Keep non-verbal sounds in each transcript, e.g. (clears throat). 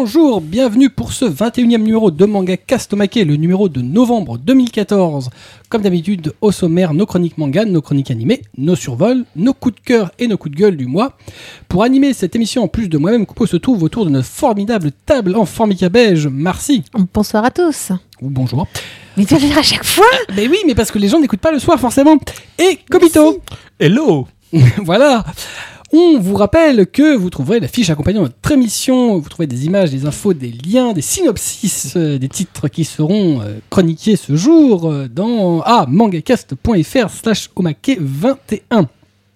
Bonjour, bienvenue pour ce 21e numéro de Manga Castomake, le numéro de novembre 2014. Comme d'habitude, au sommaire, nos chroniques manga, nos chroniques animées, nos survols, nos coups de cœur et nos coups de gueule du mois. Pour animer cette émission, en plus de moi-même, Coupeau se trouve autour de notre formidable table en formica beige. Merci. Bonsoir à tous. Ou bonjour. Mais tu vas le dire à chaque fois? Mais oui, mais parce que les gens n'écoutent pas le soir forcément. Et Kobito Hello (laughs) Voilà. On vous rappelle que vous trouverez la fiche accompagnant notre émission. Vous trouverez des images, des infos, des liens, des synopsis, euh, des titres qui seront euh, chroniqués ce jour euh, dans ah, mangacast.fr slash omake21.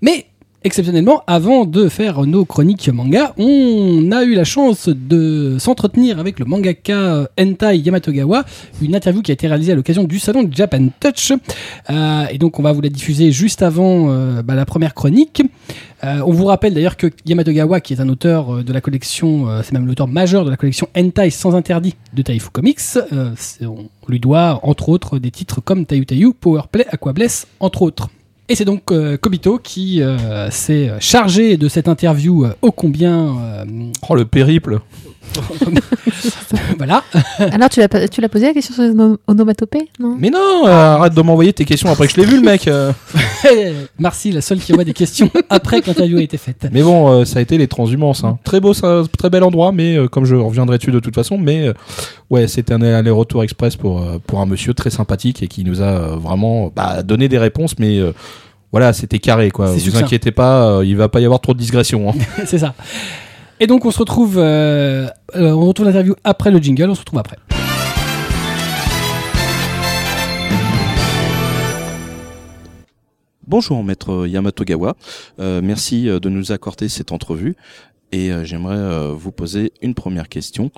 Mais exceptionnellement, avant de faire nos chroniques manga, on a eu la chance de s'entretenir avec le mangaka Entai Yamatogawa, une interview qui a été réalisée à l'occasion du salon Japan Touch. Et donc on va vous la diffuser juste avant bah, la première chronique. Euh, on vous rappelle d'ailleurs que Yamatogawa, qui est un auteur euh, de la collection, euh, c'est même l'auteur majeur de la collection Entai sans interdit de Taifu Comics, on lui doit entre autres des titres comme Tayu Tayu, Powerplay, Aquabless, entre autres. Et c'est donc Kobito qui s'est chargé de cette interview euh, ô combien Oh, le périple (laughs) voilà. Alors, tu l'as tu l'as posé la question sur les ono- onomatopées Non? Mais non, euh, arrête de m'envoyer tes questions après que je l'ai vu, le mec euh. (laughs) Marcy, la seule qui envoie des questions après que l'interview a été faite. Mais bon, euh, ça a été les transhumances. hein. Très beau, ça, très bel endroit, mais comme je reviendrai dessus de toute façon, mais ouais, c'était un aller-retour express pour, pour un monsieur très sympathique et qui nous a vraiment bah, donné des réponses, mais voilà, c'était carré, quoi. Vous succinct. inquiétez pas, il va pas y avoir trop de digression. hein. (laughs) c'est ça. Et donc on se retrouve, euh, euh, on retrouve l'interview après le jingle, on se retrouve après. Bonjour maître Yamatogawa, Euh, merci euh, de nous accorder cette entrevue et euh, j'aimerais euh, vous poser une première question.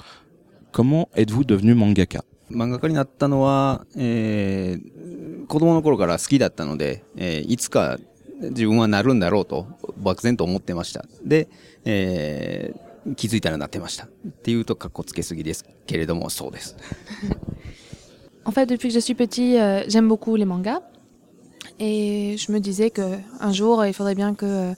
Comment êtes-vous devenu mangaka 漫画家になったのは、えー、子供の頃から好きだったので、えーいつか 自分はなるんだろうと漠然と思ってました。で、えー気づいたらなってました。っていうとかっこつけすぎですけれども、そうです。 En (laughs) fait, depuis que je suis petit, euh, j'aime beaucoup les mangas. Et je me disais que un jour, il faudrait bien que, euh,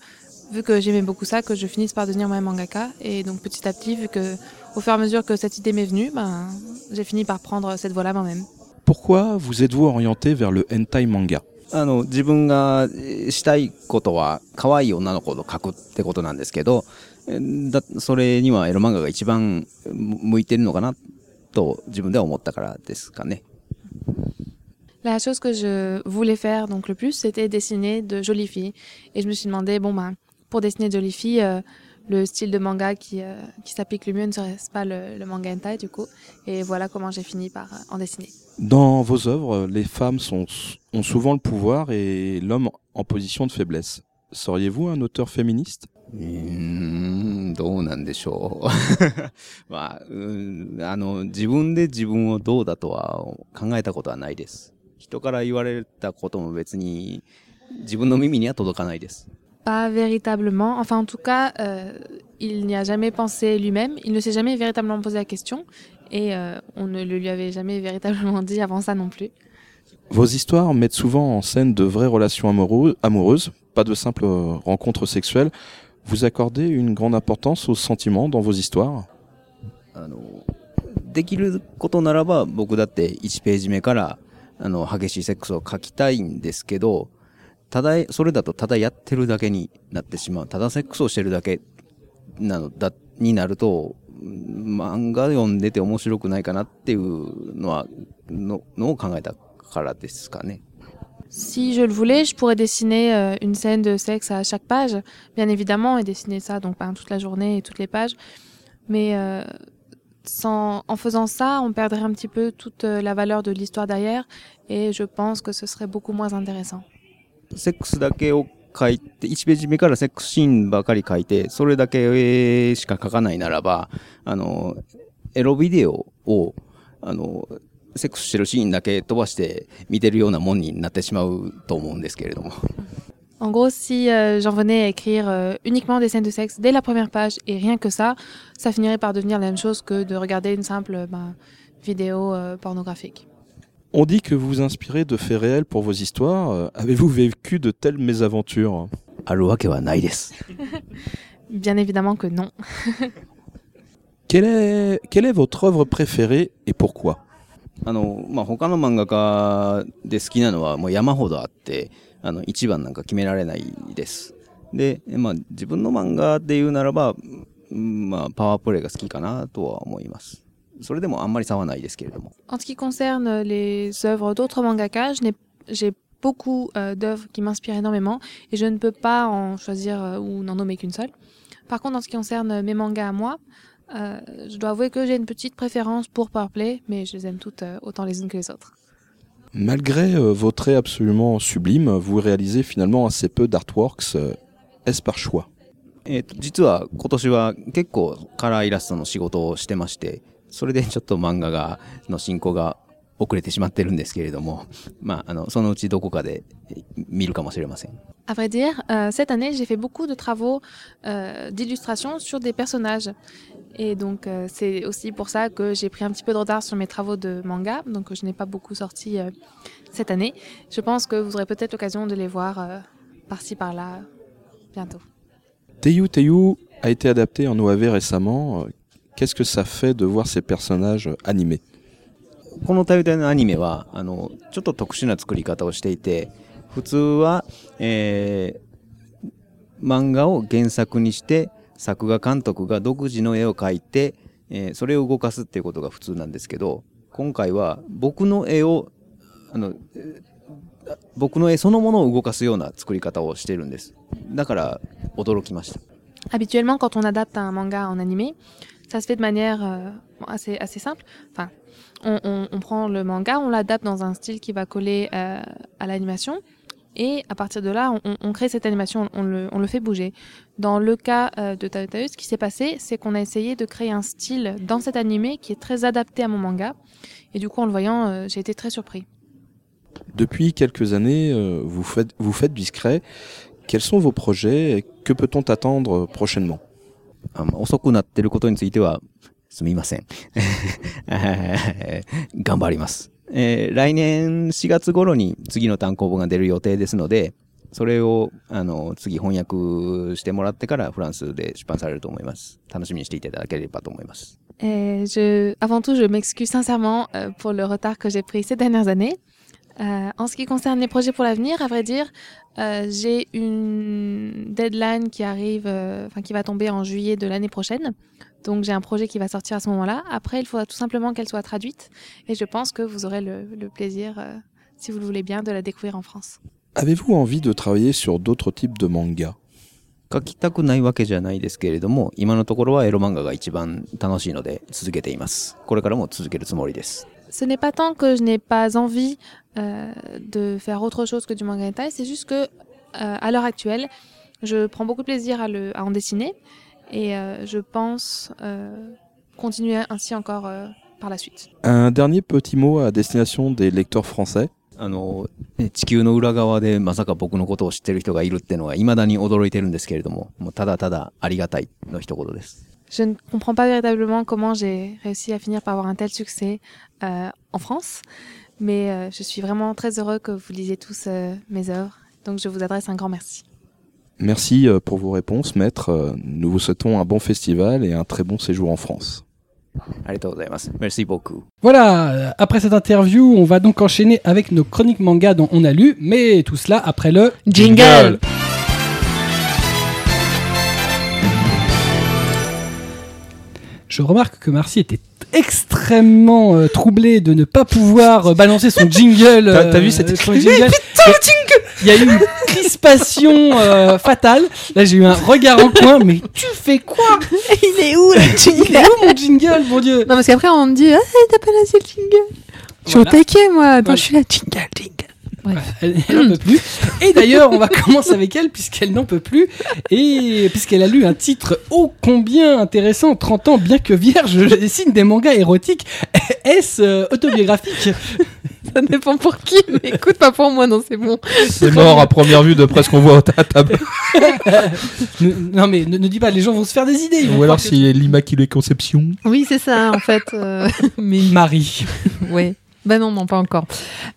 vu que j'aimais beaucoup ça, que je finisse par devenir moi mangaka. Et donc petit à petit, vu que au fur et à mesure que cette idée m'est venue, ben, j'ai fini par prendre cette voie-là moi-même. Pourquoi vous êtes-vous orienté vers le hentai manga あの、自分がしたいことは、可愛い女の子と描くってことなんですけど、だそれにはエロ漫画が一番向いてるのかなと自分では思ったからですかね。La chose que je voulais faire donc le plus, c'était dessiner de jolies filles. Et je me suis demandé, bon ben, pour dessiner de jolies filles, euh, le style de manga qui, euh, qui s'applique le mieux ne serait-ce pas le, le manga hentai du coup. Et voilà comment j'ai fini par euh, en dessiner. Dans vos œuvres, les femmes sont, ont souvent le pouvoir et l'homme en position de faiblesse. Seriez-vous un auteur féministe うーん、どうなんでしょう。まあ、うーんあの、自分で自分をどうだとは考えたことはないです。人から言われたことも別に自分の耳には届かないです。 (laughs) Pas véritablement, enfin en tout cas, euh, il n'y a jamais pensé lui-même, il ne s'est jamais véritablement posé la question. Et euh, on ne le lui avait jamais véritablement dit avant ça non plus. Vos histoires mettent souvent en scène de vraies relations amoureux- amoureuses, pas de simples euh, rencontres sexuelles. Vous accordez une grande importance aux sentiments dans vos histoires あの、できることならば僕だって1ページ目からあの、激しいセックスを書きたいんですけど、 ただ、それだとただやってるだけになってしまう。ただセックスをしてるだけなのだ、になると、うん漫画読んでて面白くないかなっていうのは、の、のを考えたからですかね。 Si je le voulais, je pourrais dessiner euh, une scène de sexe à chaque page, bien évidemment, et dessiner ça donc ben, toute la journée et toutes les pages. Mais euh, sans, en faisant ça, on perdrait un petit peu toute euh, la valeur de l'histoire derrière, et je pense que ce serait beaucoup moins intéressant. セックスだけを書いて、1ページ目からセックスシーンばかり書いて、それだけしか書かないならば、あの、エロビデオを、あの、セックスしてるシーンだけ飛ばして見てるようなもんになってしまうと思うんですけれども。En gros, si euh, j'en venais à écrire euh, uniquement des scènes de sexe dès la première page et rien que ça, ça finirait par devenir la même chose que de regarder une simple ben, vidéo euh, pornographique. On dit que vous vous inspirez de faits réels pour vos histoires. Euh, Avez-vous vécu de telles mésaventures あるわ(laughs) けはないです。 Bien évidemment que non. (laughs) Quelle est, quelle est votre œuvre préférée et pourquoi あの、まあ、他の漫画家で好きなのはもう山ほどあって、あの、一番なんか決められないです。で、まあ、自分の漫画で言うならば、うんまあ、パワープレイが好きかなとは思います。 それでもあんまり差はないですけれども。 En ce qui concerne les œuvres d'autres mangakas, je n'ai- j'ai beaucoup euh, d'œuvres qui m'inspirent énormément et je ne peux pas en choisir euh, ou n'en nommer qu'une seule. Par contre, en ce qui concerne mes mangas à moi, euh, je dois avouer que j'ai une petite préférence pour Powerplay, mais je les aime toutes euh, autant les unes que les autres. Malgré euh, vos traits absolument sublimes, vous réalisez finalement assez peu d'artworks. euh, Est-ce par choix えっ、と、実は今年は結構カラーイラストの仕事をしてまして、 それでちょっと漫画が、の進行が遅れてしまってるんですけれども、まあ、あの、そのうちどこかでえ見るかもしれません。 À vrai dire, euh, cette année, j'ai fait beaucoup de travaux euh, d'illustration sur des personnages. Et donc, euh, c'est aussi pour ça que j'ai pris un petit peu de retard sur mes travaux de manga. Donc, je n'ai pas beaucoup sorti euh, cette année. Je pense que vous aurez peut-être l'occasion de les voir euh, par-ci, par-là bientôt. Teiyu Teiyu a été adapté en OAV récemment. Euh, Qu'est-ce que ça fait de voir ces personnages euh, animés? この大体のアニメは、あの、ちょっと特殊な作り方をしていて、普通は、えー、漫画を原作にして、作画監督が独自の絵を描いて、えーそれを動かすっていうことが普通なんですけど、今回は僕の絵を、あの、えー僕の絵そのものを動かすような作り方をしてるんです。だから、驚きました。Habituellement, quand on adapte un manga en animé, ça se fait de manière euh, assez, assez simple. Enfin, on, on- on prend le manga, on l'adapte dans un style qui va coller euh, à l'animation. Et à partir de là, on, on- crée cette animation, on le, on le fait bouger. Dans le cas euh, de Taotae, ce qui s'est passé, c'est qu'on a essayé de créer un style dans cet animé qui est très adapté à mon manga. Et du coup, en le voyant, euh, j'ai été très surpris. Depuis quelques années, euh, vous faites, vous faites discret. Quels sont vos projets et que peut-on attendre prochainement? あ遅くなってることについては、すみません。(laughs) 頑張ります。えー来年4月頃に次の単行本が出る予定ですので、それを、あの、次翻訳してもらってからフランスで出版されると思います。楽しみにしていただければと思います。Et je, avant tout, je m'excuse sincèrement pour le retard que j'ai pris ces dernières années. Euh, en ce qui concerne les projets pour l'avenir, à vrai dire, euh, j'ai une deadline qui arrive, euh, enfin qui va tomber en juillet de l'année prochaine. Donc j'ai un projet qui va sortir à ce moment-là. Après, il faudra tout simplement qu'elle soit traduite, et je pense que vous aurez le, le plaisir, euh, si vous le voulez bien, de la découvrir en France. Avez-vous envie de travailler sur d'autres types de mangas 書きたくないわけじゃないですけれども、今のところはエロ漫画が一番楽しいので続けています。これからも続けるつもりです。 Ce n'est pas tant que je n'ai pas envie euh, de faire autre chose que du manga hentai, c'est juste que euh, à l'heure actuelle, je prends beaucoup de plaisir à, le, à en dessiner et euh, je pense euh, continuer ainsi encore euh, par la suite. Un dernier petit mot à destination des lecteurs français. あの、ね地球の裏側でまさか僕のことを知ってる人がいるってのは未だに驚いてるんですけれども、もうただただありがたいの一言です。 Je ne comprends pas véritablement comment j'ai réussi à finir par avoir un tel succès Euh, en France. Mais euh, je suis vraiment très heureux que vous lisiez tous euh, mes œuvres. Donc je vous adresse un grand merci. Merci pour vos réponses, maître. Nous vous souhaitons un bon festival et un très bon séjour en France. Merci beaucoup. Voilà, après cette interview, on va donc enchaîner avec nos chroniques manga dont on a lu, mais tout cela après le jingle Je remarque que Marcy était extrêmement euh, troublé de ne pas pouvoir euh, balancer son jingle. T'as- t'as vu euh, cette- son jingle. Il y a eu une crispation euh, fatale. Là, j'ai eu un regard en coin, mais tu fais quoi? Il est où le (laughs) Il est jingle? où mon jingle, mon dieu? Non, parce qu'après, on me dit, ah, t'as pas lancé le jingle. Je suis Voilà. au taquet, moi. Donc, Voilà. je suis là, jingle, jingle. Bref. Elle, elle n'en peut plus. Et d'ailleurs, on va (laughs) commencer avec elle puisqu'elle n'en peut plus et puisqu'elle a lu un titre ô combien intéressant, 30 ans, bien que vierge, je dessine des mangas érotiques. (laughs) Est-ce euh, autobiographique? (laughs) Ça dépend pour qui, mais écoute, pas pour moi, non, c'est bon. C'est mort à première vue de presque on voit à table. Ne- Non mais ne, ne dis pas, les gens vont se faire des idées. Ou alors croire que c'est l'Immaculée Conception. Oui, c'est ça, en fait. euh, mais, Marie. ouais. Bah non, non, pas encore.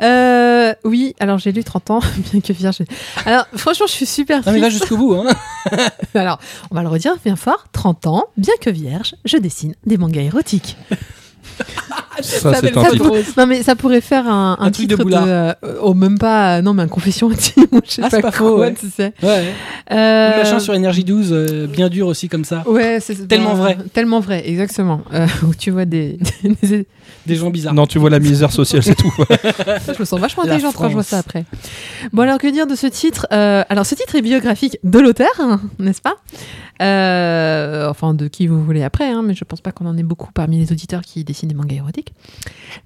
Euh, oui, alors j'ai lu 30 ans, (laughs) bien que vierge. Alors franchement, je suis super Non, mais va jusqu'au bout. Hein. (laughs) Alors, on va le redire bien fort. 30 ans, bien que vierge, je dessine des mangas érotiques. Ça, Ça, ça, titre. drôle. Non mais ça pourrait faire un, un Un truc de titre boulard. euh, oh, même pas, non mais un confession intime je sais Ah, pas pas, faux, quoi, ouais. tu sais. Ouais. Euh, Le machin sur Énergie 12, euh, bien dur aussi comme ça. Ouais, c'est Tellement vrai. Tellement vrai, exactement. Euh, (laughs) où tu vois des, des- Des gens bizarres. Non, tu vois la misère sociale, c'est tout. (laughs) Je me sens vachement intelligente quand je vois ça après. Bon, alors que dire de ce titre Euh, Alors, ce titre est biographique de l'auteur, hein, n'est-ce pas? Euh, Enfin, de qui vous voulez après, hein, mais je pense pas qu'on en ait beaucoup parmi les auditeurs qui dessinent des mangas érotiques.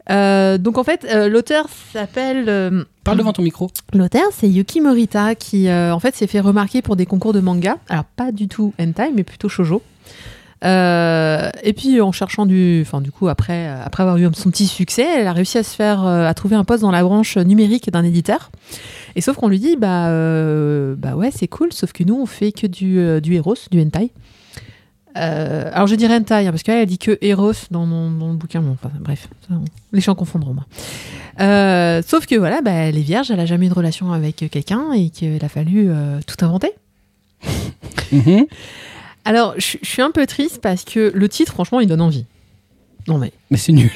Euh, donc, en fait, euh, l'auteur s'appelle. euh, Parle devant ton micro. L'auteur, c'est Yuki Morita, qui euh, en fait s'est fait remarquer pour des concours de manga. Alors, pas du tout hentai, mais plutôt shojo. Euh, et puis en cherchant du, enfin du coup après après avoir eu son petit succès, elle a réussi à se faire euh, à trouver un poste dans la branche numérique d'un éditeur. Et sauf qu'on lui dit bah euh, bah ouais c'est cool, sauf que nous on fait que du euh, du Eros, du hentai. Euh, alors je dirais hentai hein, parce qu'elle elle dit que Eros dans, mon- dans le bouquin. Bon, enfin, bref, ça, on- les gens confondront moi. Euh, sauf que voilà, bah, elle est vierge, elle a jamais eu de relation avec quelqu'un et qu'il a fallu euh, tout inventer. Mhm. (laughs) Alors, je je suis un peu triste parce que le titre, franchement, il donne envie. Non mais. Mais c'est nul.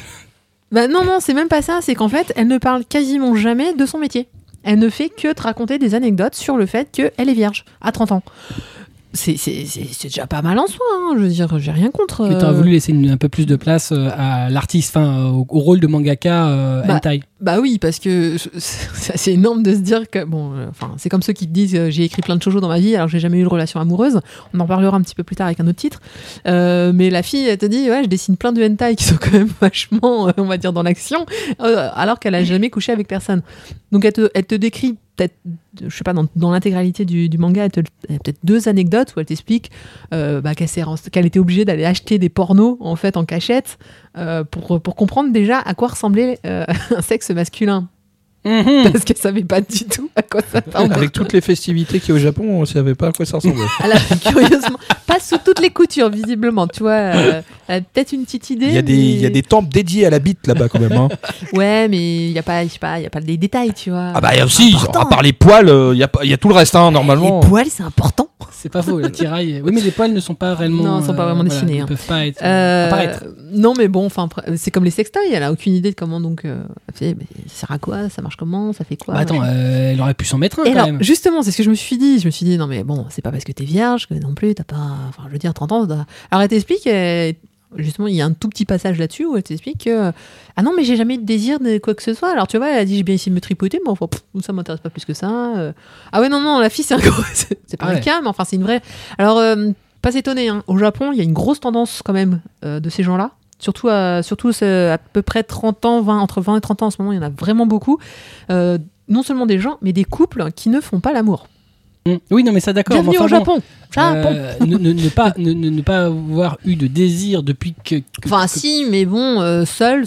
Bah non, non, c'est même pas ça. C'est qu'en fait, elle ne parle quasiment jamais de son métier. Elle ne fait que te raconter des anecdotes sur le fait qu'elle est vierge à 30 ans. C'est déjà pas mal en soi, hein. je veux dire, j'ai rien contre. Mais euh, t'aurais voulu laisser une- un peu plus de place euh, à l'artiste, enfin au, au rôle de mangaka euh, Bah, hentai. Bah oui, parce que (laughs) c'est assez énorme de se dire que bon, euh, enfin, c'est comme ceux qui te disent euh, j'ai écrit plein de shoujo dans ma vie alors j'ai jamais eu de relation amoureuse. On en parlera un petit peu plus tard avec un autre titre. Euh, mais la fille, elle te dit ouais, je dessine plein de hentai qui sont (laughs) quand même vachement, euh, on va dire, dans l'action, euh, alors qu'elle a jamais couché avec personne. Donc elle te, elle te décrit peut-être, je sais pas, dans, l'intégralité du, manga, elle elle a peut-être deux anecdotes où elle t'explique euh, bah, qu'elle était obligée d'aller acheter des pornos en fait en cachette euh, pour, pour comprendre déjà à quoi ressemblait euh, (laughs) un sexe masculin Mhm. parce qu'elle savait pas du tout à quoi ça (laughs) ressemblait. Avec toutes les festivités qu'il y a au Japon, on ne savait pas à quoi ça ressemblait. (laughs) Elle a, curieusement, pas sous toutes les coutures, visiblement, tu vois. euh, elle a peut-être une petite idée. Il y, a des, mais- il y a des temples dédiés à la bite là-bas quand même. hein. (laughs) Ouais, mais il y a pas, je sais pas, il y a pas des détails, tu vois. Ah bah il y a aussi, à part les poils, euh, il y, a, pas- il y a tout le reste hein, normalement. Les poils, c'est important. C'est pas faux, la tiraille. Oui, mais les poils ne sont pas réellement. Non, ils sont pas vraiment voilà, dessinés, Ils hein. peuvent pas être, Euh, apparaître. non, mais bon, enfin, c'est comme les sextoys. Elle a aucune idée de comment donc. euh, elle fait, mais ça sert à quoi Ça marche comment Ça fait quoi Bah, attends, euh, elle aurait pu s'en mettre un Et quand alors, même. justement, c'est ce que je me suis dit. Je me suis dit, non, mais bon, c'est pas parce que t'es vierge que non plus, t'as pas. Enfin, je veux dire, 30 ans. Alors, elle t'explique, justement, il y a un tout petit passage là-dessus où elle t'explique que. Ah non, mais j'ai jamais eu de désir de quoi que ce soit. Alors, tu vois, elle a dit, j'ai bien essayé de me tripoter, mais enfin, pff, ça m'intéresse pas plus que ça. euh. Ah ouais, non, non, la fille, c'est un gros. (laughs) c'est pas Ouais. un cas, mais enfin, c'est une vraie. Alors, euh, pas s'étonner, hein. Au Japon, il y a une grosse tendance quand même de ces gens-là. Surtout, à, surtout à peu près 30 ans, 20, entre 20 et 30 ans en ce moment, il y en a vraiment beaucoup. Euh, non seulement des gens, mais des couples qui ne font pas l'amour. Mm. Oui, non, mais ça d'accord. Bienvenue enfin au bon, Japon. Japon. euh, ne, ne- ne pas, ne, pas avoir eu de désir depuis que. que- Enfin, que- si, mais bon, euh, seul,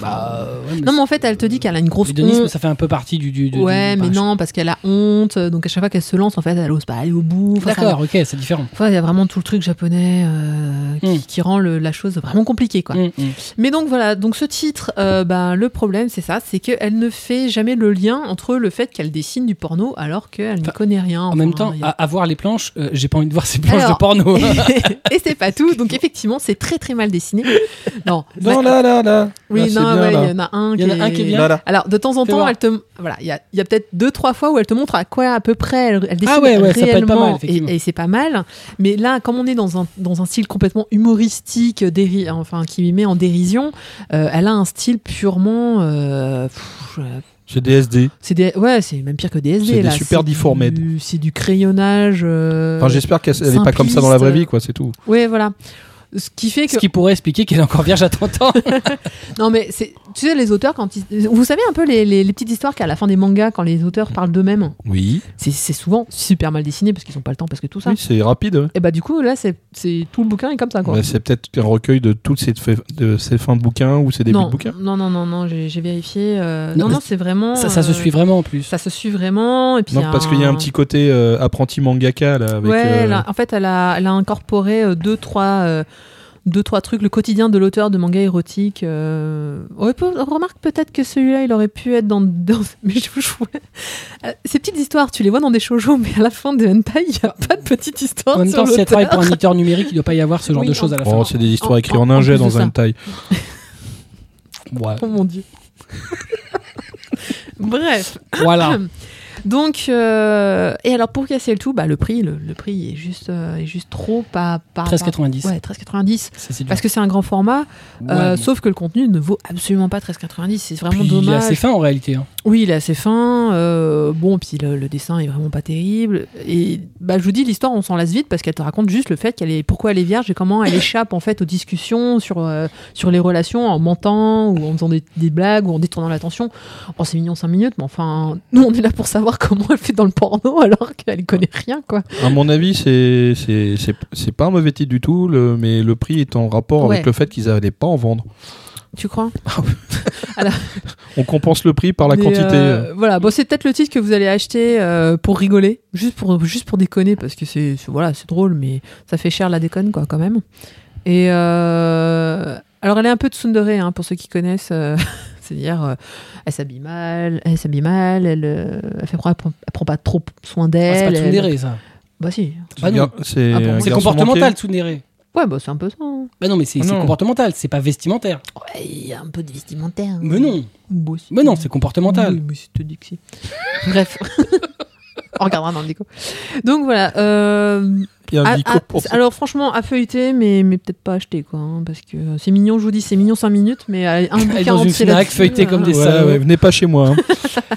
Bah, ouais, mais Non, mais en fait, elle te dit qu'elle a une grosse honte. ça fait un peu partie du. du, du- Ouais, du- mais bah, non, parce qu'elle a honte. Donc à chaque fois qu'elle se lance, en fait, elle ose pas aller au bout. ça- D'accord, ok, c'est différent. Enfin, il y a vraiment tout le truc japonais euh, qui, Mm. qui rend le- la chose vraiment compliquée, quoi. Mm, mm. Mais donc voilà, donc ce titre, euh, ben, le problème c'est ça, c'est qu'elle ne fait jamais le lien entre le fait qu'elle dessine du porno alors qu'elle ne Enfin, connaît rien. En même temps, a- à, à voir les planches, euh, j'ai pas envie de voir ces planches Alors, de porno. (laughs) et (laughs) c'est pas tout. Donc effectivement, c'est très très mal dessiné. Non, Non, là, là, là. oui, Là, c'est non, bien, ouais, il y en a un. Il y en a un qui est bien. Là, là. Alors de temps en Fais temps, voir. elle te, voilà, il y a, il y a peut-être deux trois fois où elle te montre à quoi à peu près elle, elle dessine Ah ouais, ouais, ça peut être pas réellement, mal, et, et c'est pas mal. Mais là, comme on est dans un dans un style complètement humoristique, déri- enfin qui met en dérision, euh, elle a un style purement. euh, pff, euh, C'est des SD. c'est des, ouais, c'est même pire que des SD. C'est des super du- deformed. C'est du crayonnage. euh, Enfin, j'espère qu'elle elle est pas comme ça dans la vraie vie, quoi, c'est tout. Ouais, voilà. Ce qui fait que Ce qui pourrait expliquer qu'elle est encore vierge à 30 ans. (laughs) Non, mais c'est, tu sais, les auteurs, quand ils. Vous savez un peu les, les- les petites histoires qu'à la fin des mangas, quand les auteurs parlent d'eux-mêmes, Oui. c'est, c'est souvent super mal dessiné parce qu'ils n'ont pas le temps, parce que tout ça. Oui, c'est rapide. ouais. Et bah, du coup, là, c'est, c'est tout le bouquin est comme ça, quoi. Ouais, c'est peut-être un recueil de toutes ces, de ces fins de bouquins ou ces débuts non, de bouquins. non, non, non, non, j'ai, j'ai vérifié. euh, Non, non, c'est vraiment. ça, ça se euh, suit vraiment en plus. Ça se suit vraiment. Et puis Non, parce qu'il y a un petit côté euh, apprenti mangaka là. Avec, ouais, a- en fait, elle a, elle a incorporé deux, trois. Deux trois trucs, le quotidien de l'auteur de manga érotique. Euh... remarque peut-être que celui-là, il aurait pu être dans, (laughs) dans mais je, Euh, ces petites histoires, tu les vois dans des shoujo, mais à la fin de hentai, il y a pas de petite histoire En même sur temps, si elle travaille pour un éditeur numérique, il doit pas y avoir ce genre Oui, de choses à la fin. Oh, c'est des histoires écrites en, en- en ingé dans un taille. Ouais. Oh mon dieu. (laughs) Bref. Voilà. (clears throat) Donc, euh, et alors pour casser le tout, bah, le prix, le, le prix est juste, euh, est juste trop pas. pas 13,90. pas- Ouais, 13,90. Ça, c'est dur. Parce que c'est un grand format, euh, Ouais, sauf que le contenu ne vaut absolument pas 13,90. C'est vraiment Puis, Il est dommage. assez fin en réalité. hein. Oui, il est assez fin. euh, bon, puis le, le dessin est vraiment pas terrible. Et bah, je vous dis, l'histoire, on s'en lasse vite parce qu'elle te raconte juste le fait qu'elle est, pourquoi elle est vierge et comment elle échappe en fait aux discussions sur euh, sur les relations en mentant ou en faisant des, des blagues ou en détournant l'attention. Bon, c'est mignon 5 minutes, mais enfin, nous, on est là pour savoir comment elle fait dans le porno alors qu'elle connaît rien, quoi. À mon avis, c'est c'est pas un mauvais titre du tout, le, mais le prix est en rapport Ouais. avec le fait qu'ils n'allaient pas en vendre. Tu crois (laughs) (laughs) On compense le prix par la quantité. euh, voilà, bon, c'est peut-être le titre que vous allez acheter euh, pour rigoler, juste pour, juste pour déconner, parce que c'est voilà, c'est drôle, mais ça fait cher la déconne, quoi, quand même. Et euh, alors, elle est un peu tsundere, hein, pour ceux qui connaissent. euh, (laughs) C'est-à-dire, euh, elle s'habille mal, elle s'habille mal, elle, elle, fait, elle, prend, elle prend pas trop soin Ah, d'elle. c'est pas elle- tsundere ça. Bah si. Bah non. C'est Ah bon, C'est garçon comportemental tsundere. Ouais, bah c'est un peu ça. hein. Bah non, mais c'est c'est non. comportemental, c'est pas vestimentaire. Ouais, il y a un peu de vestimentaire. Mais non. Bah, si. Mais non, c'est comportemental. Oui, mais je te dis que si. Bref. (laughs) On regardera dans le déco. Donc voilà. euh, Il y a un à- dico à- pour ça. alors franchement, à feuilleter, mais, mais peut-être pas acheter quoi. hein, parce que euh, c'est mignon, je vous dis, c'est mignon 5 minutes, mais à un Aller dans une Fnac, feuilleter comme des Ouais, salauds. ouais, venez pas chez moi. hein. (laughs)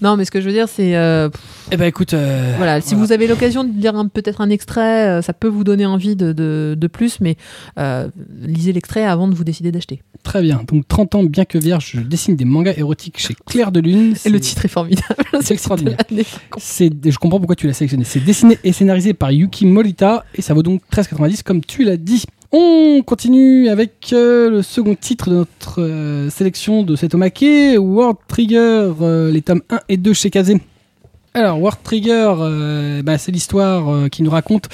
Non, mais ce que je veux dire, c'est. euh, Eh ben écoute, euh, voilà, si vous avez l'occasion de lire peut-être un extrait, euh, ça peut vous donner envie de, de, de plus, mais euh, lisez l'extrait avant de vous décider d'acheter. très bien. Donc 30 ans, bien que vierge, je dessine des mangas érotiques chez Claire de Lune. Et le titre est formidable. C'est extraordinaire. C'est, je comprends pourquoi tu l'as sélectionné. C'est dessiné et scénarisé par Yuki Morita et ça vaut donc 13,90 comme tu l'as dit. On continue avec euh, le second titre de notre euh, sélection de cet omake, World Trigger, euh, les tomes 1 et 2 chez Kazé. Alors, World Trigger, euh, bah, c'est l'histoire euh, qui nous raconte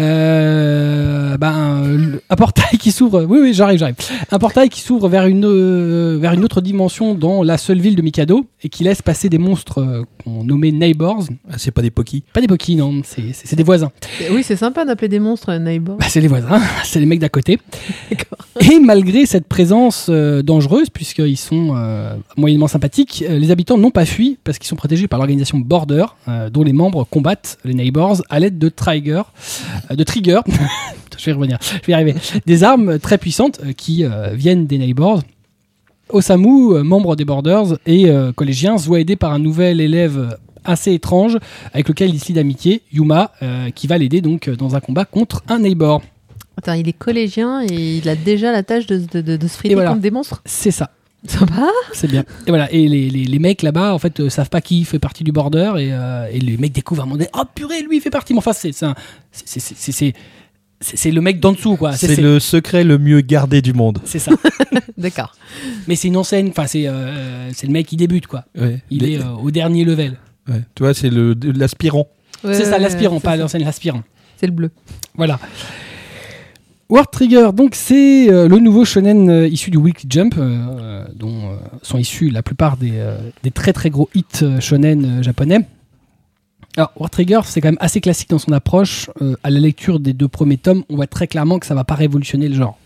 euh, bah, un, portail qui s'ouvre. Oui, oui, j'arrive, j'arrive. Un portail qui s'ouvre vers une euh, vers une autre dimension dans la seule ville de Mikado et qui laisse passer des monstres euh, qu'on nommait Neighbors. Ah, c'est pas des pokis. Pas des Poki, non, c'est des voisins. Oui, c'est sympa d'appeler des monstres euh, neighbor. Bah, c'est les voisins, (laughs) c'est les mecs d'à côté. (laughs) Et malgré cette présence euh, dangereuse, puisqu'ils sont euh, moyennement sympathiques, euh, les habitants n'ont pas fui parce qu'ils sont protégés par l'organisation Border, euh, dont les membres combattent les Neighbors à l'aide de Trigger, euh, de Trigger. (laughs) je vais y revenir, je vais y arriver. Des armes très puissantes euh, qui viennent des Neighbors. Osamu, membre des Borders et collégien, se voit aidé par un nouvel élève assez étrange avec lequel il se lie d'amitié, Yuma, qui va l'aider donc dans un combat contre un Neighbor. Attends, il est collégien et il a déjà la tâche de, de, de, de se friter voilà. des monstres? C'est ça. Sympa. C'est bien. Et voilà. Et les, les, les mecs là-bas, en fait, euh, savent pas qui fait partie du border et, euh, et les mecs découvrent à un moment donné, oh purée, lui il fait partie. Mais enfin, c'est c'est un- c'est- c'est- c'est- c'est- c'est- c'est- c'est le mec d'en dessous, quoi. C'est le secret le mieux gardé du monde. C'est ça. (laughs) (laughs) D'accord. Mais c'est une enseigne. Enfin, c'est euh, c'est le mec qui débute, quoi. Ouais. Il Les- est euh, au dernier level. ouais. Tu vois, c'est le de- l'aspirant. Ouais, c'est ça, ouais, l'aspirant, c'est pas ça. l'enseigne, l'aspirant. C'est le bleu. Voilà. War Trigger, donc c'est euh, le nouveau shonen euh, issu du Weekly Jump, euh, dont sont issus la plupart des, très très gros hits shonen japonais. Alors, War Trigger, c'est quand même assez classique dans son approche. À la lecture des deux premiers tomes, on voit très clairement que ça va pas révolutionner le genre.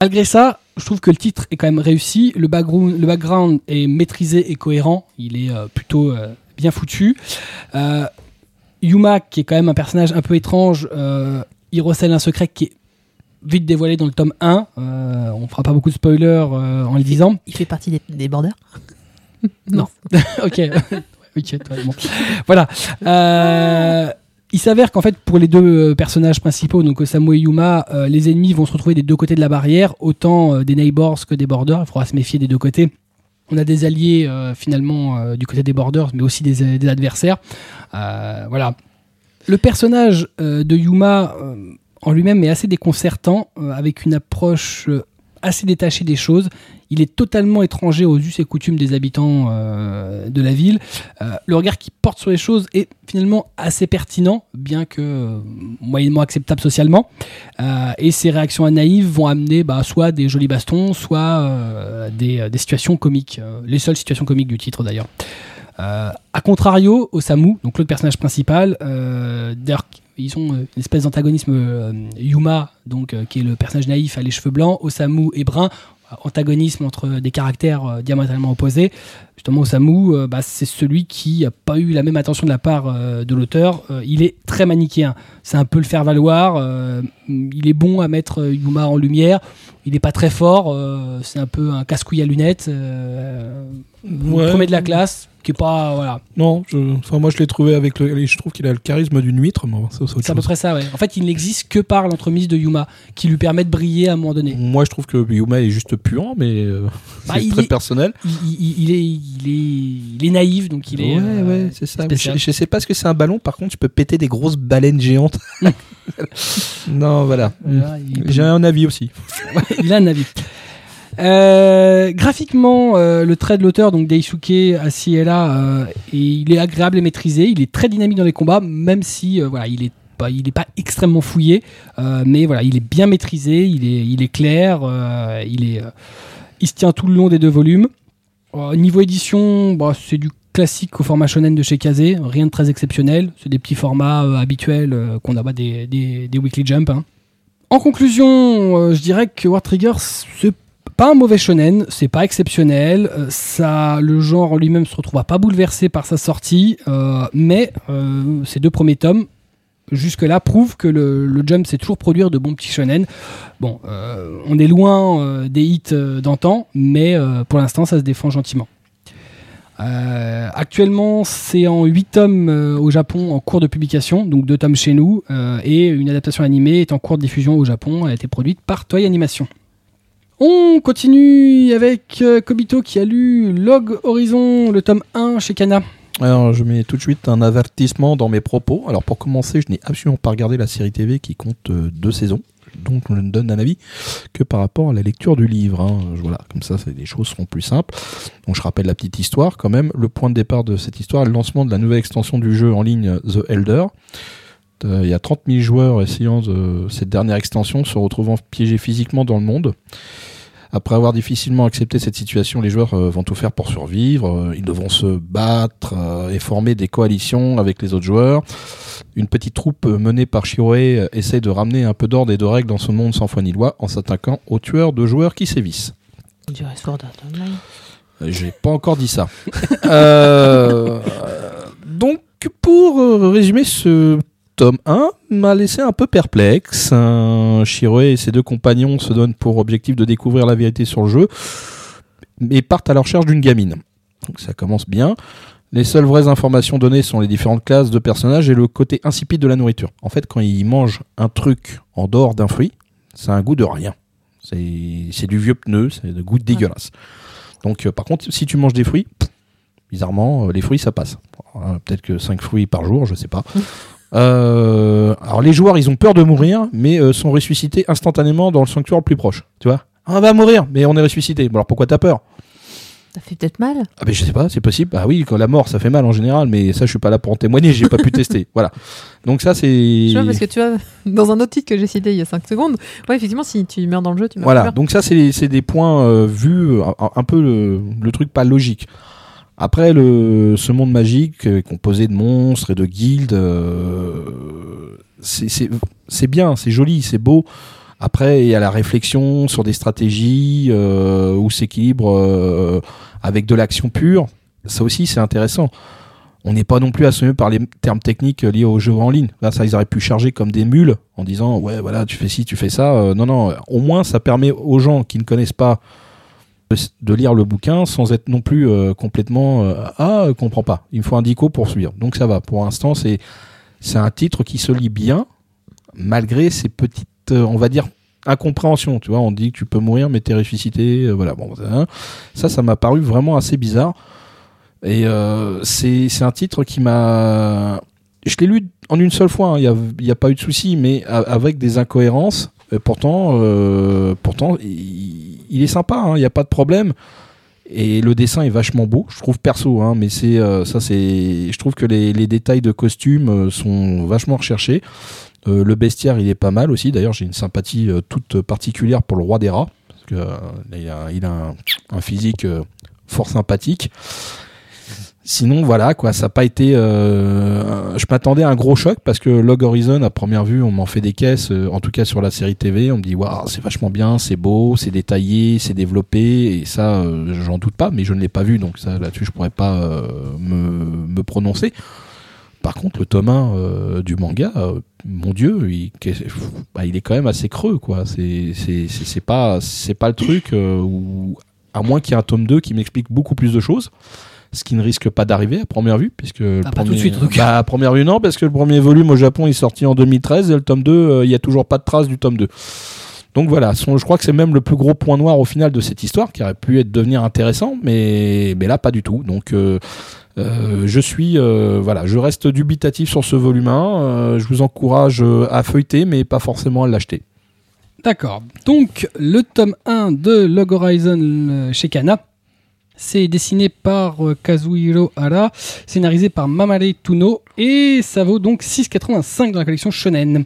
Malgré ça, je trouve que le titre est quand même réussi. Le background, est maîtrisé et cohérent. Il est plutôt bien foutu. Yuma, qui est quand même un personnage un peu étrange, il recèle un secret qui est vite dévoilé dans le tome 1. Euh, on fera pas beaucoup de spoilers euh, en le disant. Il fait partie des, des borders Non. (laughs) ok. (laughs) ok, toi, bon. Voilà. Euh, il s'avère qu'en fait, pour les deux euh, personnages principaux, donc Osamu et Yuma, euh, les ennemis vont se retrouver des deux côtés de la barrière, autant euh, des neighbors que des borders. Il faudra se méfier des deux côtés. On a des alliés euh, finalement euh, du côté des borders, mais aussi des, des adversaires. Euh, voilà. Le personnage euh, de Yuma euh, en lui-même est assez déconcertant, euh, avec une approche assez détachée des choses. il est totalement étranger aux us et coutumes des habitants de la ville. Le regard qu'il porte sur les choses est finalement assez pertinent, bien que moyennement acceptable socialement. Et ses réactions naïves vont amener bah, soit des jolis bastons, soit des, situations comiques. Les seules situations comiques du titre d'ailleurs. Euh, a contrario, Osamu, donc l'autre personnage principal, euh, d'ailleurs, ils ont euh, une espèce d'antagonisme euh, Yuma, donc euh, qui est le personnage naïf à les cheveux blancs, Osamu est brun, euh, antagonisme entre des caractères euh, diamétralement opposés. Justement, Osamu, euh, bah, c'est celui qui a pas eu la même attention de la part euh, de l'auteur. Euh, il est très manichéen. C'est un peu le faire valoir. euh, il est bon à mettre euh, Yuma en lumière. Il n'est pas très fort. euh, c'est un peu un casse-couille à lunettes. Euh, Ouais. Premier de la classe, qui est pas voilà. Non, je, enfin, moi je l'ai trouvé avec le. Je trouve qu'il a le charisme d'une huître, mais ça, c'est C'est à peu près ça, ouais. En fait, il n'existe que par l'entremise de Yuma, qui lui permet de briller à un moment donné. Moi je trouve que Yuma est juste puant, mais euh, Bah, c'est très est- personnel. Il, est, il, est, il est naïf, donc il est. ouais, euh, ouais, c'est ça. Je, je sais pas ce que c'est un ballon, par contre, tu peux péter des grosses baleines géantes. (laughs) non, voilà. voilà, il, J'ai un avis aussi. (laughs) il a un avis. Euh, graphiquement, euh, le trait de l'auteur, donc Daisuke Asiela, euh, et il est agréable et maîtrisé. Il est très dynamique dans les combats, même si euh, voilà, il est pas, il est pas extrêmement fouillé, mais voilà, il est bien maîtrisé, il est, il est clair, il est, il se tient tout le long des deux volumes. Niveau édition, bah, c'est du classique au format shonen de chez Kazé, rien de très exceptionnel. C'est des petits formats habituels qu'on a bah, des, des, Weekly Jump. hein. En conclusion, je dirais que War Trigger, c'est pas un mauvais shonen, c'est pas exceptionnel. euh, ça, le genre en lui-même se retrouve pas bouleversé par sa sortie, euh, mais euh, ces deux premiers tomes, jusque-là, prouvent que le, Jump sait toujours produire de bons petits shonen. Bon, on est loin des hits d'antan, mais pour l'instant, ça se défend gentiment. Actuellement, c'est en 8 tomes au Japon en cours de publication, donc 2 tomes chez nous, et une adaptation animée est en cours de diffusion au Japon, elle a été produite par Toei Animation. On continue avec euh, Kobito qui a lu Log Horizon, le tome 1 chez Kana. Alors, je mets tout de suite un avertissement dans mes propos. Alors, pour commencer, je n'ai absolument pas regardé la série TV qui compte euh, deux saisons. Donc, je ne donne un avis que par rapport à la lecture du livre. hein. Voilà, comme ça, les choses seront plus simples. Donc, je rappelle la petite histoire quand même. Le point de départ de cette histoire le lancement de la nouvelle extension du jeu en ligne The Elder. Euh, Il y a 30 000 joueurs essayant de, cette dernière extension, se retrouvant piégés physiquement dans le monde. Après avoir difficilement accepté cette situation, les joueurs euh, vont tout faire pour survivre. Euh, ils devront se battre euh, et former des coalitions avec les autres joueurs. Une petite troupe euh, menée par Shiroe euh, essaie de ramener un peu d'ordre et de règles dans ce monde sans foi ni loi en s'attaquant aux tueurs de joueurs qui sévissent. Euh, J'ai pas encore dit ça. (laughs) Euh, donc, pour euh, résumer ce tome 1, m'a laissé un peu perplexe. Euh, Shiroe et ses deux compagnons se donnent pour objectif de découvrir la vérité sur le jeu, mais partent à la recherche d'une gamine. Donc ça commence bien. Les seules vraies informations données sont les différentes classes de personnages et le côté insipide de la nourriture. En fait, quand ils mangent un truc en dehors d'un fruit, ça a un goût de rien. C'est du vieux pneu, c'est de goût dégueulasse. Donc, euh, par contre, si tu manges des fruits, bizarrement, euh, les fruits, ça passe. Euh, Peut-être que 5 fruits par jour, je sais pas. Euh, alors, les joueurs, ils ont peur de mourir, mais euh, sont ressuscités instantanément dans le sanctuaire le plus proche. Tu vois Ah, On va mourir, mais on est ressuscité. Bon, alors pourquoi t'as peur? Ça fait peut-être mal. Ah, ben je sais pas, c'est possible. Ah oui, quand la mort, ça fait mal en général, mais ça, je suis pas là pour en témoigner, j'ai pas pu (laughs) tester. Voilà. Donc, ça, c'est. Tu vois, parce que tu vois, (laughs) dans un autre titre que j'ai cité il y a 5 secondes, ouais, effectivement, si tu meurs dans le jeu, tu meurs. Voilà, peur. donc ça c'est c'est des points euh, vus, un, un peu le, le truc pas logique. Après, le, ce monde magique euh, composé de monstres et de guildes, euh, c'est- bien, c'est joli, c'est beau. Après, il y a la réflexion sur des stratégies euh, où s'équilibre euh, avec de l'action pure. Ça aussi, c'est intéressant. On n'est pas non plus assommé par les termes techniques liés au jeu en ligne. Là, ça, ils auraient pu charger comme des mules en disant ouais, voilà, tu fais ci, tu fais ça. Euh, non, non. Au moins, ça permet aux gens qui ne connaissent pas de, lire le bouquin sans être non plus euh, complètement euh, ah, euh, comprends pas. Il me faut un dico pour suivre. Donc ça va. Pour l'instant, c'est c'est un titre qui se lit bien malgré ces petites, euh, on va dire incompréhensions. Tu vois, on dit que tu peux mourir, mais t'es ressuscité. euh, voilà. Bon, ça, ça, ça m'a paru vraiment assez bizarre. Et c'est c'est un titre qui m'a. Je l'ai lu en une seule fois, hein, il n'y a, a pas eu de souci, mais avec des incohérences pourtant, euh, il, est sympa, hein, il n'y a pas de problème. Et le dessin est vachement beau, je trouve perso, hein, mais c'est euh, ça, c'est, je trouve que les, détails de costumes euh, sont vachement recherchés. Le bestiaire, il est pas mal aussi. D'ailleurs, j'ai une sympathie toute particulière pour le roi des rats, parce que il a, un, physique fort sympathique. Sinon, voilà, quoi, ça n'a pas été. euh, je m'attendais à un gros choc parce que Log Horizon, à première vue, on m'en fait des caisses, euh, en tout cas sur la série TV. On me dit, waouh, c'est vachement bien, c'est beau, c'est détaillé, c'est développé, et ça, euh, j'en doute pas, mais je ne l'ai pas vu, donc ça, là-dessus, je pourrais pas me, me prononcer. Par contre, le tome 1 euh, du manga, mon dieu, il, bah, il est quand même assez creux, quoi. C'est c'est- pas, c'est pas le truc où, à moins qu'il y ait un tome 2 qui m'explique beaucoup plus de choses ce qui ne risque pas d'arriver à première vue, puisque le Ah, pas premier- tout de suite. Bah, à première vue non, parce que le premier volume au Japon est sorti en 2013 et le tome 2, euh, il y a toujours pas de trace du tome 2. Donc voilà, son- je crois que c'est même le plus gros point noir au final de cette histoire, qui aurait pu être devenir intéressant, mais, mais là pas du tout. Donc euh, euh, je suis, euh, voilà, je reste dubitatif sur ce volume 1. euh, je vous encourage euh, à feuilleter, mais pas forcément à l'acheter. D'accord. Donc, le tome 1 de Log Horizon euh, chez Kana. C'est dessiné par euh, Kazuhiro Hara, scénarisé par Mamare Tuno, et ça vaut donc 6,85 dans la collection Shonen.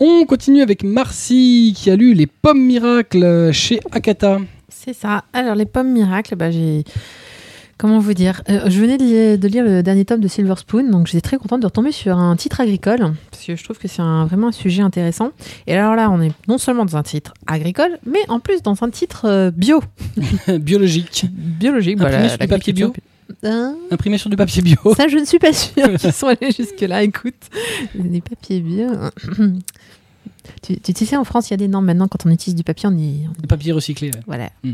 On continue avec Marcy qui a lu Les Pommes Miracles euh, chez Akata. C'est ça. Alors, les pommes miracles, bah, j'ai. Comment vous dire Euh, Je venais de lire, de lire le dernier tome de Silver Spoon, donc j'étais très contente de retomber sur un titre agricole, parce que je trouve que c'est un- vraiment un sujet intéressant. Et alors là, on est non seulement dans un titre agricole, mais en plus dans un titre euh, bio, (laughs) Biologique. biologique. Imprimé Voilà, sur du papier bio. Hein Imprimé sur du papier bio. Ça, je ne suis pas sûre qu'ils sont allés jusque-là. Écoute, des papiers bio. Tu, tu, tu sais, en France, il y a des normes maintenant. Quand on utilise du papier, on y, on Du papier recyclé. ouais. voilà. Mm.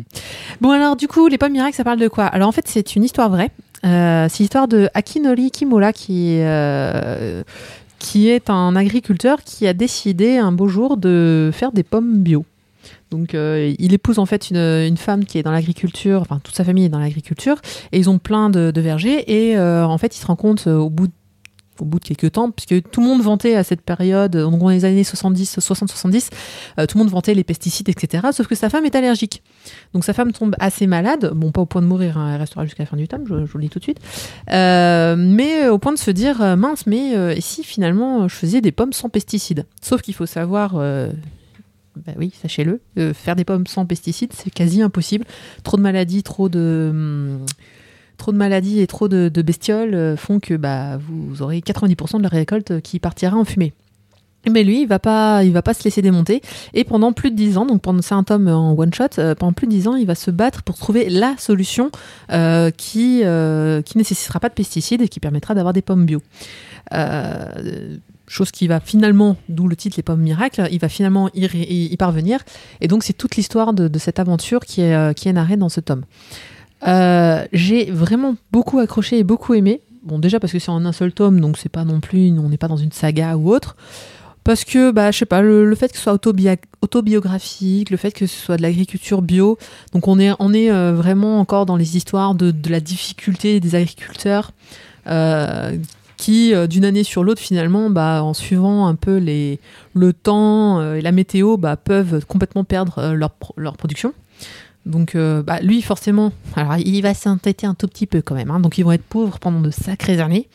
Bon, alors, du coup, les pommes miracles, ça parle de quoi? Alors, en fait, c'est une histoire vraie. Euh, c'est l'histoire de Akinori Kimura qui, euh, qui est un agriculteur qui a décidé un beau jour de faire des pommes bio. Donc, euh, il épouse en fait une, une femme qui est dans l'agriculture, enfin, toute sa famille est dans l'agriculture, et ils ont plein de, de vergers. Et en fait, il se rend compte au bout de au bout de quelques temps, puisque tout le monde vantait à cette période, dans les années 70, 60-70, euh, tout le monde vantait les pesticides, etc. Sauf que sa femme est allergique. Donc sa femme tombe assez malade, bon pas au point de mourir, hein, elle restera jusqu'à la fin du tome, je, vous le dis tout de suite, Euh, mais au point de se dire, euh, mince, mais euh, si finalement je faisais des pommes sans pesticides? Sauf qu'il faut savoir... euh, bah oui, sachez-le, euh, faire des pommes sans pesticides, c'est quasi impossible. Trop de maladies, trop de, hum, trop de maladies et trop de, bestioles euh, font que bah, vous aurez 90% de la récolte qui partira en fumée. Mais lui, il va pas, il va pas se laisser démonter. Et pendant plus de 10 ans, donc pendant c'est un tome en one shot, euh, pendant plus de 10 ans, il va se battre pour trouver la solution euh, qui euh, qui nécessitera pas de pesticides et qui permettra d'avoir des pommes bio. Euh, chose qui va finalement, d'où le titre Les pommes miracles, il va finalement y, parvenir. Et donc c'est toute l'histoire de, de cette aventure qui est, euh, qui est narrée dans ce tome. Euh, J'ai vraiment beaucoup accroché et beaucoup aimé. Bon, déjà parce que c'est en un seul tome, donc c'est pas non plus, on n'est pas dans une saga ou autre. Parce que, bah, je sais pas, le, fait que ce soit autobiographique, le fait que ce soit de l'agriculture bio, donc on est, on est euh, vraiment encore dans les histoires de, la difficulté des agriculteurs euh, qui, d'une année sur l'autre, finalement, bah, en suivant un peu les, le temps et la météo, bah, peuvent complètement perdre leur, leur production. Donc, euh, bah, lui, forcément, alors il va s'entêter un tout petit peu quand même. hein, donc, ils vont être pauvres pendant de sacrées années.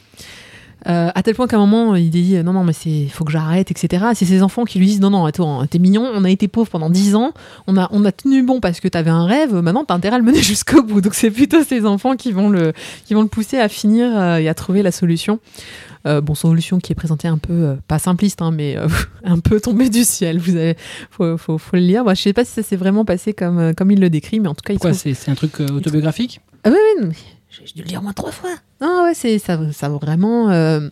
Euh, à tel point qu'à un moment, il dit non, non, mais c'est faut que j'arrête, etc. C'est ses enfants qui lui disent non, non, attends, t'es mignon, on a été pauvres pendant 10 ans, on a, on a tenu bon parce que t'avais un rêve, maintenant t'as intérêt à le mener (laughs) jusqu'au bout. Donc, c'est plutôt ses enfants qui vont le, qui vont le pousser à finir euh, et à trouver la solution. Euh, bon, solution qui est présentée un peu, euh, pas simpliste, hein, mais euh, (laughs) un peu tombée du ciel. Vous avez, faut, faut, faut le lire. Moi, je sais pas si ça s'est vraiment passé comme, comme il le décrit, mais en tout cas, il Quoi, trouve- c'est c'est un truc autobiographique? Ah oui, oui, j'ai dû le lire au moins trois fois. Non, ouais, c'est ça, ça vaut vraiment, euh,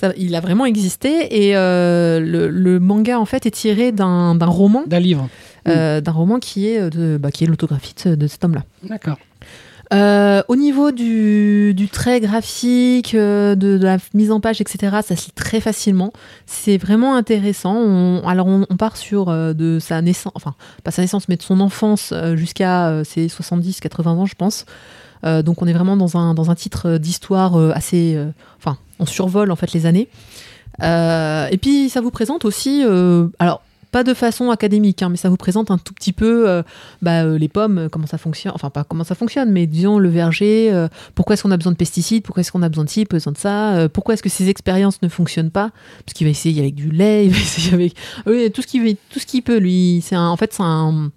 ça, il a vraiment existé et euh, le, le manga en fait est tiré d'un d'un roman, D'un livre. euh, d'un roman qui est de, bah, qui est l'autographie de, ce- de cet homme-là. D'accord. Euh, au niveau du, du trait graphique, euh, de, de la mise en page, etc., ça se lit très facilement. C'est vraiment intéressant. On, alors, on, on part sur euh, de sa naissance, enfin, pas sa naissance, mais de son enfance euh, jusqu'à euh, ses 70-80 ans, je pense. Euh, donc, on est vraiment dans un, dans un titre d'histoire euh, assez. euh, Enfin, on survole en fait les années. Euh, et puis, ça vous présente aussi. euh, alors, pas de façon académique, hein, mais ça vous présente un tout petit peu euh, bah, euh, les pommes, euh, comment ça fonctionne, enfin pas comment ça fonctionne, mais disons le verger, euh, pourquoi est-ce qu'on a besoin de pesticides, pourquoi est-ce qu'on a besoin de ci, besoin de ça, euh, pourquoi est-ce que ces expériences ne fonctionnent pas, parce qu'il va essayer avec du lait, (laughs) il va essayer avec oui, tout ce ce qu'il peut, lui, c'est en fait c'est un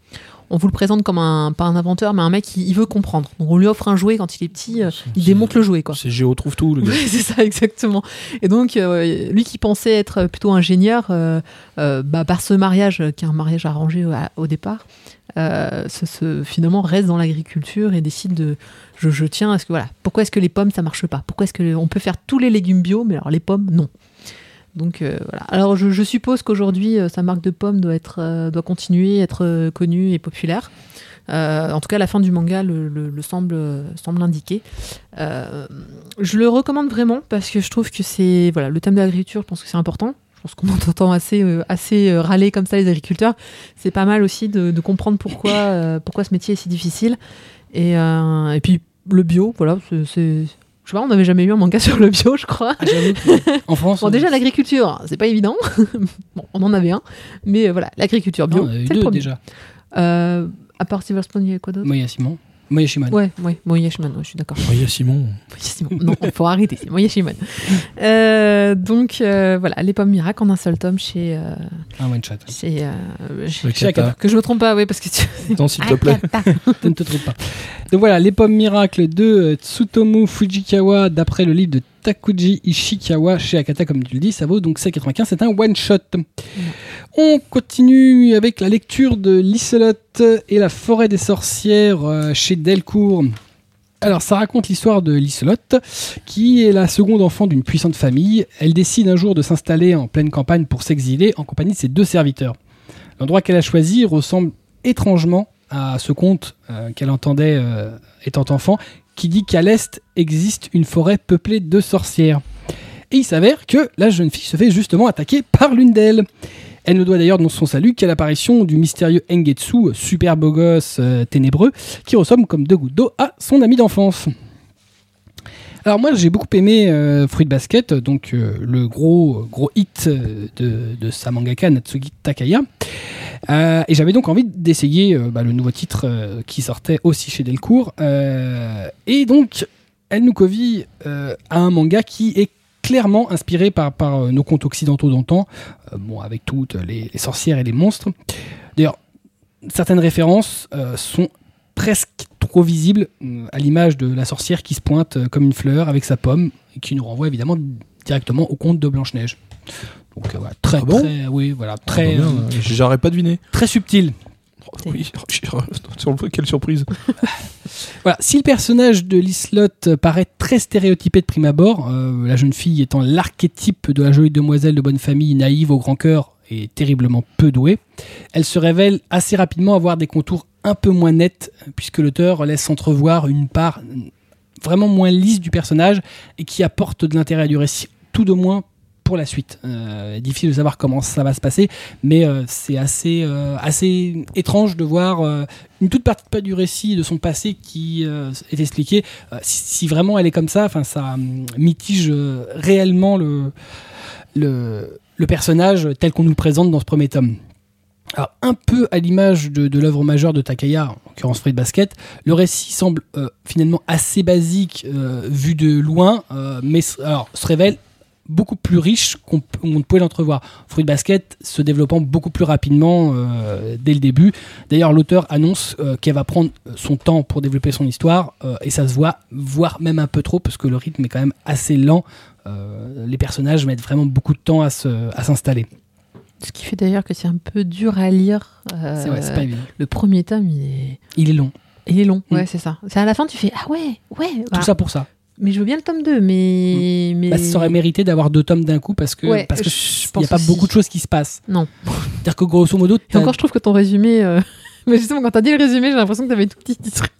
on vous le présente comme un pas un inventeur mais un mec qui il veut comprendre. Donc on lui offre un jouet quand il est petit, euh, il démonte le jouet quoi. C'est Géo trouve tout, le gars. (laughs) C'est ça, exactement. Et donc, euh, lui qui pensait être plutôt ingénieur, euh, euh, bah, par ce mariage, qui est un mariage arrangé au, au départ, ce, ce- finalement reste dans l'agriculture et décide de. Je, je tiens à ce que. Voilà. Pourquoi est-ce que les pommes, ça marche pas? Pourquoi est-ce qu'on peut faire tous les légumes bio, mais alors les pommes, non donc euh, voilà. Alors je, suppose qu'aujourd'hui euh, sa marque de pommes doit être euh, doit continuer être euh, connue et populaire. En tout cas, la fin du manga le, le- le semble semble l'indiquer. Euh, je le recommande vraiment parce que je trouve que c'est voilà le thème de l'agriculture. Je pense que c'est important. Je pense qu'on (laughs) entend assez assez râler comme ça les agriculteurs. C'est pas mal aussi de, comprendre pourquoi pourquoi ce métier est si difficile. Et puis le bio, voilà, c'est sais pas, on n'avait jamais eu un manga sur le bio, je crois. Ah, en France, Bon, déjà, l'agriculture, c'est pas évident. (laughs) bon, on en avait un. Mais euh, voilà, l'agriculture non, bio, on a eu c'est le deux déjà. Euh, à part Silver Spoon, il y avait quoi d'autre? Moya Simon. Moya Shimano. Ouais, ouais, Moya Shimon, ouais, je suis d'accord. Voyez Simon. Moya Shimon. Non, il faut arrêter, c'est Moya Shimon. (laughs) Euh, donc, euh, voilà, Les Pommes Miracles en un seul tome chez. euh, Un one shot. chez, euh, chez- Chez. Akata. Que je me trompe pas, oui, parce que tu. Non, s'il te plaît. (laughs) Ne te trompe pas. Donc voilà, Les Pommes Miracles de Tsutomu Fujikawa, d'après le livre de Takuji Ishikawa chez Akata, comme tu le dis, ça vaut donc 7,95. C'est un one-shot. On continue avec la lecture de Liselotte et la forêt des sorcières euh, chez Delcourt. Alors, ça raconte l'histoire de Liselotte, qui est la seconde enfant d'une puissante famille. Elle décide un jour de s'installer en pleine campagne pour s'exiler en compagnie de ses deux serviteurs. L'endroit qu'elle a choisi ressemble étrangement à ce conte euh, qu'elle entendait euh, étant enfant, qui dit qu'à l'est existe une forêt peuplée de sorcières. Et il s'avère que la jeune fille se fait justement attaquer par l'une d'elles. Elle ne doit d'ailleurs dans son salut qu'à l'apparition du mystérieux Engetsu, super beau gosse euh, ténébreux, qui ressemble comme deux gouttes d'eau à son ami d'enfance. Alors moi j'ai beaucoup aimé euh, Fruit Basket, donc euh, le gros gros hit euh, de, de sa mangaka Natsuki Takaya. Et j'avais donc envie d'essayer bah, le nouveau titre qui sortait aussi chez Delcourt. Et donc El Nukovi a un manga qui est clairement inspiré par, par nos contes occidentaux d'antan, bon, avec toutes les, les sorcières et les monstres. D'ailleurs, certaines références sont presque trop visibles, euh, à l'image de la sorcière qui se pointe euh, comme une fleur avec sa pomme, et qui nous renvoie évidemment directement au conte de Blanche-Neige. Donc euh, voilà, très, Ah bon très, oui, voilà, très, Ah, bah, J'aurais pas deviné. très subtil. Oh, oui, (laughs) quelle surprise. (laughs) Voilà, si le personnage de Lislot paraît très stéréotypé de prime abord, euh, la jeune fille étant l'archétype de la jolie demoiselle de bonne famille, naïve au grand cœur et terriblement peu douée, elle se révèle assez rapidement avoir des contours un peu moins nets, puisque l'auteur laisse entrevoir une part vraiment moins lisse du personnage et qui apporte de l'intérêt du récit, tout de moins pour la suite. Euh, difficile de savoir comment ça va se passer, mais euh, c'est assez, euh, assez étrange de voir une toute partie du récit de son passé qui est expliqué. Euh, si, vraiment elle est comme ça, enfin ça hum, mitige réellement le, le, le personnage tel qu'on nous présente dans ce premier tome. Un peu à l'image de, l'œuvre majeure de Takaya, en l'occurrence Fruit Basket, le récit semble euh, finalement assez basique euh, vu de loin, euh, mais alors, se révèle beaucoup plus riche qu'on ne pouvait l'entrevoir. Fruit Basket se développant beaucoup plus rapidement dès le début. D'ailleurs, l'auteur annonce qu'elle va prendre son temps pour développer son histoire, et ça se voit, voire même un peu trop, parce que le rythme est quand même assez lent. Euh, les personnages mettent vraiment beaucoup de temps à s'installer. Ce qui fait d'ailleurs que c'est un peu dur à lire. euh, c'est vrai, c'est pas évident. le premier tome, il est, Il est long. il est long. Mm. Ouais, c'est ça. C'est à la fin, tu fais Ah ouais, ouais. Tout bah, ça pour ça. Mais je veux bien le tome 2, mais. mais... Bah, ça aurait mérité d'avoir deux tomes d'un coup parce que Ouais, parce que n'y a pas aussi. beaucoup de choses qui se passent. Non. C'est-à-dire que grosso modo, Et encore, je trouve que ton résumé. euh, Mais justement, quand t'as dit le résumé, j'ai l'impression que t'avais tout petit truc.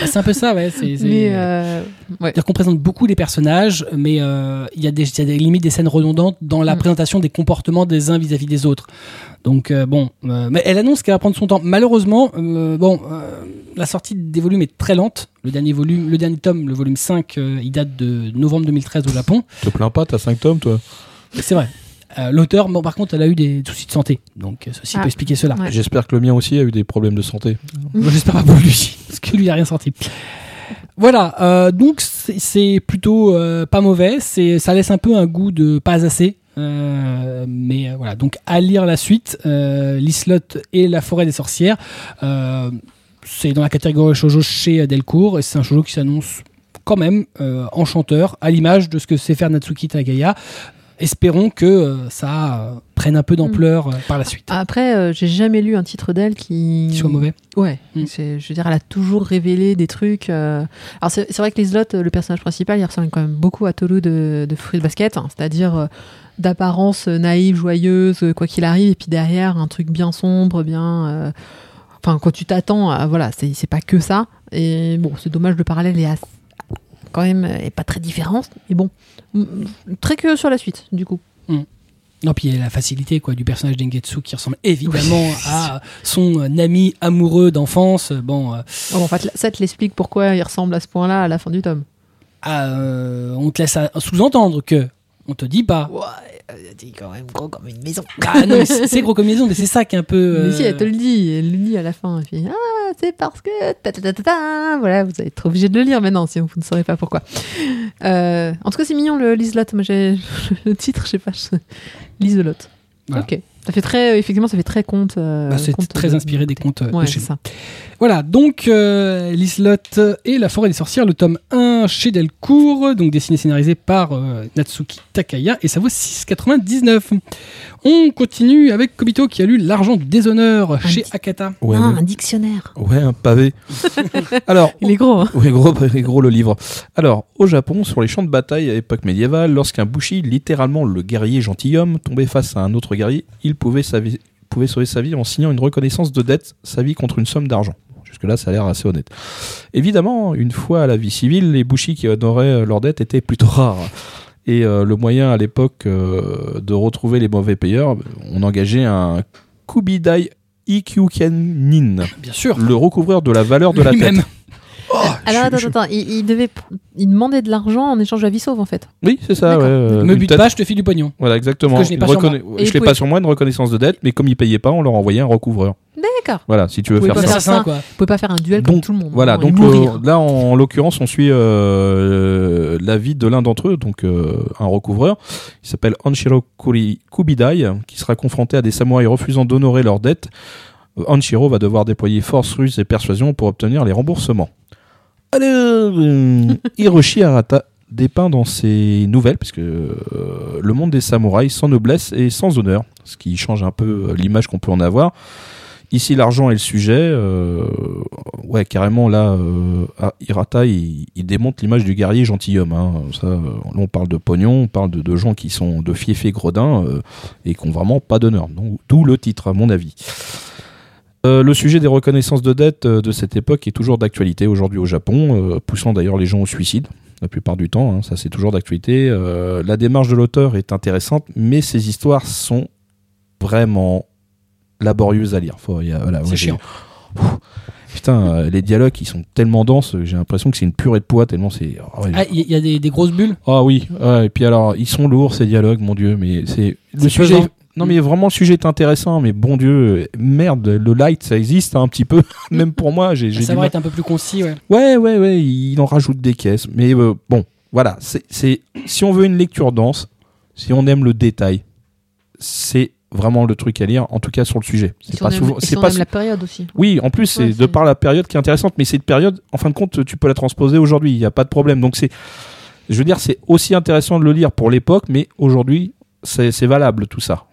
bah, c'est un peu ça, ouais. C'est, Mais. euh, Ouais. C'est-à-dire qu'on présente beaucoup les personnages, mais euh, il y, a des- il y a des limites des scènes redondantes dans la Mm. présentation des comportements des uns vis-à-vis des autres. Donc euh, bon, euh, mais elle annonce qu'elle va prendre son temps. Malheureusement, euh, bon, euh, la sortie des volumes est très lente. Le dernier volume, le dernier tome, le volume 5, euh, il date de novembre 2013 au Japon. Te plains pas, t'as 5 tomes, toi? C'est vrai. Euh, L'auteur, bon, par contre, elle a eu des soucis de santé, donc euh, ceci Ah. peut expliquer cela. Ouais. J'espère que le mien aussi a eu des problèmes de santé. (laughs) J'espère pas pour lui, parce que lui il a rien sorti. Voilà, euh, donc c'est c'est plutôt euh, pas mauvais. C'est ça laisse un peu un goût de pas assez. Euh, mais euh, voilà, donc à lire la suite, euh, L'Islot et la forêt des sorcières. Euh, c'est dans la catégorie shoujo chez Delcourt et c'est un shoujo qui s'annonce quand même euh, enchanteur, à l'image de ce que sait faire Natsuki Tagaya. Espérons que euh, ça euh, prenne un peu d'ampleur euh, par la suite. Après, j'ai jamais lu un titre d'elle qui... Qui soit mauvais. Ouais, Mm. je veux dire, elle a toujours révélé des trucs. Alors, c'est vrai que les slots, le personnage principal, il ressemble quand même beaucoup à Tolu de, de Fruit Basket, hein, c'est-à-dire d'apparence naïve, joyeuse, quoi qu'il arrive, et puis derrière, un truc bien sombre, bien. euh, Enfin, quand tu t'attends, voilà, c'est pas que ça. Et bon, c'est dommage, le parallèle est assez- quand même est pas très différent. Mais bon, mm, très curieux sur la suite, du coup. Non, puis il y a la facilité quoi, du personnage d'Engetsu qui ressemble évidemment à son euh, ami amoureux d'enfance. Bon, euh, en fait, ça te l'explique pourquoi il ressemble à ce point-là à la fin du tome. ah, euh, on te laisse sous-entendre que on te dit pas. C'est quand même gros comme une maison. (laughs) Ah non, mais c'est gros comme maison, mais c'est ça qui est un peu. Mais si, euh, elle te le dit, elle le dit à la fin. Elle fait, ah, c'est parce que. ta, ta, ta, ta, ta. Voilà, vous allez être obligé de le lire maintenant, si vous ne saurez pas pourquoi. Euh, en tout cas, c'est mignon le Liselot. Moi, j'ai (laughs) le titre, je sais pas. je- Liselot. Voilà. Ok. Ça fait très, effectivement, ça fait très conte. euh, bah, c'est très de- inspiré des contes euh, de Ouais, chez nous. ça. Voilà, donc euh, Lislot et la forêt des sorcières, le tome 1 chez Delcourt, donc dessiné et scénarisé par euh, Natsuki Takaya, et ça vaut 6,99. On continue avec Kobito qui a lu L'argent du déshonneur chez Akata. Ouais, ah, mais- un dictionnaire. ouais, un pavé. (laughs) Alors, Il est gros, hein. (laughs) Oui, gros, (laughs) oui, gros le livre. Alors, au Japon, sur les champs de bataille à époque médiévale, lorsqu'un bushi, littéralement le guerrier gentilhomme, tombait face à un autre guerrier, il pouvait, sa vie- pouvait sauver sa vie en signant une reconnaissance de dette, sa vie contre une somme d'argent. Jusque-là, ça a l'air assez honnête. Évidemment, une fois à la vie civile, les bushi qui honoraient leur dette étaient plutôt rares. Et euh, le moyen à l'époque euh, de retrouver les mauvais payeurs, on engageait un kubidai Ikyukenin, Bien sûr. le recouvreur de la valeur de la tête. Lui-même. Alors, je- attends, je- attends, il, il devait, il demandait de l'argent en échange de la vie sauve, en fait. Oui, c'est ça. Ouais, euh, Me une bute tête- pas, je te file du pognon. Voilà, exactement. Parce que je l'ai pas reconna- pas sur moi, une reconnaissance de dette, mais comme il payait pas, on leur envoyait un recouvreur. D'accord. Voilà, si tu veux Vous faire ça. faire ça. quoi. Vous pouvez pas faire un duel Donc, comme tout le monde. Voilà, hein, donc le- là en, en l'occurrence, on suit euh, la vie de l'un d'entre eux, donc euh, un recouvreur. Il s'appelle Anshiro Kuri- Kubidai, qui sera confronté à des samouraïs refusant d'honorer leurs dettes. Euh, Anshiro va devoir déployer force, ruse et persuasion pour obtenir les remboursements. Alors, euh, (laughs) Hiroshi Arata dépeint dans ses nouvelles, puisque euh, le monde des samouraïs sans noblesse et sans honneur, ce qui change un peu euh, l'image qu'on peut en avoir. Ici, l'argent est le sujet. euh, ouais, carrément, là, euh, ah, Hirata, il, démonte l'image du guerrier gentilhomme. Hein. Ça, là, on parle de pognon, on parle de, gens qui sont de fiefs et gredins euh, et qui ont vraiment pas d'honneur. D'où le titre, à mon avis. Le sujet des reconnaissances de dette de cette époque est toujours d'actualité aujourd'hui au Japon, poussant d'ailleurs les gens au suicide la plupart du temps. hein, ça, c'est toujours d'actualité. La démarche de l'auteur est intéressante, mais ces histoires sont vraiment laborieuses à lire. Faut, y a- voilà, C'est chiant. Putain, euh, les dialogues ils sont tellement denses, euh, j'ai l'impression que c'est une purée de poids tellement c'est. oh, ouais. Ah, il y, a des, des grosses bulles? Ah oui, ouais, et puis alors ils sont lourds ces dialogues, mon dieu, mais c'est le sujet. Non mais vraiment le sujet est intéressant, mais bon dieu, merde, le light ça existe hein, un petit peu, (laughs) même pour moi j'ai j'ai Ça va être un peu plus concis, ouais. Ouais ouais ouais, il en rajoute des caisses, mais euh, bon, voilà, c'est c'est si on veut une lecture dense, si on aime le détail, c'est vraiment le truc à lire, en tout cas sur le sujet. C'est Si pas souvent, si c'est pas aime la période aussi. oui, en plus, c'est de par la période qui est intéressante, mais cette période, en fin de compte, tu peux la transposer aujourd'hui, il n'y a pas de problème. Donc c'est, je veux dire, c'est aussi intéressant de le lire pour l'époque, mais aujourd'hui, c'est c'est valable tout ça.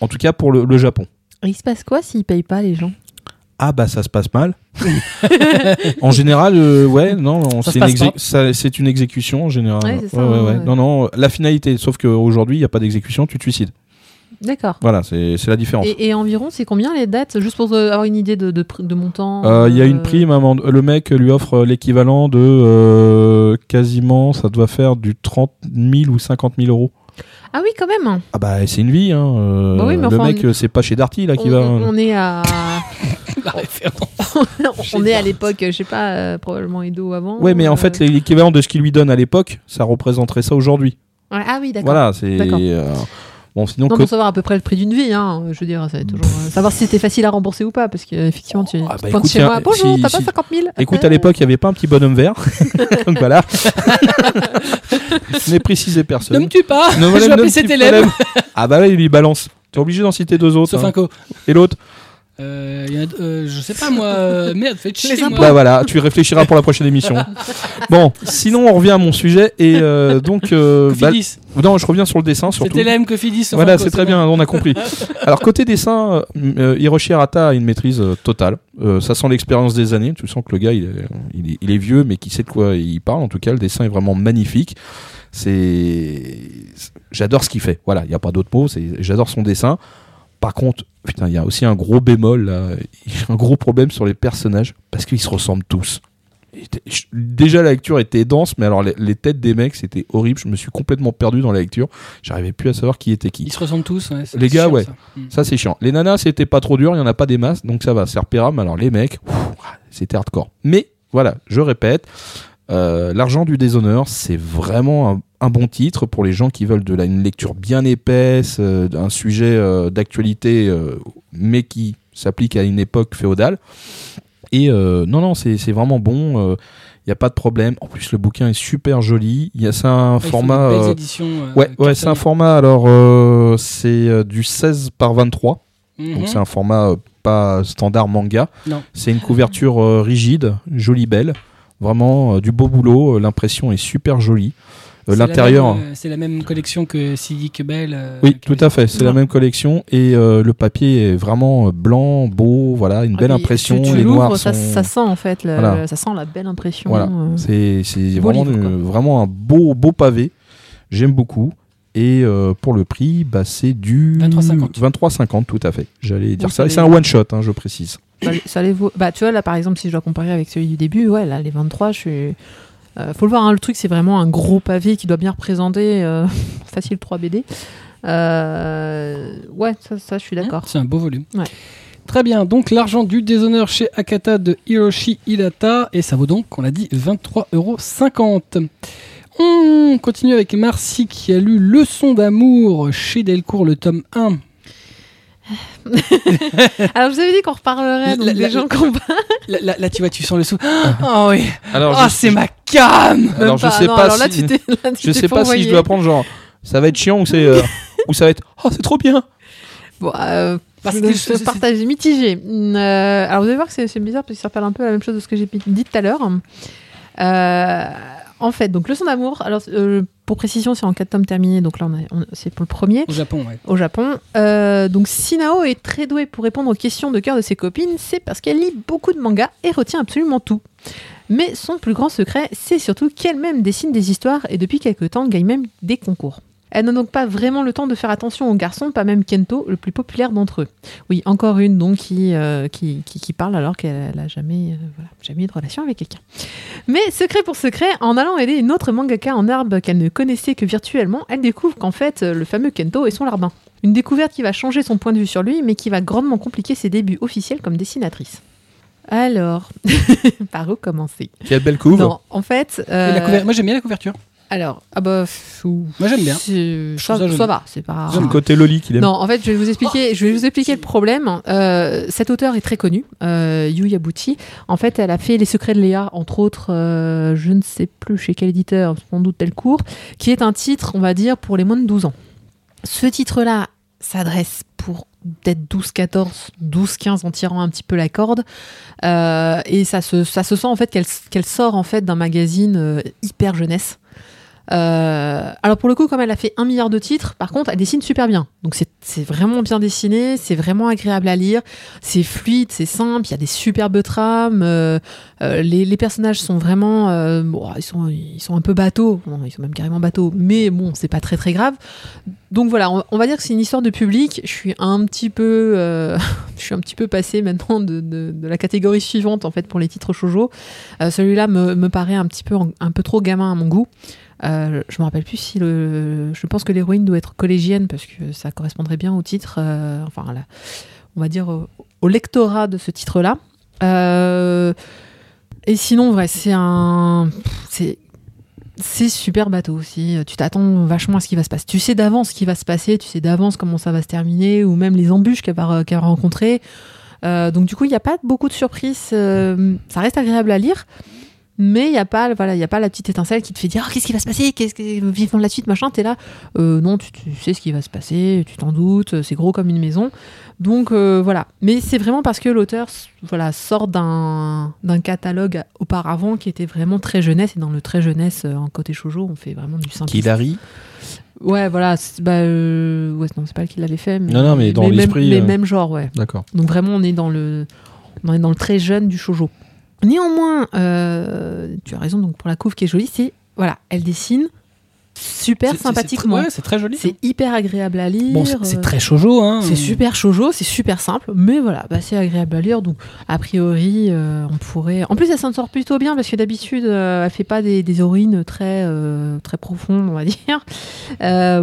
En tout cas pour le, le Japon. Et il se passe quoi s'ils payent pas les gens? Ah bah ça se passe mal. (laughs) en général, euh, ouais, non, c'est une, exécution en général. Ouais, c'est ça, ouais, ouais, ouais. ouais. Non, non, la finalité, sauf qu'aujourd'hui, il n'y a pas d'exécution, tu te suicides. D'accord. Voilà, c'est c'est la différence. Et, et environ, c'est combien les dates Juste pour euh, avoir une idée de, de, montant Euh, Il y a euh, une prime, à un moment- le mec lui offre l'équivalent de euh, quasiment, ça doit faire du 30 000 ou 50 000 euros. Ah oui, quand même. Ah bah c'est une vie, hein. euh, Bah oui, mais le enfin, mec, on- euh, c'est pas chez Darty là qui on, va. on- est à, (laughs) La référence. (laughs) on est à l'époque, je sais pas, euh, probablement Edo avant. Ouais, mais en euh, fait l'équivalent de ce qu'il lui donne à l'époque, ça représenterait ça aujourd'hui. ouais, ah oui, d'accord. Voilà, c'est. Bon, sinon, Non, pour savoir à peu près le prix d'une vie, hein, je veux dire, ça va être toujours. euh, savoir si c'était facile à rembourser ou pas, parce qu'effectivement, tu, Ah, bah, écoute, chez moi. Bonjour, si- t'as pas si- 50 000 Écoute, à l'époque, il n'y avait pas un petit bonhomme vert. (laughs) Donc voilà. Je n'ai précisé Ne personne. me tue pas Ne Je vais ne appeler cet élève pas. Ah bah là, il lui balance. T'es obligé d'en citer deux autres. Sauf hein. un co. Et l'autre Euh, y a- euh, je sais pas moi. euh, (laughs) Merde, faites chier. Moi. Bah voilà, tu réfléchiras pour la prochaine émission. (laughs) Bon, sinon on revient à mon sujet et euh, donc euh, bah, non, je reviens sur le dessin surtout. C'était l'AM Cofidis. Voilà, c'est très bien, on a compris. (laughs) Alors côté dessin, Hiroshi Arata a une maîtrise euh, totale. Euh, ça sent l'expérience des années. Tu sens que le gars, il est, il est, il est vieux, mais qui sait de quoi il parle. En tout cas, le dessin est vraiment magnifique. C'est, j'adore ce qu'il fait. Voilà, il n'y a pas d'autre mot. C'est, j'adore son dessin. Par contre, putain, il y a aussi un gros bémol là, un gros problème sur les personnages parce qu'ils se ressemblent tous. Déjà la lecture était dense, mais alors les, les têtes des mecs c'était horrible. Je me suis complètement perdu dans la lecture. J'arrivais plus à savoir qui était qui. Ils se ressemblent tous. ouais, Les gars, chiant, ouais. ça. Mm. Ça c'est chiant. Les nanas c'était pas trop dur, il y en a pas des masses, donc ça va, c'est repérable. Alors les mecs, c'était hardcore. Mais voilà, je répète, euh, l'argent du déshonneur, c'est vraiment un, un bon titre pour les gens qui veulent de la, une lecture bien épaisse, euh, d'un sujet euh, d'actualité, euh, mais qui s'applique à une époque féodale. Et euh, non, non, c'est vraiment bon. Il n'y a pas de problème. En plus, le bouquin est super joli. Il y a c'est un Ouais, font format. éditions, Ouais, ouais, c'est un format. Alors, c'est du 16 par 23. Mhm. Donc, c'est un format pas standard manga. C'est une couverture rigide, jolie, belle. Vraiment euh, du beau boulot. L'impression est super jolie. Euh, C'est la L'intérieur. même, euh, C'est la même collection que Sidic Bell. euh, Oui, tout à fait. C'est la même collection et euh, le papier est vraiment blanc, beau. Voilà, une Ah, belle impression. Tu, tu les noirs ça, sont. ça sent en fait, le- Voilà. ça sent la belle impression. Voilà. euh. C'est vraiment, un beau, beau pavé. J'aime beaucoup. Et euh, pour le prix, bah, c'est du 23,50. 23,50, tout à fait. J'allais dire Bon, ça. c'est un one shot, hein, je précise. Ça, ça les vaut. Bah, tu vois, là, par exemple, si je dois comparer avec celui du début, ouais, là, les 23, je suis. Euh, faut le voir, hein, le truc, c'est vraiment un gros pavé qui doit bien représenter euh, (laughs) facile 3 BD. Euh, ouais, ça, ça, je suis d'accord. C'est un beau volume. Ouais. Très bien, donc l'argent du déshonneur chez Akata de Hiroshi Hirata, et ça vaut donc, on l'a dit, 23,50€. On continue avec Marcy qui a lu Leçon d'amour chez Delcourt, le tome 1. (laughs) Alors, je vous avais dit qu'on reparlerait donc, La- des la- gens qu'on Là, là- là, tu vois, tu sens le sou. Oh (laughs) oui, Alors, oh, c'est ma cam alors, je sais non, pas alors là, si, tu t'es, là, tu je sais pas si je dois prendre genre, ça va être chiant ou c'est, euh, (laughs) ou ça va être, oh, c'est trop bien. Bon, euh, Parce que je je- c'est- partage mitigé. Euh, alors vous allez voir que c'est c'est bizarre parce que ça rappelle un peu la même chose de ce que j'ai dit tout à l'heure. Euh, en fait, donc leçon d'amour. Alors euh, pour précision, c'est en quatre tomes terminés. Donc là, on c'est pour le premier Au Japon, ouais. au Japon. Euh, donc si Nao est très douée pour répondre aux questions de cœur de ses copines, c'est parce qu'elle lit beaucoup de mangas et retient absolument tout. Mais son plus grand secret, c'est surtout qu'elle-même dessine des histoires et depuis quelque temps gagne même des concours. Elle n'a donc pas vraiment le temps de faire attention aux garçons, pas même Kento, le plus populaire d'entre eux. Oui, encore une donc qui, euh, qui, qui, qui parle alors qu'elle n'a jamais, euh, voilà, jamais eu de relation avec quelqu'un. Mais secret pour secret, en allant aider une autre mangaka en herbe qu'elle ne connaissait que virtuellement, elle découvre qu'en fait, euh, le fameux Kento est son larbin. Une découverte qui va changer son point de vue sur lui, mais qui va grandement compliquer ses débuts officiels comme dessinatrice. Alors, (laughs) par où commencer? Quelle belle couve. Non, en fait, Et euh, la couver- Moi, j'aime bien la couverture. Alors, ah bah, pff, ou- Moi, j'aime bien. ça, ça va, c'est pas. C'est le côté Loli qu'il aime. Non, en fait, je vais vous expliquer, je vais vous expliquer le problème. Euh, cet auteur est très connu, euh, Yu Yabuchi. En fait, elle a fait Les Secrets de Léa, entre autres, euh, je ne sais plus chez quel éditeur, sans doute Delcourt, qui est un titre, on va dire, pour les moins de 12 ans. Ce titre-là s'adresse pour peut-être 12, 14, 12, 15 en tirant un petit peu la corde. Euh, et ça se, ça se sent en fait qu'elle qu'elle sort en fait d'un magazine euh, hyper jeunesse. Euh, alors pour le coup, comme elle a fait un milliard de titres, par contre, elle dessine super bien. Donc c'est vraiment bien dessiné, c'est vraiment agréable à lire, c'est fluide, c'est simple, il y a des superbes trames, euh, euh, les, personnages sont vraiment, ils sont un peu bateaux, ils sont même carrément bateaux, mais bon, c'est pas très très grave. Donc voilà, on, va dire que c'est une histoire de public. Je suis un petit peu, (laughs) je suis un petit peu passé maintenant de, la catégorie suivante en fait pour les titres shoujo. Celui-là me, paraît un petit un peu trop gamin à mon goût. Euh, je me rappelle plus si le. Je pense que l'héroïne doit être collégienne parce que ça correspondrait bien au titre. euh, enfin, on va dire au, lectorat de ce titre-là. Euh, et sinon, vrai, c'est un. C'est. c'est super bateau aussi. Tu t'attends vachement à ce qui va se passer. Tu sais d'avance ce qui va se passer, tu sais d'avance comment ça va se terminer, ou même les embûches qu'elle va, rencontrer. Euh, donc du coup, il n'y a pas beaucoup de surprises. ça reste agréable à lire, mais il n'y a pas, voilà, il y a pas la petite étincelle qui te fait dire oh, qu'est-ce qui va se passer, qu'est-ce que vivement la suite, machin. T'es là, euh, non, tu, tu sais ce qui va se passer, tu t'en doutes. C'est gros comme une maison. Donc euh, voilà. Mais c'est vraiment parce que l'auteur, voilà, sort d'un d'un catalogue auparavant qui était vraiment très jeunesse et dans le très jeunesse euh, en côté shoujo, on fait vraiment du simple. Ouais, voilà. c'est- Bah, euh, ouais, non, c'est pas elle qui l'avait fait. Mais, Non, non, mais dans même- l'esprit, Mais même genre, ouais. D'accord. Donc vraiment, on est dans le, on est dans le très jeune du shoujo. Néanmoins, euh, tu as raison. Donc pour la couve qui est jolie, c'est voilà, elle dessine super sympathiquement. C'est, ouais, très joli. C'est hyper agréable à lire. Bon, c'est, très shoujo, hein. c'est super shoujo, c'est super simple, mais voilà, bah, c'est agréable à lire. Donc, a priori, euh, on pourrait. En plus, elle s'en sort plutôt bien parce que d'habitude, euh, elle fait pas des, des héroïnes très, euh, très profondes, on va (laughs) dire.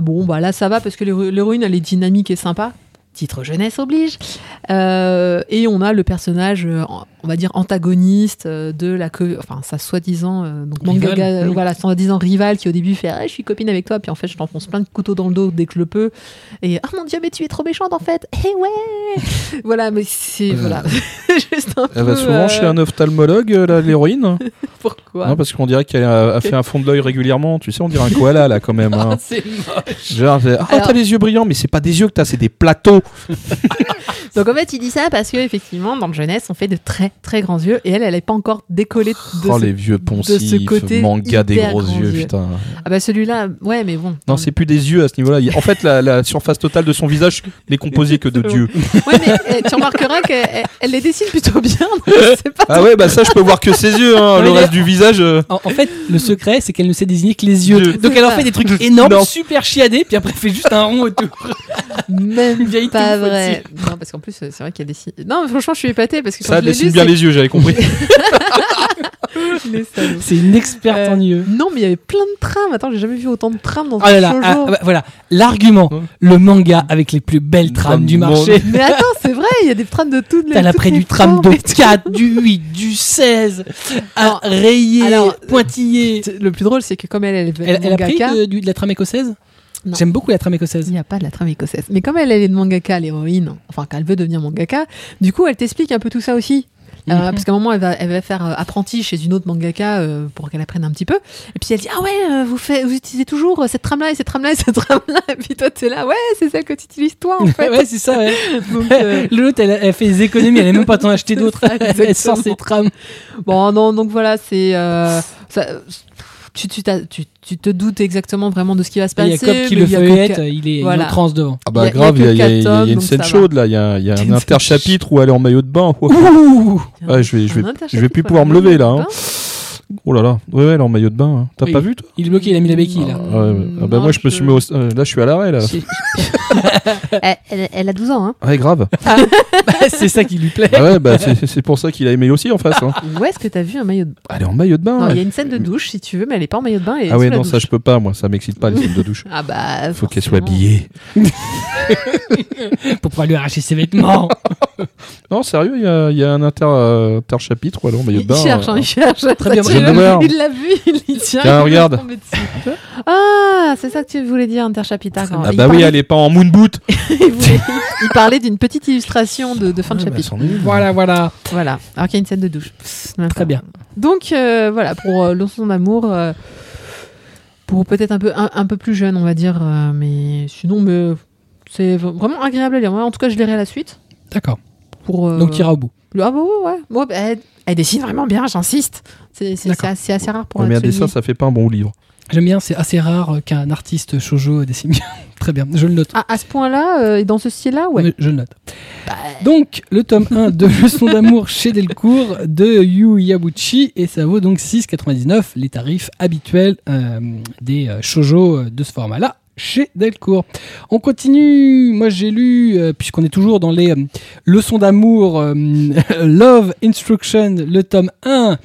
Bon, bah là, ça va parce que l'héro- l'héroïne, elle est dynamique et sympa. Titre jeunesse oblige. Et on a le personnage, on va dire, antagoniste euh, de la. co- Enfin, sa soi-disant. euh, donc, Rival. mangaka, euh, voilà, soi-disant rival qui au début fait ah, Je suis copine avec toi, puis en fait, je t'enfonce plein de couteaux dans le dos dès que je le peux. Et oh mon dieu, mais tu es trop méchante en fait. Eh ouais (laughs) Voilà, mais c'est. Euh, Voilà. (laughs) Juste un Elle peu. va souvent euh, chez un ophtalmologue, euh, la- l'héroïne? (laughs) Pourquoi? Non, parce qu'on dirait qu'elle a, a fait un fond de l'œil régulièrement. Tu sais, on dirait un koala là quand même. hein. c'est moche. Genre, ah, Alors- t'as les yeux brillants, mais c'est pas des yeux que t'as, c'est des plateaux. Donc en fait, il dit ça parce que effectivement, dans le jeunesse, on fait de très très grands yeux et elle, elle n'est pas encore décollée de oh, ce- les vieux de poncifs, ce côté manga des gros yeux, yeux. putain. Ah bah celui-là, ouais, mais bon. Non, c'est plus des yeux à ce niveau-là. En fait, la, la surface totale de son visage n'est composée que de (laughs) dieux. Ouais, mais eh, tu remarqueras qu'elle elle- elle les dessine plutôt bien. pas Ah ouais, bah ça, je peux voir que ses yeux. Hein. Le reste du visage. euh, En, en fait, le secret, c'est qu'elle ne sait désigner que les yeux. Dieu. Donc elle en fait des trucs énormes, Non. super chiadés, puis après elle fait juste un rond autour. même pas vrai. Non, parce qu'en plus, c'est vrai qu'elle dessine. Non, mais franchement, je suis épatée parce que quand Ça je bien les yeux, j'avais compris. (laughs) C'est une experte Euh, en yeux. Non, mais il y avait plein de trames. Attends, j'ai jamais vu autant de trames dans là un là, shoujo. ah, bah, voilà, l'argument, Ouais. le manga avec les plus belles trames du marché. Mais attends, c'est vrai, il y a des trames de toutes les. T'as l'après du tram formes de et tout. 4, du 8, du 16, à Alors, rayé, alors, pointillé. Le plus drôle, c'est que comme elle, elle est Elle, elle a pris mangaka, de, la trame écossaise. J'aime beaucoup la trame écossaise. il n'y a pas de la trame écossaise. Mais comme elle, elle est de mangaka, l'héroïne, enfin qu'elle veut devenir mangaka, du coup, elle t'explique un peu tout ça aussi. Euh, Mhm. Parce qu'à un moment, elle va, elle va faire euh, apprenti chez une autre mangaka euh, pour qu'elle apprenne un petit peu. Et puis elle dit Ah ouais, vous, faites, vous utilisez toujours cette trame-là et cette trame-là et cette trame-là. (laughs) Et puis toi, t'es là Ouais, c'est celle que tu utilises toi en (laughs) fait. ouais, c'est ça, ouais. (laughs) Donc, euh, L'autre, elle, elle fait des économies, elle n'a même pas t'en acheter d'autres. Elle sort ses trames. Bon, non, donc voilà, c'est. ça- tu, tu, tu, tu te doutes exactement vraiment de ce qui va se Il y passer. a Cobb qui le que feuillette, quatre- il est Voilà. en transe devant. Ah bah y a grave, que il y y y a une scène va. chaude là, il y a, y a un (laughs) interchapitre où elle est en maillot de bain. Ouh. Ouh Ouais, je vais, je vais, je vais plus pouvoir me lever là. hein. Oh là là, ouais, ouais, elle est en maillot de bain. hein. T'as Oui. pas vu toi? Il est bloqué, il a mis la béquille là. Ah, ouais, ouais. Ah bah Non, moi je me je- suis mis au... euh, là je suis à l'arrêt là. (laughs) (laughs) Elle, a 12 ans, hein. Ouais grave. (laughs) c'est ça qui lui plaît. Ah ouais bah c'est c'est pour ça qu'il a aimé aussi en face. Hein. Où est-ce que t'as vu un maillot de bain? Elle est en maillot de bain. Il y a une scène de douche si tu veux, mais elle est pas en maillot de bain. Elle est Ah ouais la non ça je peux pas moi, ça m'excite pas les scènes de douche. Ah bah. Faut qu'elle soit habillée. (laughs) Pour pouvoir lui arracher ses vêtements. Non sérieux, il y a, il y a un inter, euh, interchapitre ou alors en maillot de Il bain. cherche, hein, euh, il cherche. Très bien, il l'a-. Il vu, il y tient. Tiens, il regarde. Ah, c'est ça que tu voulais dire, interchapitre. Ah bah oui, elle est pas en moon boot. (laughs) il, parlait d'une petite illustration de, de fin de Ah, bah, chapitre. une. voilà, voilà. Voilà, alors qu'il y a une scène de douche. Très bien. Donc euh, voilà, pour euh, Leçon d'amour, euh, pour peut-être un peu, un, un peu plus jeune, on va dire, euh, mais sinon, mais, c'est vraiment agréable à lire. En tout cas, je lirai à la suite. D'accord. Pour, euh, Donc tu iras au bout. Ah bah ouais, bah, elle, elle dessine vraiment bien, j'insiste. C'est c'est- D'accord. c'est assez, assez rare pour Ouais, mais un dessin ça fait pas un bon livre. J'aime bien, c'est assez rare qu'un artiste shoujo dessine bien. (laughs) Très bien, je le note. Ah, à ce point-là, euh, et dans ce style-là, ouais. Je le note. Donc, le tome 1 de (laughs) Leçon d'amour chez Delcourt de Yu Yabuchi, et ça vaut donc 6,99, les tarifs habituels euh, des euh, shoujo de ce format-là chez Delcourt. On continue, moi j'ai lu, euh, puisqu'on est toujours dans les euh, leçons d'amour, euh, (laughs) Love Instruction, le tome 1.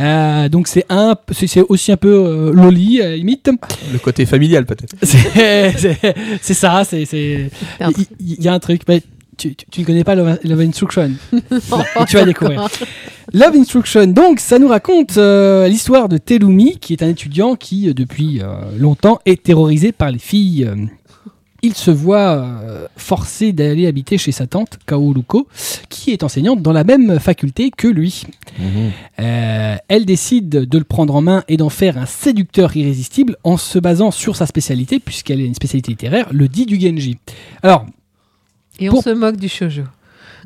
Euh, donc c'est un, c'est c'est aussi un peu euh, loli, à la limite. Le côté familial peut-être. (laughs) C'est ça, c'est il y, a un truc. mais tu, tu- tu ne connais pas Love, Love Instruction. Non, (laughs) tu vas découvrir. Love Instruction, donc ça nous raconte euh, l'histoire de Telumi, qui est un étudiant qui, euh, depuis euh, longtemps, est terrorisé par les filles. Il se voit euh, forcé d'aller habiter chez sa tante, Kaoluko, qui est enseignante dans la même faculté que lui. Euh, elle décide de le prendre en main et d'en faire un séducteur irrésistible en se basant sur sa spécialité, puisqu'elle est une spécialité littéraire, le dit du Genji. Alors, Et on Pour- se moque du shoujo.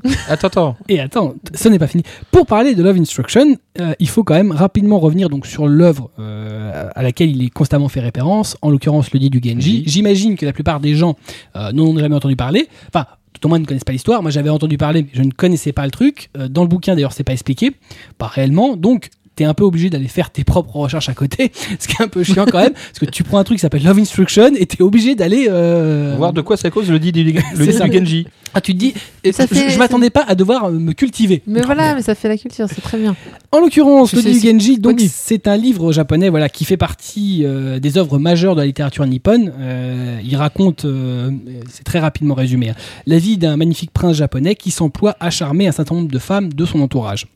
(laughs) Attends, attends. Et attends, ce n'est pas fini. Pour parler de Love Instruction, euh, il faut quand même rapidement revenir donc sur l'œuvre euh, à laquelle il est constamment fait référence, en l'occurrence le dit du Genji. J'imagine que la plupart des gens euh, n'en ont jamais entendu parler. Enfin, tout au moins ne connaissent pas l'histoire. Moi, j'avais entendu parler, mais je ne connaissais pas le truc. Euh, dans le bouquin, d'ailleurs, c'est pas expliqué, pas réellement. Donc T'es un peu obligé d'aller faire tes propres recherches à côté, (laughs) ce qui est un peu chiant quand même, parce que tu prends un truc qui s'appelle Love Instruction et t'es obligé d'aller euh, Voir de quoi ça cause le dit du, (laughs) le C'est dit ça. du Genji. Ah, tu te dis, Ça je, je m'attendais pas à devoir me cultiver. Mais voilà, mais ça fait la culture, c'est très bien. En l'occurrence, le dit du c'est Genji, donc c'est un livre japonais, voilà, qui fait partie euh, des œuvres majeures de la littérature nippone. Euh, il raconte, euh, c'est très rapidement résumé, hein, la vie d'un magnifique prince japonais qui s'emploie à charmer un certain nombre de femmes de son entourage.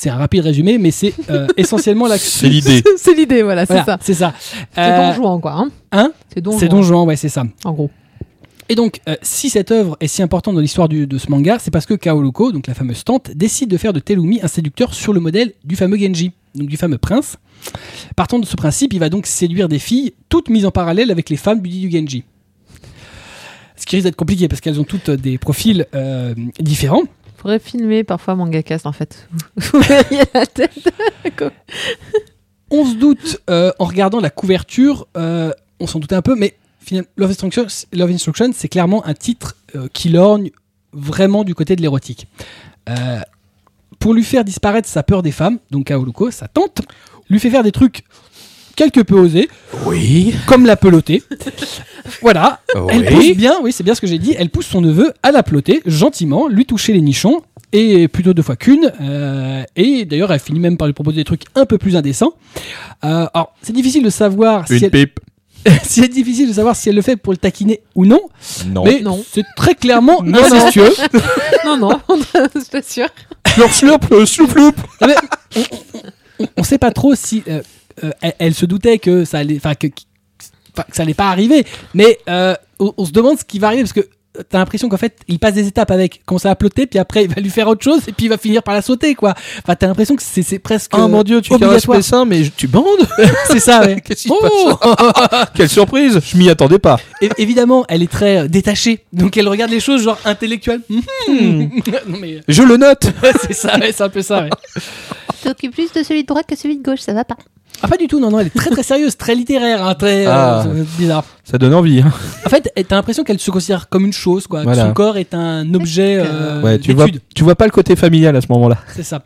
C'est un rapide résumé, mais c'est euh, (laughs) essentiellement la. C'est l'idée. c'est l'idée, voilà, c'est Voilà, ça. c'est ça. C'est Euh, Don Juan, quoi. Hein hein c'est Don Don Juan, ouais, c'est ça. en gros. Et donc, euh, si cette œuvre est si importante dans l'histoire de ce manga, c'est parce que Kaoluko, donc la fameuse tante, décide de faire de Telumi un séducteur sur le modèle du fameux Genji, donc du fameux prince. Partant de ce principe, il va donc séduire des filles, toutes mises en parallèle avec les femmes du dit du Genji. Ce qui risque d'être compliqué parce qu'elles ont toutes des profils euh, différents. Faudrait filmer parfois Mangacast, en fait. (laughs) Vous verriez la tête. (laughs) 11 d'août, euh, en regardant la couverture, euh, on s'en doutait un peu, mais Love Instruction, Love Instruction, c'est clairement un titre euh, qui lorgne vraiment du côté de l'érotique. Euh, pour lui faire disparaître sa peur des femmes, donc Kaoluko, sa tante, lui fait faire des trucs quelque peu osés, Oui. comme la peloter. voilà, elle pousse bien, oui, c'est bien ce que j'ai dit, elle pousse son neveu à la peloter, gentiment, lui toucher les nichons, et plutôt deux fois qu'une. euh, et d'ailleurs, elle finit même par lui proposer des trucs un peu plus indécents. Euh, alors, c'est difficile de savoir si Une elle, pipe. (laughs) c'est difficile de savoir si elle le fait pour le taquiner ou non, Non. mais Non. c'est très clairement Non, non. incestueux. (laughs) non, non, (laughs) je t'assure. Slurp, slurp, slurp, on, on- on sait pas trop si euh, elle, elle se doutait que ça allait, enfin que, ça allait pas arriver, mais euh, on, on se demande ce qui va arriver parce que euh, t'as l'impression qu'en fait il passe des étapes avec commence à la plotter puis après il va lui faire autre chose et puis il va finir par la sauter quoi. Enfin t'as l'impression que c'est c'est presque Oh mon dieu, tu caresses mes seins, mais je- tu bandes (laughs) c'est ça ouais. (laughs) Qu'est-ce qui se Oh (laughs) Quelle surprise Je m'y attendais pas. Évidemment elle est très euh, détachée donc elle regarde les choses genre intellectuelles. Non mais Je le note. euh, c'est ça ouais, c'est un peu ça ouais. T'occupes plus de celui de droite que celui de gauche, ça va pas. Ah pas du tout non non elle est très très sérieuse très littéraire hein, très euh, Ah. bizarre. Ça donne envie. hein. En fait, t'as l'impression qu'elle se considère comme une chose, quoi. que Voilà. son corps est un objet euh, Ouais, tu vois, d'étude. tu vois pas le côté familial à ce moment-là. C'est ça.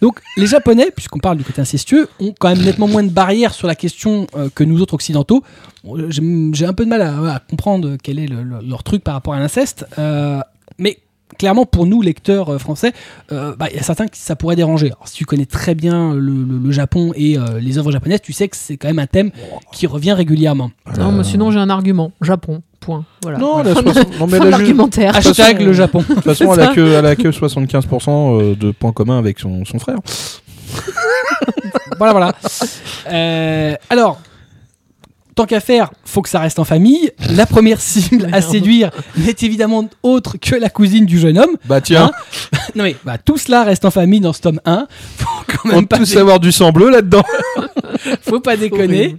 Donc, les Japonais, puisqu'on parle du côté incestueux, ont quand même nettement moins de barrières sur la question euh, que nous autres occidentaux. Bon, euh, J'ai j'ai un peu de mal à, à comprendre quel est le- le- leur truc par rapport à l'inceste, euh, mais clairement pour nous lecteurs euh, français, euh, bah, il y a certains qui ça pourrait déranger. Alors, si tu connais très bien le, le- le Japon et euh, les œuvres japonaises, tu sais que c'est quand même un thème qui revient régulièrement. Non, mais sinon j'ai un argument. Japon. Point. Voilà. Non, (laughs) la non, mais Fin elle de a juste- l'argumentaire. Hashtag le Japon. De toute façon, elle a, que, elle a que 75% euh, de points communs avec son, son frère. (laughs) voilà, voilà. Euh, alors, tant qu'à faire, faut que ça reste en famille. La première cible à (laughs) séduire n'est évidemment autre que la cousine du jeune homme. Bah tiens, (laughs) Non mais, bah, tout cela reste en famille dans ce tome 1. Faut quand on même peut pas, tous avoir du sang bleu là-dedans. (laughs) faut pas déconner.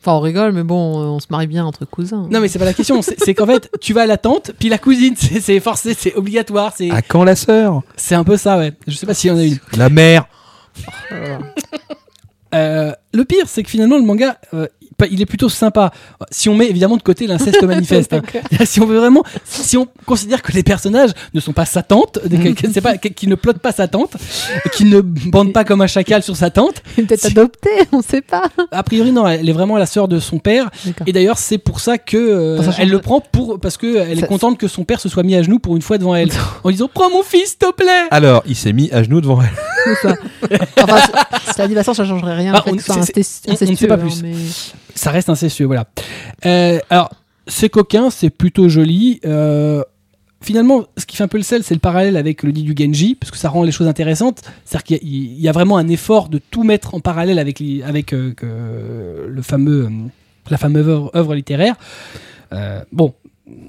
Enfin, on rigole, mais bon, euh, on se marie bien entre cousins. Non mais c'est pas la question. C'est qu'en fait, tu vas à la tante, puis la cousine, c'est forcé, c'est obligatoire. C'est À quand la sœur? C'est un peu ça, ouais. Je sais pas s'il y en a une. La mère Voilà. Euh, le pire, c'est que finalement, le manga, euh, il est plutôt sympa. Si on met évidemment de côté l'inceste (laughs) manifeste. hein. (laughs) Si on veut vraiment, si on considère que les personnages ne sont pas sa tante, (laughs) c'est pas, qu'ils ne plotent pas sa tante, qu'ils ne bandent pas comme un chacal sur sa tante, Peut-être Si- adopté, on sait pas. a priori non, elle est vraiment la sœur de son père. D'accord. Et d'ailleurs, c'est pour ça que euh, Ça elle le prend pour parce que elle est Ça- contente que son père se soit mis à genoux pour une fois devant elle, en disant prends mon fils, s'il te plaît. Alors, il s'est mis à genoux devant elle. (laughs) C'est ça. Enfin, façon, ça changerait rien. Ah, le fait on- incest- on- on ne sait pas hein, plus. mais- Ça reste incestueux, voilà. Euh, alors, c'est coquin, c'est plutôt joli. Euh, finalement, ce qui fait un peu le sel, c'est le parallèle avec le dit du Genji, parce que ça rend les choses intéressantes. C'est-à-dire qu'il y, y a vraiment un effort de tout mettre en parallèle avec, les- avec euh, que- le fameux, euh, la fameuse œuvre, œuvre littéraire. Euh, bon,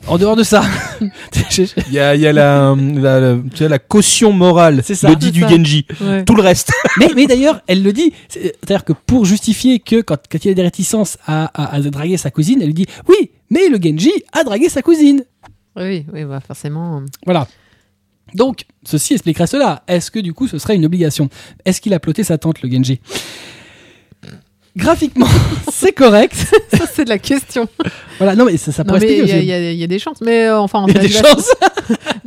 en dehors de ça, (laughs) Il y a, il y a la, la, la- tu sais, la caution morale, C'est ça, le dit du ça. Genji. Ouais. Tout le reste. (laughs) mais, mais d'ailleurs, elle le dit. C'est- C'est-à-dire que pour justifier que quand, quand il y a des réticences à, à- à draguer sa cousine, elle lui dit Oui, mais le Genji a dragué sa cousine. Oui, oui, bah forcément. Voilà. Donc, ceci expliquerait cela. Est-ce que du coup, ce serait une obligation? Est-ce qu'il a ploté sa tante, le Genji? Graphiquement, (laughs) c'est correct. Ça, c'est de la question. Voilà, non, mais ça, ça pourrait il y, a- y y des chances. Mais euh, enfin, Il y a cela des chances. (laughs)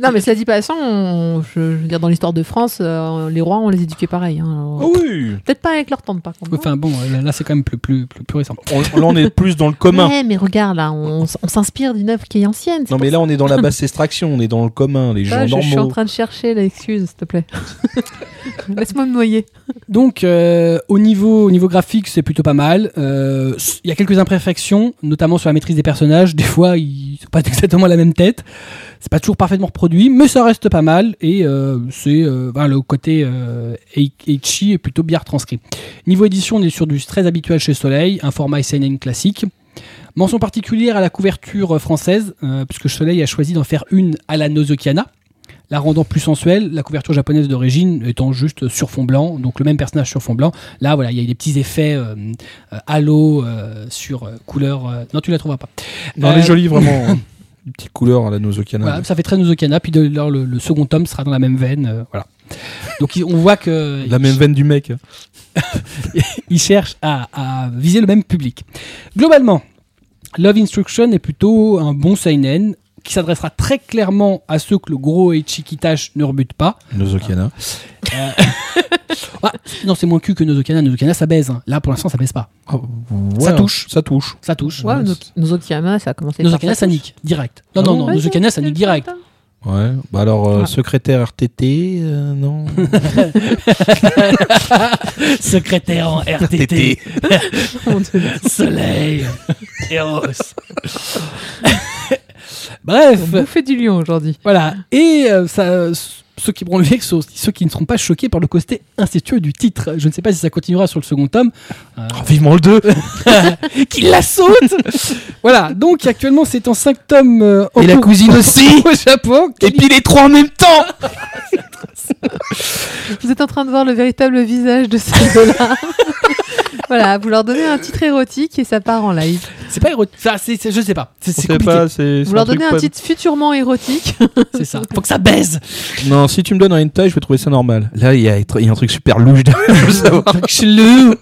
Non, mais cela dit passant, on- je, je veux dire, dans l'histoire de France, euh, les rois, on les éduquait pareil. hein. Alors, Oh oui. Peut-être pas avec leur tante, par contre. Enfin bon, là, là, c'est quand même plus, plus, plus, plus récent. On, là, on est plus dans le commun. Ouais, mais regarde, là, on, s'inspire d'une œuvre qui est ancienne. Non, mais là, on est dans la (laughs) basse extraction. On est dans le commun, les ça. gens je, je suis en normaux. train de chercher l'excuse, s'il te plaît. Laisse-moi me noyer. Donc, euh, au, niveau, au niveau graphique, c'est plutôt pas mal. Euh, Il y a quelques imperfections, notamment sur la maîtrise des personnages. Des fois, ils n'ont pas (laughs) exactement la même tête. C'est pas toujours parfaitement reproduit, mais ça reste pas mal. Et euh, c'est euh, voilà, le côté Eichi est plutôt bien retranscrit. Niveau édition, on est sur du très habituel chez Soleil, un format SNN classique. Mention particulière à la couverture française, euh, puisque Soleil a choisi d'en faire une à la Nozokiana, la rendant plus sensuelle, la couverture japonaise d'origine étant juste sur fond blanc, donc le même personnage sur fond blanc. Là, voilà, il y a des petits effets euh, euh, halo euh, sur couleur. Non, tu la trouveras pas. Non, elle est jolie, vraiment. (laughs) hein. Une petite couleur à la Nozokana. Voilà, ça fait très Nozokana, puis de, alors, le, le second tome sera dans la même veine. voilà. Donc on voit que La même veine du mec. (laughs) il cherche à, à viser le même public. Globalement, Love Instruction est plutôt un bon seinen qui s'adressera très clairement à ceux que le gros Eichikitash ne rebute pas. Nozokana. (laughs) Ah, non, c'est moins cul que Nozokana. Nozokana, ça baise. hein. Là, pour l'instant, ça baise pas. Ah, Ça touche. Ça touche. Ça touche. Ouais, Nozokiyama, ça a commencé Nozokana, ça nique. Direct. Non, Ah non, bon non. Ouais, Nozokana, ça nique direct. Ouais. Bah alors, euh, Ah. secrétaire RTT, euh, non. (laughs) (laughs) Secrétaire en RTT. Soleil. Eros. Bref. On bouffait du lion aujourd'hui. Voilà. Et euh, ça, ceux qui pourront le aussi ceux qui ne seront pas choqués par le côté incestueux du titre. Je ne sais pas si ça continuera sur le second tome. Euh, Oh, vivement le 2 (laughs) qui la saute Voilà. Donc actuellement, c'est en 5 tomes. euh, en Et la cousine aussi (laughs) Au Japon. Et puis les trois en même temps (laughs) Vous êtes en train de voir le véritable visage de ces deux-là. voilà, vous leur donnez un titre érotique et ça part en live. C'est pas érotique. Enfin, c'est, c'est- je sais pas. C'est, On c'est sait compliqué. pas, c'est. Vous leur donnez un pas- titre futurement érotique. C'est ça. Faut que ça baise. Non, si tu me donnes un hentai, je vais trouver ça normal. Là, il y, a il y a un truc super louche derrière, je veux savoir. (laughs) Chelou.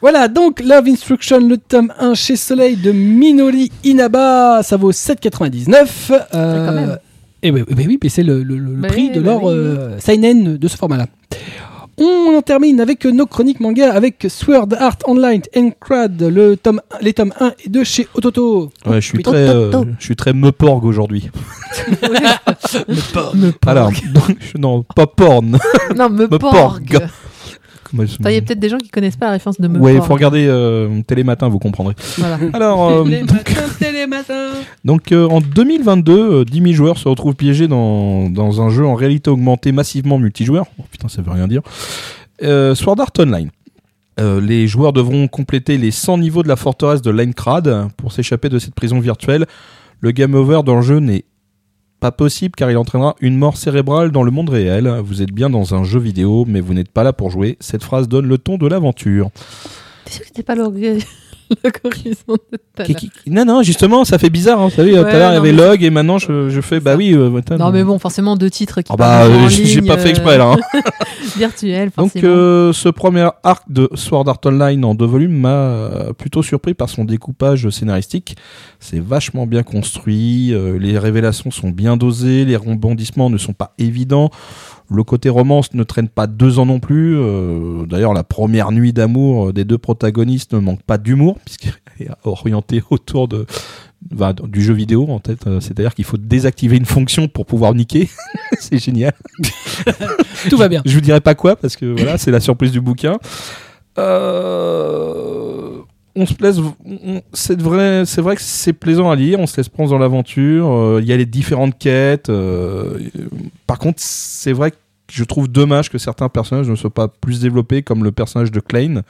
Voilà, donc Love Instruction, le tome 1 chez Soleil de Minori Inaba, ça vaut 7,99. Euh, quand même. et oui, oui, oui, mais c'est le, le- le Bah prix oui, de bah leur oui. euh, seinen de ce format-là. On en termine avec nos chroniques manga avec Sword Art Online Encrad, le tome, les tomes 1 et 2 chez Ototo. Ouais, je suis très, euh, je suis très me porg aujourd'hui. (laughs) Alors, donc, je- (laughs) non, pas porn. non, me Me porg. porg. Comment elle se- Attends, Il y a peut-être des gens qui connaissent pas la référence de me Ouais, il faut regarder euh, Télématin, vous comprendrez. Voilà. (laughs) Alors, euh, Les matins, télé matins. (laughs) donc euh, en 2022, euh, 10 000 joueurs se retrouvent piégés dans, dans un jeu en réalité augmentée massivement multijoueur. Oh, putain, ça veut rien dire. Euh, Sword Art Online. Euh, les joueurs devront compléter les 100 niveaux de la forteresse de Linecrad pour s'échapper de cette prison virtuelle. Le game over dans le jeu n'est pas possible car il entraînera une mort cérébrale dans le monde réel. Vous êtes bien dans un jeu vidéo, mais vous n'êtes pas là pour jouer. Cette phrase donne le ton de l'aventure. T'es sûr que pas (laughs) de tout à l'heure Non, non, justement, ça fait bizarre. Hein. Vous savez, tout à l'heure, il y non, avait mais- log et maintenant je, je fais, bah oui. euh, attends, Non mais bon, forcément deux titres qui Ah bah, parlent euh, j'ai j'ai ligne, pas fait exprès là. hein. euh, (laughs) virtuel Donc, forcément. euh, ce premier arc de Sword Art Online en deux volumes m'a euh, plutôt surpris par son découpage scénaristique. C'est vachement bien construit, euh, les révélations sont bien dosées, les rebondissements ne sont pas évidents. Le côté romance ne traîne pas deux ans non plus. euh, D'ailleurs, la première nuit d'amour des deux protagonistes ne manque pas d'humour, (laughs) puisqu'elle est orientée autour de, bah, du jeu vidéo en tête. Euh, C'est-à-dire qu'il faut désactiver une fonction pour pouvoir niquer. (laughs) c'est génial. (laughs) Tout va bien. Je vous dirai pas quoi parce que voilà, c'est la surprise du bouquin. Euh, on se plaise. C'est vrai, c'est vrai que c'est plaisant à lire. On se laisse prendre dans l'aventure. euh, Il y a les différentes quêtes. euh, par contre, c'est vrai que je trouve dommage que certains personnages ne soient pas plus développés, comme le personnage de Klein.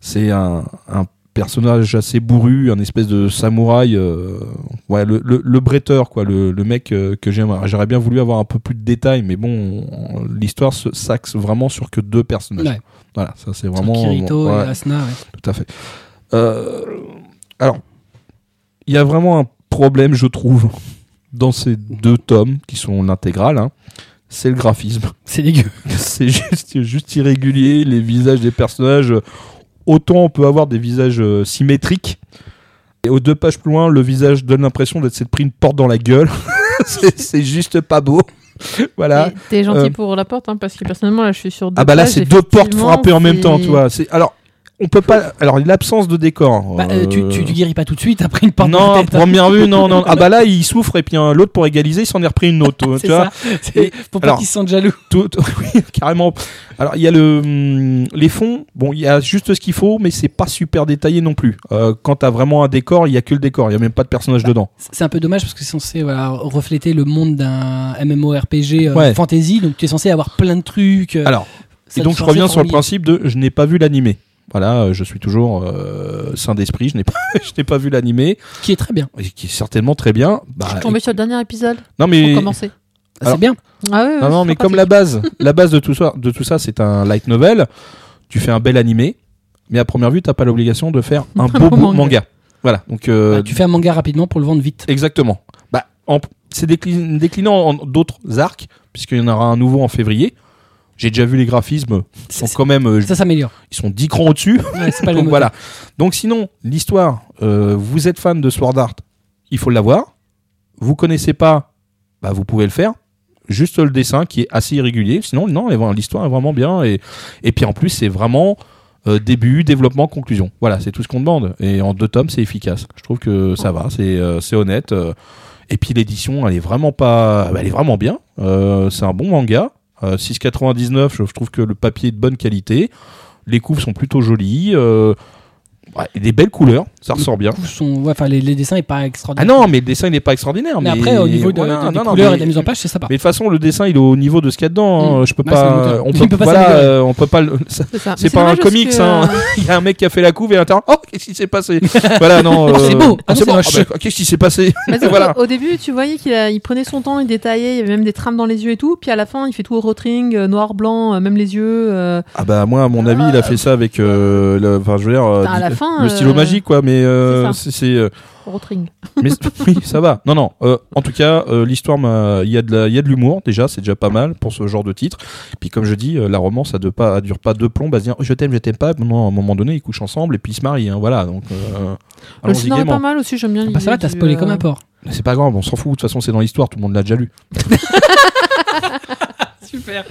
C'est un, un personnage assez bourru, un espèce de samouraï. euh, ouais, le, le, le bretteur, quoi, le, le mec que j'aime. J'aurais bien voulu avoir un peu plus de détails, mais bon, on- l'histoire s'axe vraiment sur que deux personnages. Ouais. Voilà, ça c'est vraiment. Kirito ouais. et ouais. Tout à fait. Euh, alors, il y a vraiment un problème, je trouve, dans ces deux tomes qui sont l'intégrale. hein. C'est le graphisme. C'est dégueu. (laughs) C'est juste, juste irrégulier. Les visages des personnages, autant on peut avoir des visages euh, symétriques. Et aux deux pages plus loin, le visage donne l'impression d'être pris une porte dans la gueule. (laughs) c'est juste pas beau. (laughs) voilà. T'es gentil Euh, pour la porte, hein, parce que personnellement, là, je suis sur deux Ah bah là, c'est deux portes frappées en même temps, tu vois. Alors. On peut pas. Alors l'absence de décor. Bah, euh, tu, euh, tu, tu guéris pas tout de suite après une porte non, la à tête. hein. première vue, non, non. (laughs) Ah bah là, il souffre et puis hein, l'autre pour égaliser, il s'en est repris une autre. (laughs) tu C'est vois. ça. C'est- Faut pas qu'ils se sentent jaloux. (laughs) Tout- tout- oui, carrément. Alors il y a le hum, les fonds. Bon, il y a juste ce qu'il faut, mais c'est pas super détaillé non plus. Euh, quand t'as vraiment un décor, il y a que le décor. Il y a même pas de personnage dedans. C'est un peu dommage parce que c'est censé voilà, refléter le monde d'un MMORPG euh, Ouais. fantasy, donc tu es censé avoir plein de trucs. euh, Alors, ça et donc je reviens sur le principe de je n'ai pas vu l'animé. Voilà, euh, je suis toujours euh, sain d'esprit. Je n'ai pas, (laughs) je n'ai pas vu l'animé, Qui est très bien. et qui est certainement très bien. Bah, Je suis tombé sur le dernier épisode non pour mais commencer. Alors- C'est bien. Ah ouais, ouais, Non, mais comme la base, la base de tout ça, de tout ça, c'est un light novel. Tu fais un bel animé, mais à première vue, t'as pas l'obligation de faire (laughs) un beau, beau beau manga. manga. Voilà. Donc euh, Bah, tu fais un manga rapidement pour le vendre vite. exactement. Bah, en- c'est déclin- déclinant en d'autres arcs, puisqu'il y en aura un nouveau en février. J'ai déjà vu les graphismes, ils sont quand même, euh, Ça s'améliore. ils sont 10 crans au-dessus. Ouais, (laughs) le Donc voilà. Donc sinon, l'histoire, euh, vous êtes fan de Sword Art, il faut l'avoir. Vous connaissez pas, bah vous pouvez le faire. Juste le dessin qui est assez irrégulier. Sinon, non, l'histoire est vraiment bien. Et, et puis en plus, c'est vraiment euh, début, développement, conclusion. Voilà, c'est tout ce qu'on demande. Et en deux tomes, c'est efficace. Je trouve que ça va, c'est euh, honnête. Et puis l'édition, elle est vraiment pas, elle est vraiment bien. Euh, c'est un bon manga. Euh, 6,99, je je trouve que le papier est de bonne qualité. Les couves sont plutôt jolies. euh, ouais, des belles couleurs, ça ressort bien. sont- ouais, les, les dessins n'est pas Ah extraordinaire. non, mais le dessin il n'est pas extraordinaire. mais Mais, après, au niveau de, voilà, de- des non, non, couleurs mais- et de la mise en page, c'est sympa. Mais de toute façon, le dessin il est au niveau de ce qu'il y a dedans. hein. Mm. Je peux Bah, pas. moteur. On Il peut, peut pas voilà, euh, on peut pas. C'est pas un comics, que, hein. euh, (laughs) Il y a un mec qui a fait la couve et à l'intérieur. Oh, qu'est-ce qui s'est passé? (laughs) Voilà, non. C'est euh, beau. ah, Ah, c'est bon. moche. Ah, bah, Qu'est-ce qui s'est passé? (laughs) Voilà. Au début, tu voyais qu'il prenait son temps, il détaillait, il y avait même des trames dans les yeux et tout. Puis à la fin, il fait tout au rotring, euh, noir, blanc, euh, même les yeux. euh, Ah bah moi, à mon avis, il a fait ça avec. euh, enfin, je veux dire, euh, fin, le stylo euh, magique, quoi. Mais euh, c'est euh. Mais (laughs) oui, ça va. Non, non. euh, en tout cas, euh, l'histoire, il y a de l'humour déjà, c'est déjà pas mal pour ce genre de titre. Puis comme je dis, euh, la romance, ça ne pas, dure pas deux plombs, à se dire oh, je t'aime, je t'aime pas. Non, à un moment donné, ils couchent ensemble et puis ils se marient. hein, voilà. Donc, euh, Le scénario est pas mal aussi, j'aime bien Ah bah, ça va, t'as spoilé euh, comme un porc. Mais C'est pas grave, on s'en fout. De toute façon, c'est dans l'histoire, tout le monde l'a déjà lu. (laughs) (laughs) Super.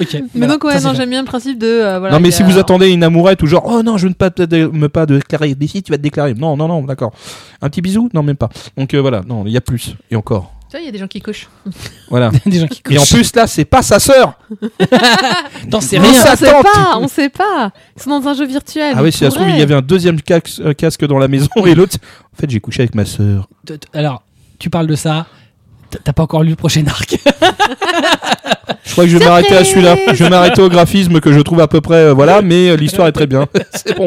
Mais voilà, donc, ouais, ça, c'est non, fait. j'aime bien le principe de. euh, voilà, non, mais il y si a- vous attendez une amourette ou genre oh non, je ne pas te, me pas déclarer d'ici, tu vas te déclarer. Non, non, non, d'accord. Un petit bisou Non, même pas. Donc euh, voilà, non, il y a plus et encore. Tu vois, il y a des gens qui cochent. (laughs) Voilà. (laughs) des gens qui Et en couchent. plus là, c'est pas sa sœur. T'en sais Mais rien. ça on sait tente. pas, on sait pas. Ils sont dans un jeu virtuel. Ah oui, ça se trouve, il y avait un deuxième casque, euh, casque dans la maison et l'autre. En fait, j'ai couché avec ma sœur. T- t- Alors, tu parles de ça. T'as pas encore lu le prochain arc. (laughs) Je crois que je vais m'arrêter à celui-là. Je vais m'arrêter au graphisme que je trouve à peu près, euh, voilà, mais euh, l'histoire est très bien. (laughs) c'est bon.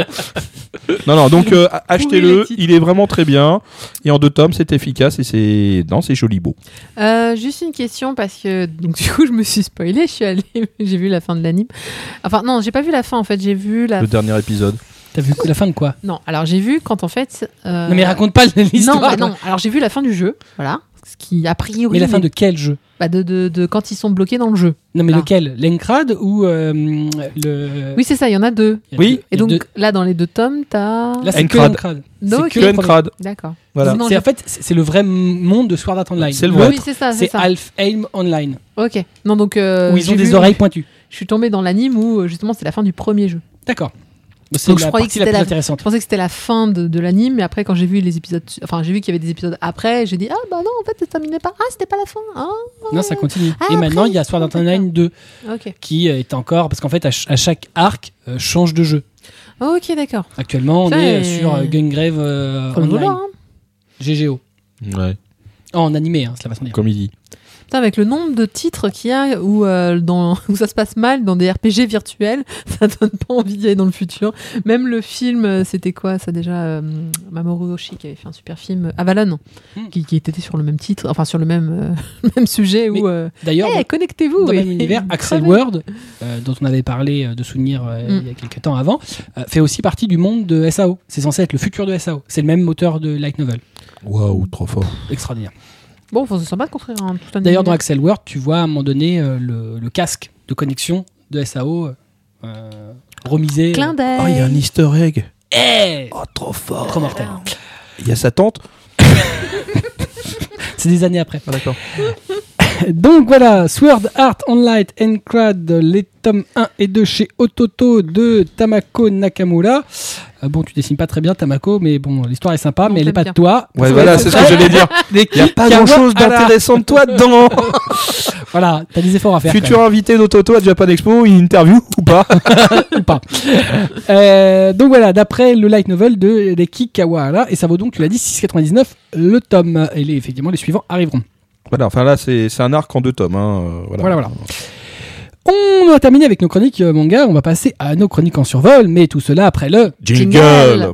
Non, non, donc euh, achetez-le. Il est vraiment très bien. Et en deux tomes, c'est efficace et c'est, non, c'est joli beau. Euh, juste une question parce que donc du coup je me suis spoilé, je suis allée, (laughs) j'ai vu la fin de l'anime. Enfin non, j'ai pas vu la fin en fait, j'ai vu la. Le dernier épisode. T'as vu la fin de quoi? Non, alors j'ai vu quand en fait. euh, Non mais raconte pas Non, l'histoire. bah non. Alors j'ai vu la fin du jeu, voilà. Ce qui a priori. Mais la fin de quel jeu bah, de, de, de quand ils sont bloqués dans le jeu. Non mais lequel? L'Encrad ou euh, le Oui, c'est ça, il y en a deux. Oui. deux- Et donc deux- là dans les deux tomes, t'as. là c'est que Encrad. l'Encrad. Non, c'est ok. que. D'accord. Voilà. Non, C'est en fait c'est le vrai monde de Sword Art Online. C'est le vrai. oui, c'est ça, c'est. Half Aim Online Ok. Non donc. euh, où ils ont des vu- oreilles pointues. Je suis tombée dans l'anime où justement c'est la fin du premier jeu. D'accord. C'est Donc, je la croyais que la c'était plus la- intéressante. Je pensais que c'était la fin de, de l'anime, mais après quand j'ai vu les épisodes, enfin j'ai vu qu'il y avait des épisodes après, j'ai dit ah bah non en fait ça terminait pas. Ah c'était pas la fin. Ah Non, ça continue. Ah, Et maintenant, il y a Sword Art. Online 2 ok. qui est encore parce qu'en fait à, ch- à chaque arc euh, change de jeu. Ok, d'accord. Actuellement, on est euh, sur euh, Gungrave euh, Online. vouloir, hein. GGO. Ouais, Oh, en animé, hein, cela va sans dire. comme il dit. Putain, avec le nombre de titres qu'il y a où, euh, dans, (laughs) où ça se passe mal dans des RPG virtuels, (laughs) ça donne pas envie d'y aller dans le futur. Même le film, euh, c'était quoi ça déjà euh, Mamoru Oshii qui avait fait un super film, Avalon, Hmm. qui, qui était sur le même titre, enfin sur le même, euh, (laughs) même sujet Mais où. euh, D'ailleurs, Eh, connectez-vous dans le et- même univers, Axel. World, euh, dont on avait parlé de souvenirs euh, Mm. il y a quelques temps avant, euh, fait aussi partie du monde de SAO. C'est censé être le futur de SAO. C'est le même moteur de Light Novel. Waouh, trop fort. Extraordinaire. Bon, enfin, c'est sympa de construire un tout un D'ailleurs, dans. Axel World, tu vois à un moment donné euh, le, le casque de connexion de SAO euh, remisé. Clin d'œil. Oh, il y a un easter egg. Eh Oh, trop fort. Trop mortel. Il y a sa tante. (laughs) C'est des années après. Ah, d'accord. (laughs) (laughs) Donc voilà, Sword Art Online Encrad, les tomes 1 et 2 chez Ototo de Tamako Nakamura. Euh, bon, tu dessines pas très bien Tamako, mais bon, l'histoire est sympa, mais elle est pas bien. de toi. Ouais, voilà, c'est ce que j'allais dire. des Il n'y a pas grand chose d'intéressant de toi dedans. (laughs) Voilà, t'as des efforts à faire. Futur invité d'Ototo à Japan Expo, une interview ou pas (laughs) ou pas. Euh, donc voilà, d'après le light novel de Reki Kawahara, et ça vaut donc, tu l'as dit, 6,99 le tome. Et les, effectivement, les suivants arriveront. Voilà, enfin là, c'est c'est un arc en deux tomes. Hein, euh, voilà. Voilà, voilà. On a terminé avec nos chroniques euh, manga, on va passer à nos chroniques en survol, mais tout cela après le... Jingle. Jingle.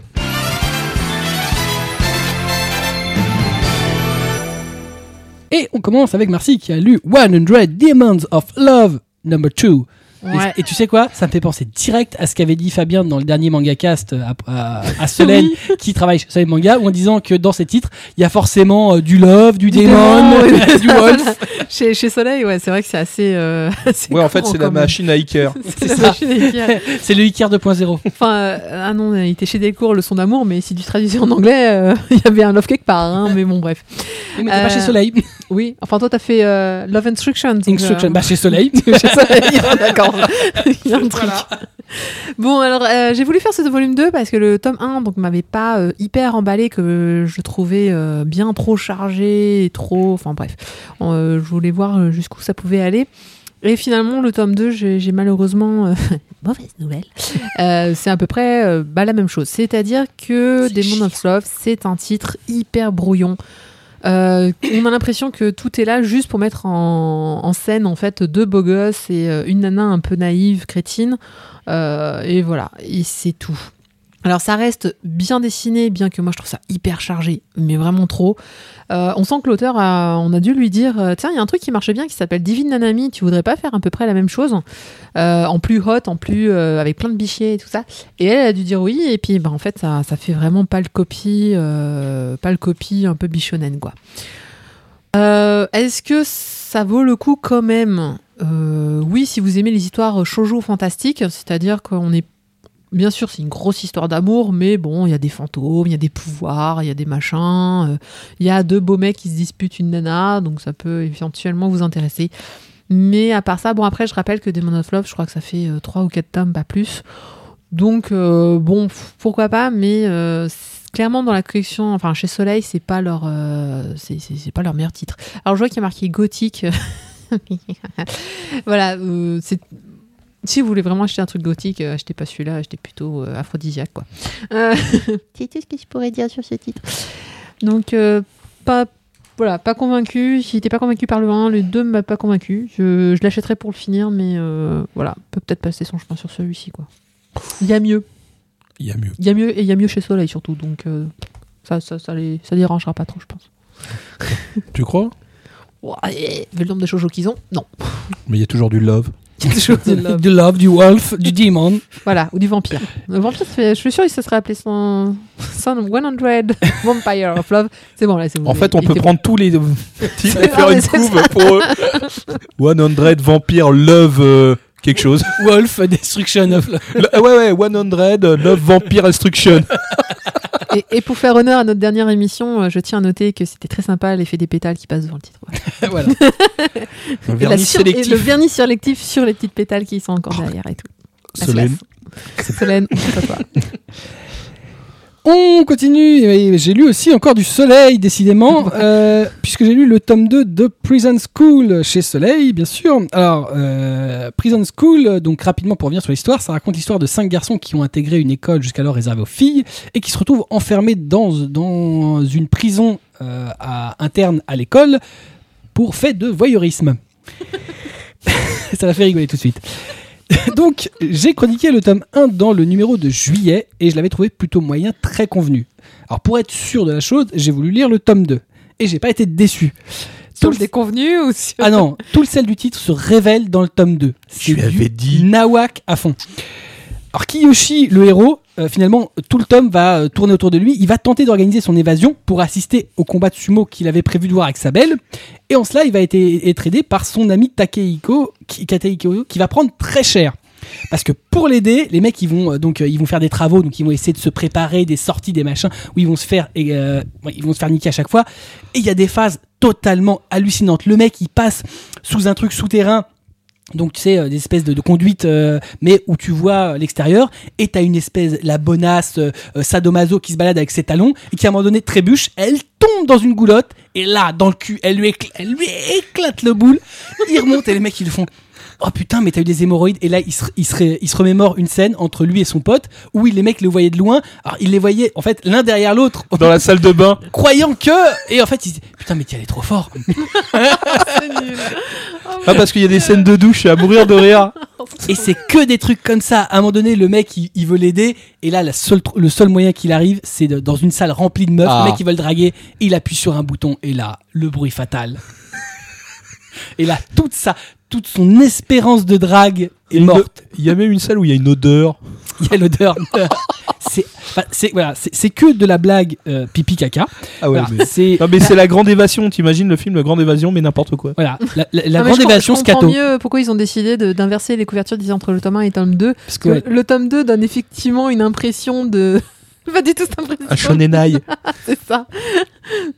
Et on commence avec Marcy qui a lu 100 Demons of Love number 2. Et- Ouais. Et, tu sais quoi? Ça me fait penser direct à ce qu'avait dit Fabien dans le dernier manga cast à, à, à Solène (laughs) qui travaille chez Solène Manga en disant que dans ces titres il y a forcément euh, du love, du, Du démon, démon, (laughs) du wolf. (laughs) chez, chez Soleil, ouais, c'est vrai que c'est assez. euh, assez Ouais, en fait, c'est la même. machine à Iker. C'est le Iker 2.0. Enfin, euh, ah non, il était chez Delcourt, le son d'amour, mais si tu traduisais en anglais, euh, il y avait un love quelque part, hein, mais bon, bref. Mais t'es pas Euh, chez Soleil. Oui, enfin, toi, t'as fait euh, Love Instruction. euh, Bah chez Soleil. chez Soleil, d'accord. (laughs) Il y a un truc. Bon, alors, euh, j'ai voulu faire ce volume 2 parce que le tome 1 donc m'avait pas euh, hyper emballé, que je trouvais euh, bien trop chargé, et trop. Enfin, bref. Je voulais voir jusqu'où ça pouvait aller. Et finalement, le tome 2, j'ai malheureusement. (laughs) mauvaise nouvelle. C'est à peu près bah, la même chose. C'est-à-dire que Demon of Love, c'est un titre hyper brouillon. Euh, on a l'impression que tout est là juste pour mettre en, scène en fait deux beaux gosses et euh, une nana un peu naïve, crétine. Euh, et voilà, et c'est tout. Alors ça reste bien dessiné, bien que moi je trouve ça hyper chargé, mais vraiment trop. Euh, on sent que l'auteur, a, on a dû lui dire, euh, tiens, il y a un truc qui marche bien qui s'appelle Divine Nanami, tu voudrais pas faire à peu près la même chose? Euh, En plus hot, en plus avec plein de bichets et tout ça. Et elle a dû dire oui, et puis bah, en fait ça, fait vraiment pas le copie, pas le copie un peu bichonnen quoi. Est-ce que ça vaut le coup quand même? Oui, si vous aimez les histoires shoujo fantastiques, c'est-à-dire qu'on est Bien sûr, c'est une grosse histoire d'amour, mais bon, il y a des fantômes, il y a des pouvoirs, il y a des machins, euh, il y a deux beaux mecs qui se disputent une nana, donc ça peut éventuellement vous intéresser. Mais à part ça, bon, après, je rappelle que Demon of Love, je crois que ça fait euh, 3 ou 4 tomes, pas plus. Donc, euh, bon, pourquoi pas, mais euh, clairement, dans la collection, enfin, chez Soleil, c'est pas leur, euh, pas leur meilleur titre. Alors, je vois qu'il y a marqué gothique. (laughs) voilà, euh, c'est si vous voulez vraiment acheter un truc gothique, euh, achetez pas celui-là, achetez plutôt euh, aphrodisiaque, quoi. Euh, (laughs) c'est tout ce que je pourrais dire sur ce titre. Donc, euh, pas, voilà, pas convaincu. Si t'es pas convaincu par le 1, le 2 m'a pas convaincu. Je, je l'achèterai pour le finir, mais euh, voilà, peut peut-être passer son chemin sur celui-ci, quoi. Il y a mieux. Il y a mieux. Il y a mieux et il y a mieux chez Soleil surtout, donc euh, ça, ça, ça, les, ça dérangera pas trop, je pense. Tu crois? Ouais, vu le nombre de shoujo qu'ils ont, non. Mais il y a toujours du love. Il de love. du love, du wolf, du demon. Voilà, ou du vampire. Le vampire, je suis sûr que ça serait appelé son, son 100 (laughs) Vampire of Love. C'est bon, là, c'est bon. En fait, on Il peut prendre tous les titres (laughs) et faire une couve pour eux. (laughs) 100 Vampire Love euh, quelque chose. Wolf, destruction of love. Le- ouais, ouais, 100 euh, Love Vampire Instruction. Et, et pour faire honneur à notre dernière émission, euh, je tiens à noter que c'était très sympa l'effet des pétales qui passent devant le titre. Voilà. (laughs) (laughs) la vernis sur- et le sélectif. vernis sélectif sur les petites pétales qui sont encore derrière et tout. Solène. Solène, on à toi. (laughs) On continue, j'ai lu aussi encore du Soleil, décidément, (laughs) euh, puisque j'ai lu le tome 2 de Prison School chez Soleil, bien sûr. Alors, euh, Prison School, donc rapidement pour revenir sur l'histoire, ça raconte l'histoire de cinq garçons qui ont intégré une école jusqu'alors réservée aux filles et qui se retrouvent enfermés dans, dans une prison euh, à, interne à l'école pour fait de voyeurisme. (laughs) ça m'a fait rigoler tout de suite. (laughs) Donc, j'ai chroniqué le tome 1 dans le numéro de juillet et je l'avais trouvé plutôt moyen, très convenu. Alors, pour être sûr de la chose, j'ai voulu lire le tome 2 et j'ai pas été déçu. Tout le déconvenu ou sur... Ah non, tout le sel du titre se révèle dans le tome 2. Tu avais dit. Nawak à fond. Alors Kiyoshi, le héros, euh, finalement, tout le tome va euh, tourner autour de lui. Il va tenter d'organiser son évasion pour assister au combat de sumo qu'il avait prévu de voir avec sa belle. Et en cela, il va être, être aidé par son ami Takehiko, qui, qui va prendre très cher. Parce que pour l'aider, les mecs ils vont euh, donc euh, ils vont faire des travaux, donc ils vont essayer de se préparer des sorties, des machins où ils vont se faire et, euh, ils vont se faire niquer à chaque fois. Et il y a des phases totalement hallucinantes. Le mec il passe sous un truc souterrain donc tu sais euh, des espèces de, de conduites euh, mais où tu vois euh, l'extérieur et t'as une espèce la bonasse sadomaso qui se balade avec ses talons et qui à un moment donné trébuche elle tombe dans une goulotte et là dans le cul elle lui, écl- elle lui éclate le boule il remonte et les mecs ils le font Oh putain, mais t'as eu des hémorroïdes. Et là, il se, il, se, il se remémore une scène entre lui et son pote où les mecs le voyaient de loin. Alors, ils les voyaient, en fait, l'un derrière l'autre, Dans la salle de bain. (laughs) croyant que. Et en fait, ils se disaient Putain, mais t'y allais trop fort. (laughs) Ah, parce qu'il y a des scènes de douche à mourir de rire. (laughs) Et c'est que des trucs comme ça. À un moment donné, le mec, il, il veut l'aider. Et là, la seule tr- le seul moyen qu'il arrive, c'est dans une salle remplie de meufs. Ah. Le mec, il veut le draguer. Il appuie sur un bouton. Et là, le bruit fatal. et là, toute ça, toute son espérance de drague est une- morte. Il y a même une salle où il y a une odeur. (laughs) Il y a l'odeur. (laughs) c'est enfin, c'est voilà, c'est c'est que de la blague euh, pipi caca. Ah ouais, Voilà, mais... c'est Non, mais c'est la grande évasion. T'imagines le film, la grande évasion, mais n'importe quoi. voilà, la, la- la Ah, grande je évasion je comprends scato. mieux pourquoi ils ont décidé de- d'inverser les couvertures disons, entre le tome 1 et le tome 2. Parce que, Parce que le tome 2 donne effectivement une impression de. (laughs) Pas du tout cette impression. Un shonenai. (laughs) C'est ça.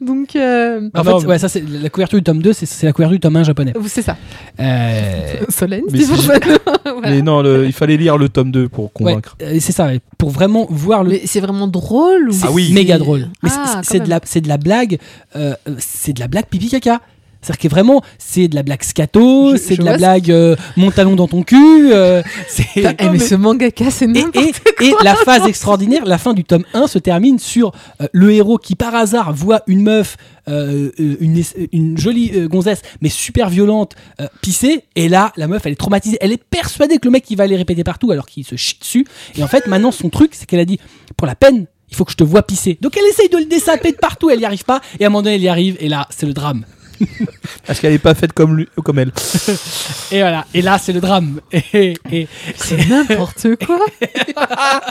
Donc, euh, en Ah fait, ouais, ça c'est la couverture du tome 2, c'est c'est la couverture du tome 1 japonais. c'est ça. Euh, (laughs) Solène, Mais. Voilà. Mais non, le- il fallait lire le tome 2 pour ouais, convaincre. euh, c'est ça, ouais, pour vraiment voir le Mais c'est vraiment drôle ou C'est Ah oui. méga drôle. Mais c'est- Ah, c'est- de la, c'est de la blague, euh, c'est de la blague pipi caca. C'est-à-dire que vraiment, c'est de la blague scato, c'est de la blague euh, mon talon dans ton cul. euh, (laughs) c'est mais ce mangaka, c'est et, n'importe et, et la phase extraordinaire, la fin du tome 1 se termine sur euh, le héros qui par hasard voit une meuf, une, une jolie gonzesse, mais super violente, pisser, et là la meuf elle est traumatisée, elle est persuadée que le mec il va aller répéter partout alors qu'il se chie dessus, et en fait maintenant son truc c'est qu'elle a dit, pour la peine, il faut que je te vois pisser. Donc elle essaye de le dessaper de partout, elle y arrive pas, et à un moment donné elle y arrive, et là c'est le drame. (laughs) Parce qu'elle est pas faite comme, lui, comme elle. (laughs) Et voilà, et là c'est le drame. Et, et C'est n'importe quoi. (laughs)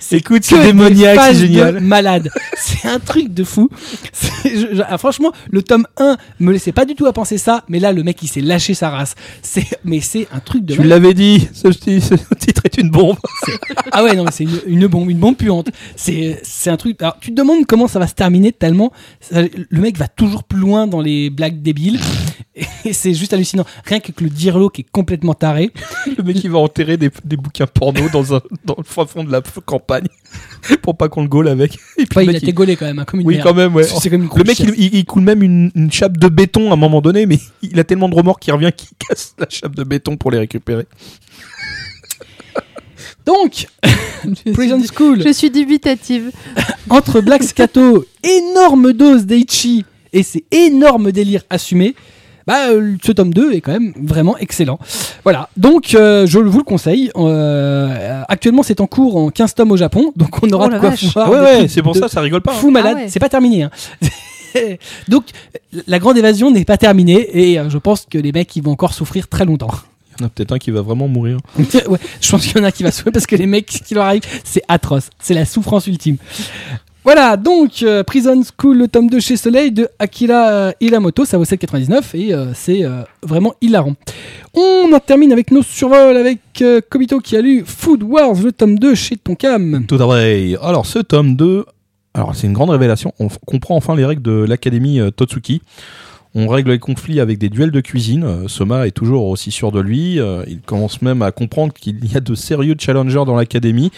c'est Écoute, c'est démoniaque, c'est génial. Malade. C'est un truc de fou. C'est- je- je- ah, franchement, le tome 1 me laissait pas du tout à penser ça, mais là, le mec, il s'est lâché sa race. C'est, mais c'est un truc de Tu l'avais dit, ce, ti- ce titre est une bombe. Ah ouais, non, mais c'est une, une bombe, une bombe puante. C'est, c'est un truc. Alors, tu te demandes comment ça va se terminer tellement ça- le mec va toujours plus loin dans les blagues débiles. Et c'est juste hallucinant. Rien que le dirlo qui est complètement taré. Le mec, il va enterrer des, des bouquins porno dans, un, dans le fin fond de la campagne pour pas qu'on le gaule avec. Et puis Ouais, le il a été gaulé quand même, hein, comme une Oui, merde. quand même, ouais. C'est comme une Le mec, il, il- il coule même une, une chape de béton à un moment donné, mais il a tellement de remords qu'il revient qu'il casse la chape de béton pour les récupérer. Donc, (laughs) Je Prison suis- School. Je suis dubitative. entre Black Scato, énorme dose d'Eichi et ses énormes délires assumés, bah, euh, ce tome 2 est quand même vraiment excellent. Voilà, donc euh, je vous le conseille. Euh, actuellement, c'est en cours en 15 tomes au Japon, donc on aura Oh de quoi vache. voir. ouais, ouais, c'est pour ça, ça rigole pas. hein. Fou malade, Ah ouais. c'est pas terminé. hein. (laughs) donc, la grande évasion n'est pas terminée et euh, je pense que les mecs ils vont encore souffrir très longtemps. Il y en a peut-être un qui va vraiment mourir. (laughs) ouais, je pense qu'il y en a qui va souffrir parce que les mecs, ce qui leur arrive, c'est atroce. C'est la souffrance ultime. Voilà, donc euh, Prison School, le tome 2 chez Soleil de Akira euh, Ilamoto, ça vaut 7,99 et euh, c'est euh, vraiment hilarant. On en termine avec nos survols avec euh, Kobito qui a lu Food Wars, le tome 2 chez Tonkam. Tout à vrai. Alors, ce tome 2, alors c'est une grande révélation. On comprend enfin les règles de l'académie euh, Totsuki. On règle les conflits avec des duels de cuisine. Euh, Soma est toujours aussi sûr de lui. Euh, il commence même à comprendre qu'il y a de sérieux challengers dans l'académie.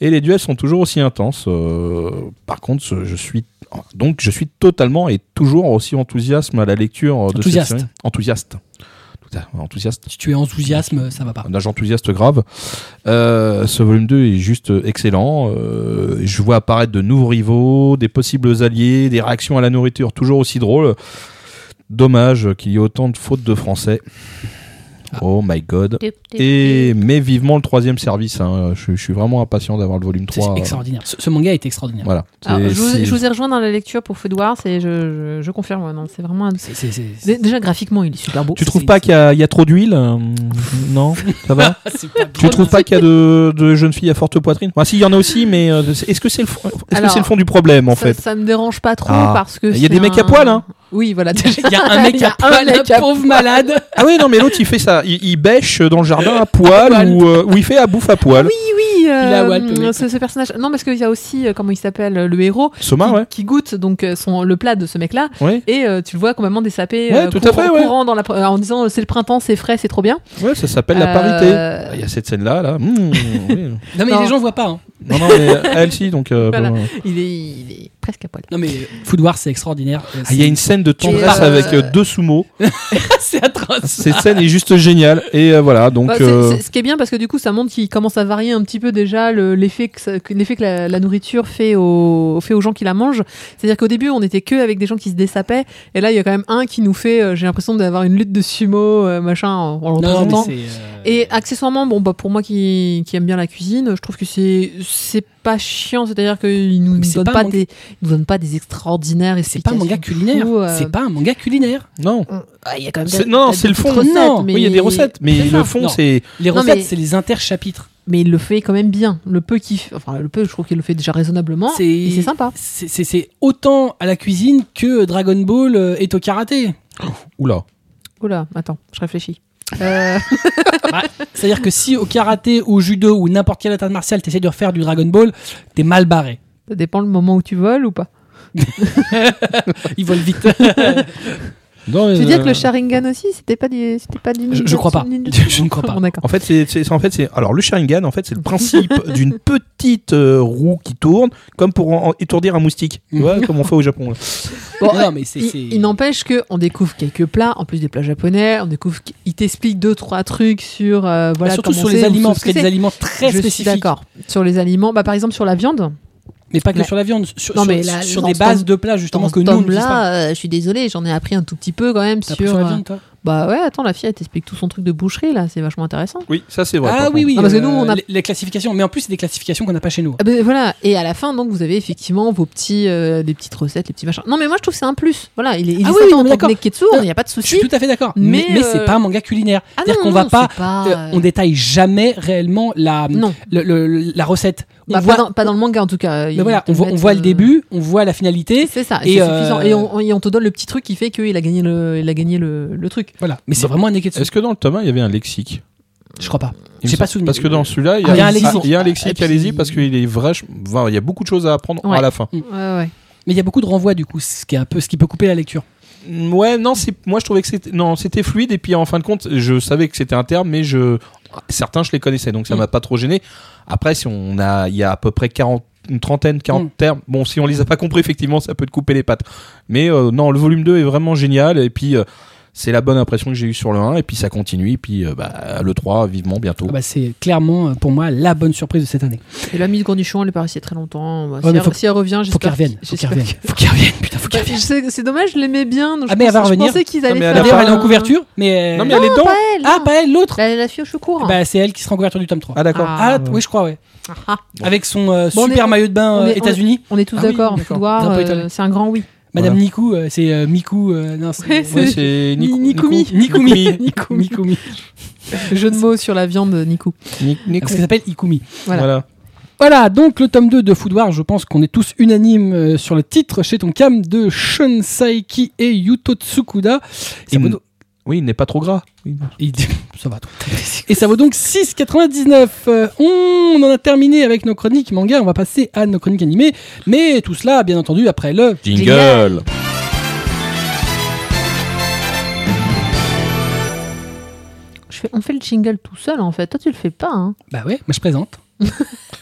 Et les duels sont toujours aussi intenses. Euh, par contre, je suis donc je suis totalement et toujours aussi enthousiaste à la lecture de Enthousiaste. cette série. Enthousiaste. Si tu es enthousiasme, ça va pas. Un âge enthousiaste grave. Euh, ce volume 2 est juste excellent. Euh, je vois apparaître de nouveaux rivaux, des possibles alliés, des réactions à la nourriture toujours aussi drôles. Dommage qu'il y ait autant de fautes de français. Oh my god. Et mais vivement le troisième service. hein. Je, je suis vraiment impatient d'avoir le volume C'est 3. extraordinaire. Ce, ce manga est extraordinaire. Voilà. Alors, C'est- je, vous, c'est- je vous ai rejoint dans la lecture pour Food Wars et je, je, je confirme, non, c'est vraiment. un- C'est- c'est- c'est- Déjà graphiquement, il est super beau. Tu trouves c'est- pas qu'il y, a- il y a trop d'huile euh, Non (laughs) Ça va (laughs) c'est pas Tu trouves pas qu'il y a de, de jeunes filles à forte poitrine Moi, si, il y en a aussi, mais euh, c'est- est-ce que c'est le, fond- est-ce que Alors, c'est le fond du problème, en ça, fait ça me dérange pas trop Ah. parce que. Il y a c'est des mecs à poil, hein Oui, voilà. (laughs) Il y a un mec Il y a à poil, un mec un à pauvre malade. Ah oui, non, mais l'autre, il fait ça. Il, il bêche dans le jardin à poil, poil. Ou, euh, ou il fait à bouffe à poil. Oui, oui. Euh, ce, ce personnage. Non, parce qu'il y a aussi, euh, comment il s'appelle, le héros. Soma, qui, ouais. qui goûte donc euh, son, le plat de ce mec-là Ouais, et euh, tu le vois complètement dessapé Ouais, tout à fait, ouais. courant dans la, en disant c'est le printemps c'est frais c'est trop bien ouais, ça s'appelle la parité. Il y a cette scène-là, là. Mmh, (laughs) oui. Non mais Non. les gens voient pas. hein. Non, non, mais elle, si, donc. euh, Voilà. bon. il est, il est presque à poil Non mais Food Wars c'est extraordinaire. Ah, Il y a une scène de tendresse euh, avec euh, deux (laughs) sumo. c'est atroce. Cette scène est juste géniale. Et euh, voilà, donc. Bah, ce qui est bien parce que du coup ça montre qu'il commence à varier un petit peu déjà le- l'effet que, l'effet que la, la nourriture fait aux, fait aux gens qui la mangent c'est à dire qu'au début on était que avec des gens qui se dessapaient et là il y a quand même un qui nous fait euh, j'ai l'impression d'avoir une lutte de sumo euh, machin en, en le Non, mais représentant. c'est. euh, Et accessoirement, bon, bah, pour moi qui, qui aime bien la cuisine, je trouve que c'est, c'est pas chiant, c'est-à-dire qu'il nous donne pas pas, des, il nous donne pas des extraordinaires c'est pas un manga culinaire. euh. C'est pas un manga culinaire. Non. Ah, Il y a quand même non, c'est le fond. recettes, Non, mais Oui, il y a des recettes, mais le fond, c'est. Les recettes mais- c'est les interchapitres. Mais il le fait quand même bien. Le peu qu'il fait, enfin le peu, je trouve qu'il le fait déjà raisonnablement. C'est- Et c'est sympa. C'est- autant à la cuisine que Dragon Ball euh, est au karaté. Oula. Oula, attends, je réfléchis. Euh, (laughs) C'est-à-dire que si au karaté, au judo ou n'importe quel art martial t'essayes de refaire du Dragon Ball, t'es mal barré. ça dépend le moment où tu voles ou pas. (laughs) Ils volent vite. (laughs) Non, Tu veux euh, dire que le Sharingan aussi, c'était pas du, c'était pas du Je- je crois pas. (laughs) Je ne crois pas. Bon, d'accord. En fait, c'est, c'est- en fait, c'est, alors le Sharingan, en fait, c'est le principe (laughs) d'une petite euh, roue qui tourne, comme pour en- étourdir un moustique. Tu vois, comme on fait au Japon. là. Bon, non, mais c'est. Il, c'est- il n'empêche que on découvre quelques plats, en plus des plats japonais, on découvre qu'il t'explique deux trois trucs sur euh, Bah, voilà surtout sur les aliments, ce parce que qu'il y a des aliments très Je suis spécifiques. d'accord. Sur les aliments, bah par exemple sur la viande. Mais pas que La- sur la viande, sur, Non, sur- mais là, sur des bases de plats justement que nous on n'utilise pas. tome-là, euh, je suis désolée, j'en ai appris un tout petit peu quand même sur. sur la euh, viande, toi Bah ouais, attends, la fille elle t'explique tout son truc de boucherie là, c'est vachement intéressant. Oui, ça c'est vrai. Ah oui, oui. Non, parce que euh, nous, on a- les, les classifications. Mais en plus, c'est des classifications qu'on n'a pas chez nous. Ah ben voilà, et à la fin donc vous avez effectivement vos petits, euh, des petites recettes, les petits machins. Non mais moi je trouve que c'est un plus. Voilà, il est, il Ah est oui, en. Neketsu, il n'y a pas de Je souci. suis tout à fait d'accord. Mais, Mais, mais c'est pas un manga culinaire. Ah C'est-à-dire qu'on va pas, euh, on détaille jamais réellement la, Non, le- le- la recette. On Bah, voit, pas, dans, pas dans le manga en tout cas. mais voilà, on voit, on le euh, début, on voit la finalité. C'est ça, Et, euh, suffisant. Et on, et on te donne le petit truc qui fait qu'il a gagné le, il a gagné le, le truc. Voilà. Mais c'est vraiment un neketsu. Est-ce que dans le tome 1, il y avait un lexique? Je crois pas. J'ai pas souvenir. Parce que dans celui-là, il y a, il y a un lexique. il y a un Et lexique, puis- allez-y, parce qu'il est vrai. enfin, il y a beaucoup de choses à apprendre Ouais. à la fin. Ouais, ouais. Mais il y a beaucoup de renvois du coup, ce qui est un peu, ce qui peut couper la lecture. Ouais, non, c'est moi je trouvais que c'était non, c'était fluide et puis en fin de compte, je savais que c'était un terme, mais je certains je les connaissais, donc ça Mm. m'a pas trop gêné. Après, si on a, il y a à peu près 40 une trentaine, 40 Mm. termes. Bon, si on les a pas compris, effectivement, ça peut te couper les pattes. Mais euh, non, le volume 2 est vraiment génial. Et puis, euh, c'est la bonne impression que j'ai eue sur le 1. Et puis, ça continue. Et puis, euh, bah, le 3, vivement, bientôt. Ah bah, c'est clairement euh, pour moi la bonne surprise de cette année. Et la mise Cornichon, elle est pas restée très longtemps. Bah, Ouais, si, elle, faut- si elle revient, Faut qu'elle j'espère. revienne. Faut qu'elle j'espère revienne. Faut qu'elle revienne. Putain, faut qu'elle Ouais, revienne. C'est dommage, je l'aimais bien. donc Ah, je mais elle va pensais- je revenir. pensais qu'ils Ah, allaient mais elle faire a D'ailleurs, elle est en couverture, mais. Non, mais elle est dedans. Ah, pas elle, l'autre La, la fille aux cheveux courts. Bah, c'est elle qui sera en couverture du tome 3. Ah, d'accord. Ah, Ah, oui, je crois, ouais. Ah, ah. Avec son euh, super est- maillot de bain euh, États-Unis. On est tous Ah d'accord. euh, c'est un grand oui. Madame Voilà. Nikou, euh, c'est euh, Miku. euh, non, c'est- Ouais, ouais, Ouais, c'est Ni- Niku- Nikumi. (laughs) Nikumi. Nikumi. Nikumi. Jeu de mots sur la viande, Niku. Ni- Niku. Parce qu'elle s'appelle Ikumi. Voilà. Voilà. Voilà, donc le tome 2 de Foodwar, je pense qu'on est tous unanimes euh, sur le titre chez Tonkam de Shun Saiki et Yuto Tsukuda. Ça Oui, il n'est pas trop gras. Oui. (laughs) Ça va. toi. (laughs) Et ça vaut donc 6,99. Euh, on en a terminé avec nos chroniques manga. On va passer à nos chroniques animées. Mais tout cela, bien entendu, après le. Jingle. Je fais- on fait le jingle tout seul en fait. Toi, tu le fais pas. Hein. Bah ouais, mais je présente.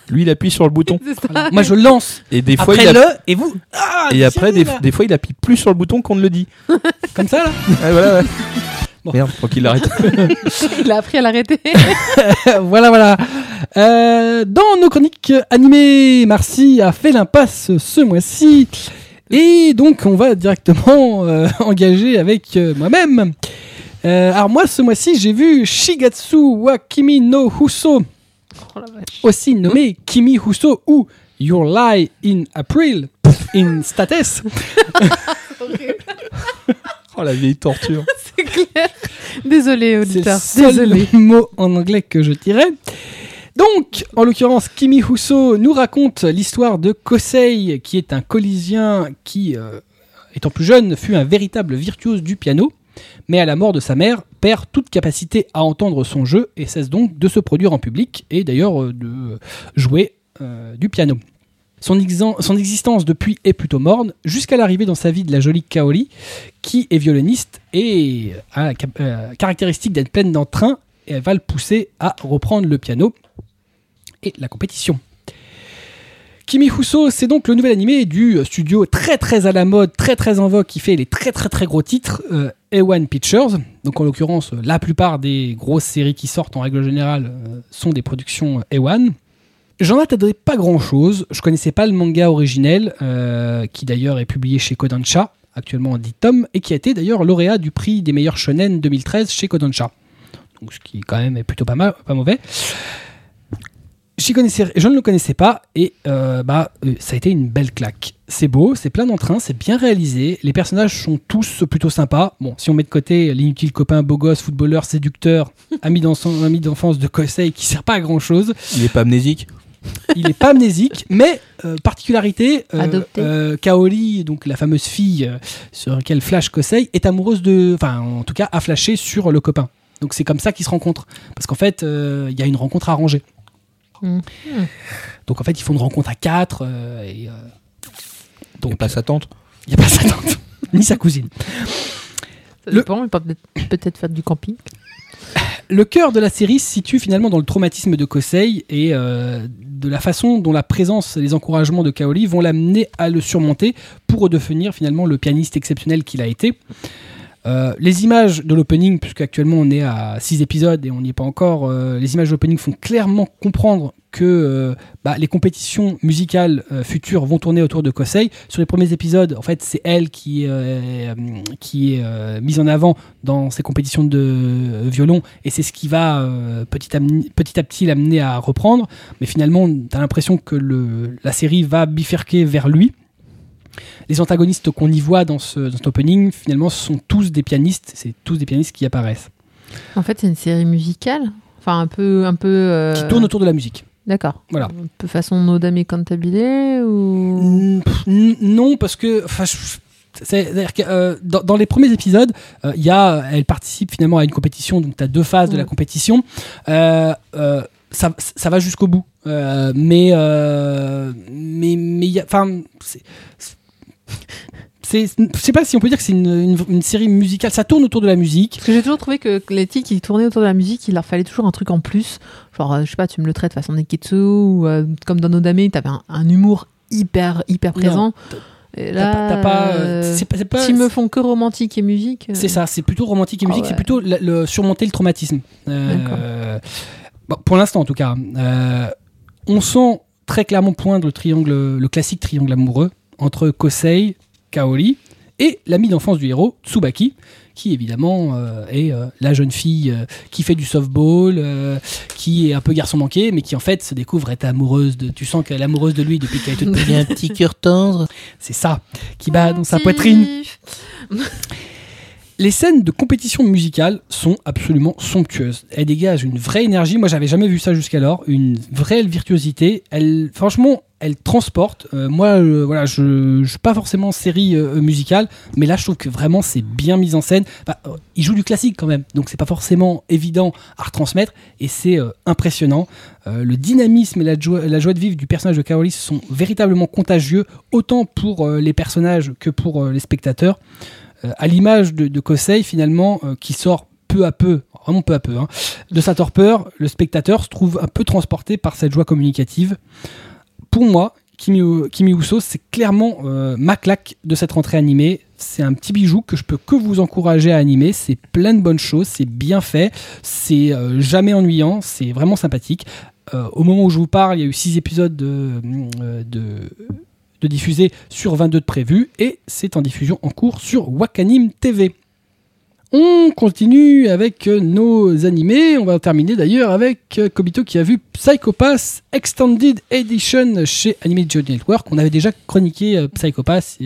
Lui, il appuie sur le bouton. Voilà. Moi, je lance. Et des fois, Après il a- le et vous. Ah, et après, des, fois, il appuie plus sur le bouton qu'on ne le dit. (laughs) comme ça là. Ouais, voilà, ouais. Bon. Merde, faut qu'il l'arrête. (laughs) Il a appris à l'arrêter. (laughs) voilà, voilà. Euh, dans nos chroniques animées, Marcy a fait l'impasse ce mois-ci. Et donc, on va directement euh, engager avec euh, moi-même. Euh, alors, moi, ce mois-ci, j'ai vu Shigatsu wa Kimi no Huso, Oh la vache. aussi nommé Kimi Huso ou Your Lie in April in Status. (laughs) Oh, la vieille torture. (laughs) C'est clair. Désolé, C'est le auditeur. seul Désolé. mot en anglais que je dirais. Donc, en l'occurrence, Kimi Huso nous raconte l'histoire de Kosei, qui est un collisien qui, euh, étant plus jeune, fut un véritable virtuose du piano, mais à la mort de sa mère, perd toute capacité à entendre son jeu et cesse donc de se produire en public et d'ailleurs euh, de jouer euh, du piano. Son, existence depuis est plutôt morne, jusqu'à l'arrivée dans sa vie de la jolie Kaori, qui est violoniste et a la euh, caractéristique d'être pleine d'entrain, et elle va le pousser à reprendre le piano et la compétition. Kimi Huso, c'est donc le nouvel animé du studio très très à la mode, très très en vogue, qui fait les très très très gros titres, A1 Pictures. Donc en l'occurrence, la plupart des grosses séries qui sortent en règle générale euh, sont des productions euh, A1. J'en attendais pas grand chose. Je connaissais pas le manga originel, euh, qui d'ailleurs est publié chez Kodansha, actuellement en 10 tomes, et qui a été d'ailleurs lauréat du prix des meilleurs shonen 2013 chez Kodansha. Donc ce qui quand même est plutôt pas, mal, pas mauvais. J'y connaissais, je ne le connaissais pas et euh, bah, euh, ça a été une belle claque. C'est beau, c'est plein d'entrain, c'est bien réalisé. Les personnages sont tous plutôt sympas. Bon, si on met de côté l'inutile copain beau gosse, footballeur, séducteur, (laughs) ami d'enfance de Kosei qui sert pas à grand chose, Il est pas amnésique. il est pas amnésique, (laughs) mais euh, particularité, euh, euh, Kaori, donc la fameuse fille euh, sur laquelle Flash Kosei, est amoureuse de, enfin en tout cas a flashé sur le copain. Donc c'est comme ça qu'ils se rencontrent, parce qu'en fait euh, il y a une rencontre arrangée. Mhm. Donc en fait ils font une rencontre à quatre euh, et euh, Il n'y a pas sa tante. il n'y a pas (laughs) sa tante ni sa cousine. Ça Le- dépend, il peut peut-être peut-être faire du camping. Le cœur de la série se situe finalement dans le traumatisme de Kosei et euh, de la façon dont la présence et les encouragements de Kaori vont l'amener à le surmonter pour redevenir finalement le pianiste exceptionnel qu'il a été. Euh, les images de l'opening, puisque actuellement on est à 6 épisodes et on n'y est pas encore, euh, les images de l'opening font clairement comprendre que euh, bah, les compétitions musicales futures vont tourner autour de Kosei. Sur les premiers épisodes, en fait, c'est elle qui, est mise en avant dans ces compétitions de violon et c'est ce qui va petit, à, petit l'amener à reprendre. Mais finalement, tu as l'impression que la série va bifurquer vers lui. Les antagonistes qu'on y voit dans, ce, dans cet opening, finalement, sont tous des pianistes. C'est tous des pianistes qui apparaissent, En fait, c'est une série musicale. Enfin, un peu. Un peu euh, qui tournent autour de la musique. D'accord. Voilà. Un peu façon Nodame Cantabile ou? Non, parce que. enfin, je- C'est-à-dire que euh, dans, dans les premiers épisodes, euh, y a, elle participe finalement à une compétition, donc tu as deux phases de la compétition. Euh, ça, ça va jusqu'au bout. Mais, mais, mais. Enfin. Je sais pas si on peut dire que c'est une, une- une série musicale. Ça tourne autour de la musique. Parce que j'ai toujours trouvé que que les titres qui tournaient autour de la musique, il leur fallait toujours un truc en plus. Genre, euh, je sais pas, tu me le traites façon Neketsu ou euh, comme dans Nodame, t'avais un, un humour hyper, hyper présent. Et T'as là, t'as pas, euh, euh, c'est pas- c'est pas- s'ils me font que romantique et musique. C'est ça, c'est plutôt romantique et Ah musique, ouais. c'est plutôt le, le- surmonter le traumatisme. Bon, pour l'instant, en tout cas. On sent très clairement poindre le triangle, le classique triangle amoureux entre Kosei, Kaori et l'ami d'enfance du héros, Tsubaki, qui évidemment euh, est euh, la jeune fille euh, qui fait du softball, euh, qui est un peu garçon manqué, mais qui en fait se découvre être amoureuse de. Tu sens qu'elle est amoureuse de lui depuis qu'elle est toute petite. un petit cœur tendre. C'est ça qui bat dans sa poitrine. Les scènes de compétition musicale sont absolument somptueuses. Elles dégagent une vraie énergie. Moi, j'avais jamais vu ça jusqu'alors. Une vraie virtuosité. Elle, franchement, elle transporte. Euh, moi, euh, voilà, je, je suis pas forcément série euh, musicale, mais là, je trouve que vraiment c'est bien mis en scène. Il joue du classique quand même, donc c'est pas forcément évident à retransmettre, et c'est impressionnant. Le dynamisme et la joie, de vivre du personnage de Kaori sont véritablement contagieux, autant pour les personnages que pour les spectateurs. À l'image de, de Kosei, finalement, qui sort peu à peu, vraiment peu à peu. hein. De sa torpeur, le spectateur se trouve un peu transporté par cette joie communicative. Pour moi, Kimi, Uso, c'est clairement euh, ma claque de cette rentrée animée. C'est un petit bijou que je peux que vous encourager à animer. C'est plein de bonnes choses, c'est bien fait, c'est euh, jamais ennuyant, c'est vraiment sympathique. Euh, au moment où je vous parle, il y a eu 6 épisodes de, de, de diffusés sur 22 de prévus et c'est en diffusion en cours sur Wakanim TV. On continue avec euh, nos animés. On va terminer d'ailleurs avec euh, Kobito qui a vu Psychopass Extended Edition chez Anime Journey Network. On avait déjà chroniqué euh, Psychopass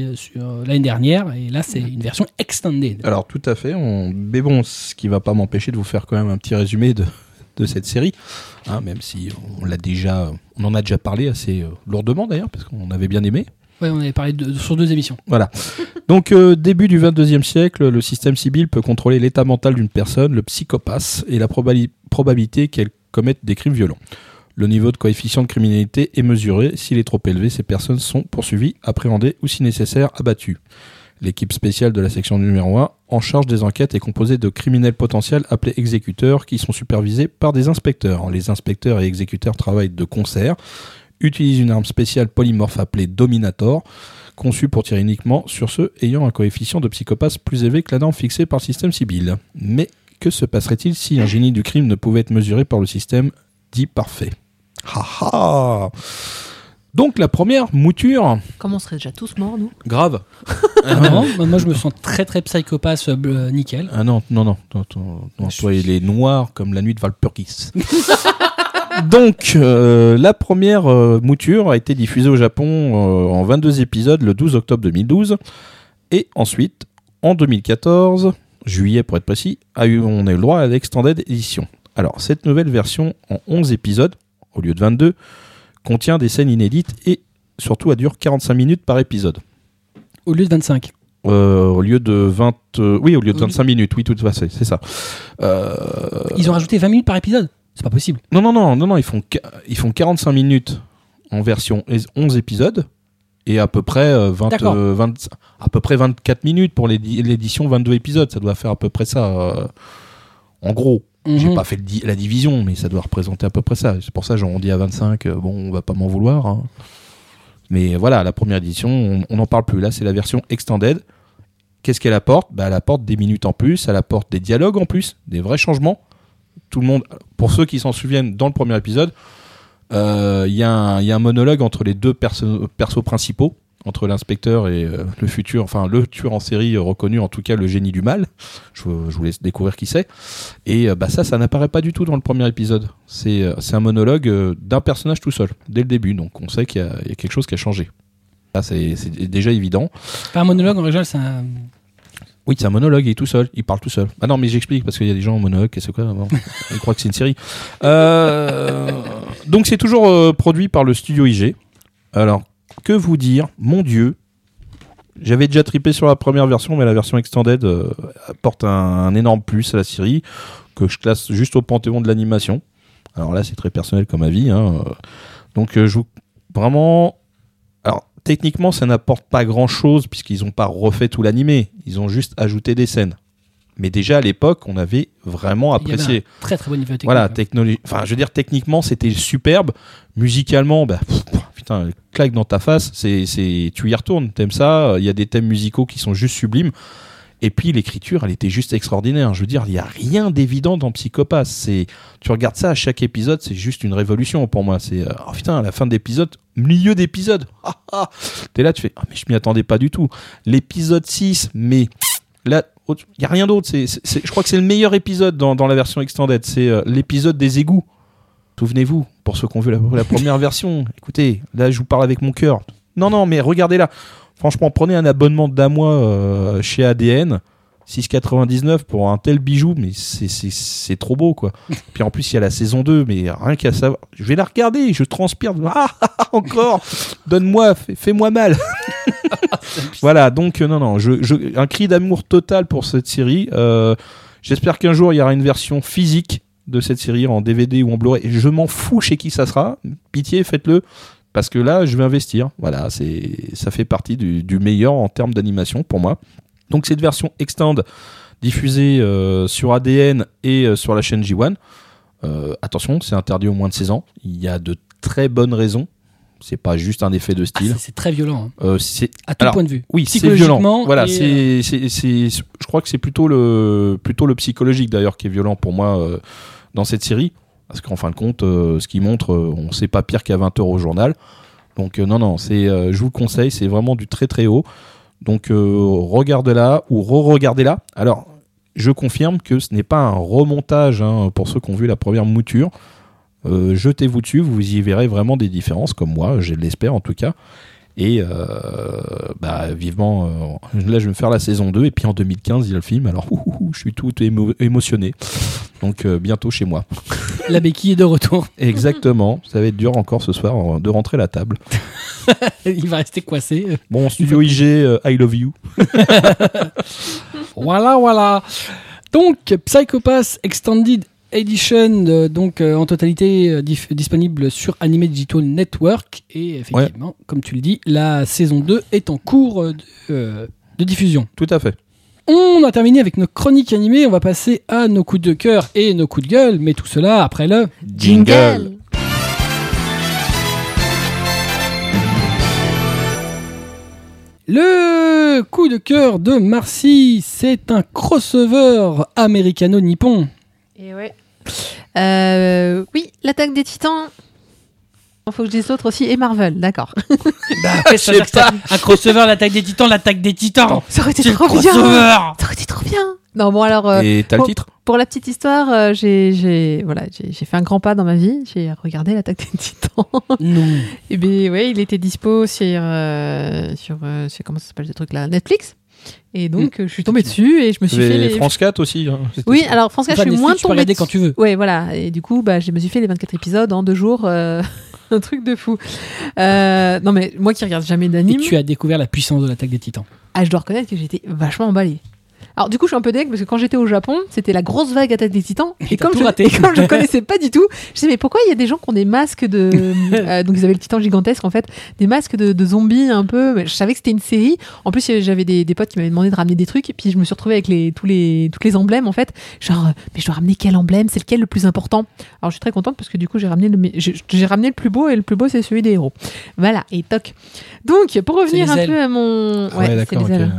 l'année dernière et là c'est une version extended. Alors tout à fait, on... mais ce qui va pas m'empêcher de vous faire quand même un petit résumé de, cette série, hein, même si on l'a déjà, on en a déjà parlé assez lourdement d'ailleurs, parce qu'on avait bien aimé. Ouais, on avait parlé sur deux émissions. Voilà. Donc euh, début du 22e siècle, le système civil peut contrôler l'état mental d'une personne, le psychopathe, et la probabilité qu'elle commette des crimes violents. Le niveau de coefficient de criminalité est mesuré. S'il est trop élevé, ces personnes sont poursuivies, appréhendées ou si nécessaire abattues. L'équipe spéciale de la section numéro 1 en charge des enquêtes est composée de criminels potentiels appelés exécuteurs qui sont supervisés par des inspecteurs. Les inspecteurs et exécuteurs travaillent de concert, utilisent une arme spéciale polymorphe appelée Dominator, conçue pour tirer uniquement sur ceux ayant un coefficient de psychopathe plus élevé que la norme fixée par le système civil. Mais que se passerait-il si un génie du crime ne pouvait être mesuré par le système dit parfait? Ha ha Donc la première mouture Comme on serait déjà tous morts, nous grave. Non, moi, moi, je me sens très très psychopathe euh, bleu- nickel. Ah non, non, non, non, non, non, toi il est noir comme la nuit de Valpurgis. (laughs) Donc, euh, la première euh, mouture a été diffusée au Japon euh, en 22 épisodes le 12 octobre 2012. Et ensuite, en 2014, juillet pour être précis, a eu, on a eu le droit à l'extended edition. Alors, cette nouvelle version en 11 épisodes, au lieu de 22, contient des scènes inédites et surtout elle dure 45 minutes par épisode. Au lieu de 25. Euh, au lieu de 20 euh, oui au lieu de Au lieu- 25 minutes oui tout à fait c'est ça Euh, Ils ont rajouté 20 minutes par épisode. C'est pas possible. non non non non non ils font ils font 45 minutes en version es- 11 épisodes et à peu près euh, 20, D'accord. euh, 20 à peu près 24 minutes pour l'édi- l'édition 22 épisodes ça doit faire à peu près ça euh, en gros j'ai Mhm. pas fait di- la division mais ça doit représenter à peu près ça c'est pour ça j'arrondis à 25 euh, bon on va pas m'en vouloir hein. mais voilà la première édition on on n'en parle plus là c'est la version extended Qu'est-ce qu'elle apporte? Bah, Elle apporte des minutes en plus, elle apporte des dialogues en plus, des vrais changements. Tout le monde, pour ceux qui s'en souviennent, dans le premier épisode, euh, il y, a un- monologue entre les deux perso- persos principaux, entre l'inspecteur et euh, le futur, enfin le tueur en série reconnu, en tout cas le génie du mal. Je, je vous laisse découvrir qui c'est. Et euh, bah, ça, ça n'apparaît pas du tout dans le premier épisode. C'est un monologue d'un personnage tout seul, dès le début. Donc on sait qu'il y, a- quelque chose qui a changé. Ça, c'est déjà évident. Un monologue en règle générale, c'est un. Oui, c'est un monologue, il est tout seul, il parle tout seul. Ah non, mais j'explique parce qu'il y a des gens en monologue, qu'est-ce que quoi Ils croient que c'est une série. Euh, donc c'est toujours euh, produit par le studio IG. Alors, que vous dire? Mon Dieu, j'avais déjà tripé sur la première version, mais la version extended euh, apporte un, un énorme plus à la série que je classe juste au panthéon de l'animation. Alors là, c'est très personnel comme avis. hein. Euh, Donc, euh, je vous vraiment. Techniquement, ça n'apporte pas grand-chose puisqu'ils n'ont pas refait tout l'animé. Ils ont juste ajouté des scènes. Mais déjà à l'époque, on avait vraiment Il y avait apprécié. un très très bon niveau technique. Voilà, technologie. Enfin, je veux dire, techniquement, c'était superbe. Musicalement, bah, pff, putain, claque dans ta face. C'est, c'est, tu y retournes. T'aimes ça. Il y a des thèmes musicaux qui sont juste sublimes. Et puis l'écriture, elle était juste extraordinaire. Je veux dire, il y a rien d'évident dans Psychopath. C'est, tu regardes ça à chaque épisode, c'est juste une révolution pour moi. C'est, euh, oh putain, à la fin d'épisode, milieu d'épisode, t'es là, tu fais, ah mais je m'y attendais pas du tout. L'épisode 6, mais là, il y a rien d'autre. C'est, je crois que c'est le meilleur épisode dans, dans la version extended. C'est euh, l'épisode des égouts. Souvenez-vous, pour ceux qui ont vu la, la première (laughs) version, écoutez, là je vous parle avec mon cœur. Non, non, mais regardez là. Franchement, prenez un abonnement d'un mois euh, chez ADN, 6,99 pour un tel bijou, mais c'est- trop beau quoi. (laughs) Puis en plus, il y a la saison 2, mais rien qu'à savoir. Je vais la regarder, je transpire. (laughs) Ah, (laughs) encore Donne-moi, fais- fais-moi mal. voilà, donc euh, non, non, je, je- un cri d'amour total pour cette série. Euh, J'espère qu'un jour il y aura une version physique de cette série en DVD ou en Blu-ray. Je m'en fous chez qui ça sera. Pitié, faites-le. Parce que là, je vais investir. Voilà, c'est, ça fait partie du, du meilleur en termes d'animation pour moi. Donc cette version extend diffusé euh, sur ADN et euh, sur la chaîne J1. Euh, attention, c'est interdit au moins de 16 ans. Il y a de très bonnes raisons. C'est pas juste un effet de Ah, style. c'est- c'est très violent, hein. C'est à tout Alors, point de vue. oui, c'est violent. Voilà, c'est, je crois que c'est plutôt le, plutôt le psychologique d'ailleurs qui est violent pour moi dans cette série, parce qu'en fin de compte, euh, ce qui montre, euh, on sait pas pire qu'à 20 heures au journal. Donc euh, non, non, c'est, je vous le conseille, c'est vraiment du très très haut. Donc regardez-la ou re-regardez-la. Alors, je confirme que ce n'est pas un remontage hein, pour ceux qui ont vu la première mouture. Jetez-vous dessus, vous y verrez vraiment des différences, comme moi, je l'espère en tout cas. Et euh, bah, vivement, euh, là je vais me faire la saison 2, et puis en 2015 il y a le film, alors ouh, ouh, ouh, je suis tout émo- émotionné. Donc euh, bientôt chez moi. (laughs) La béquille est de retour. Exactement, ça va être dur encore ce soir de rentrer à la table. (laughs) Il va rester coincé. Bon, studio IG, I love you. (laughs) Voilà, voilà. Donc, Psychopath Extended Edition, euh, donc euh, en totalité euh, disponible sur Anime Digital Network. Et effectivement, comme tu le dis, la saison 2 est en cours de, de diffusion. Tout à fait. On a terminé avec nos chroniques animées. On va passer à nos coups de cœur et nos coups de gueule. Mais tout cela après le. Jingle. Le coup de cœur de Marcy, c'est un crossover américano-nippon. Et ouais. Euh, oui, l'attaque des titans. Il faut que je dise l'autre aussi. Et Marvel, d'accord. (laughs) Bah, (laughs) ça un crossover, l'attaque des titans, l'attaque des titans. Ça aurait été trop bien. crossover. Ça aurait été trop bien. Non, bon, alors, euh, Et t'as le titre pour la petite histoire, euh, j'ai j'ai- voilà, j'ai j'ai fait un grand pas dans ma vie. J'ai regardé l'attaque des titans. (laughs) Non. Et bien, ouais, il était dispo sur, euh, sur, euh, comment ça s'appelle ce truc là Netflix? Et donc, je suis tombée dessus et je me suis fait Et les. France 4 aussi. hein. Oui, alors, France 4, Enfin, je suis Netflix, moins tu peux tombée regarder dessus. quand tu veux. Ouais, voilà. Et du coup, bah, je me suis fait les 24 épisodes en deux jours. euh, (laughs) un truc de fou. Euh, non, mais moi qui regarde jamais Et d'anime, tu as découvert la puissance de l'attaque des titans. ah, je dois reconnaître que j'étais vachement emballée. Alors du coup, je suis un peu deg parce que quand j'étais au Japon, c'était la grosse vague attaque des titans. Et (laughs) comme, je, comme (laughs) je connaissais pas du tout, je sais mais pourquoi il y a des gens qui ont des masques de... (laughs) euh, donc ils avaient le titan gigantesque en fait, des masques de, de zombies un peu. Je savais que c'était une série. En plus, j'avais des, des potes qui m'avaient demandé de ramener des trucs. Et puis je me suis retrouvée avec les, tous les, toutes les emblèmes en fait. Genre, euh, mais je dois ramener quel emblème? C'est lequel le plus important? Alors je suis très contente parce que du coup, j'ai ramené, le, me- j'ai ramené le plus beau et le plus beau, c'est celui des héros. Voilà, et toc. Donc, pour revenir un peu à mon... Ouais, c'est d'accord. les ok. ailes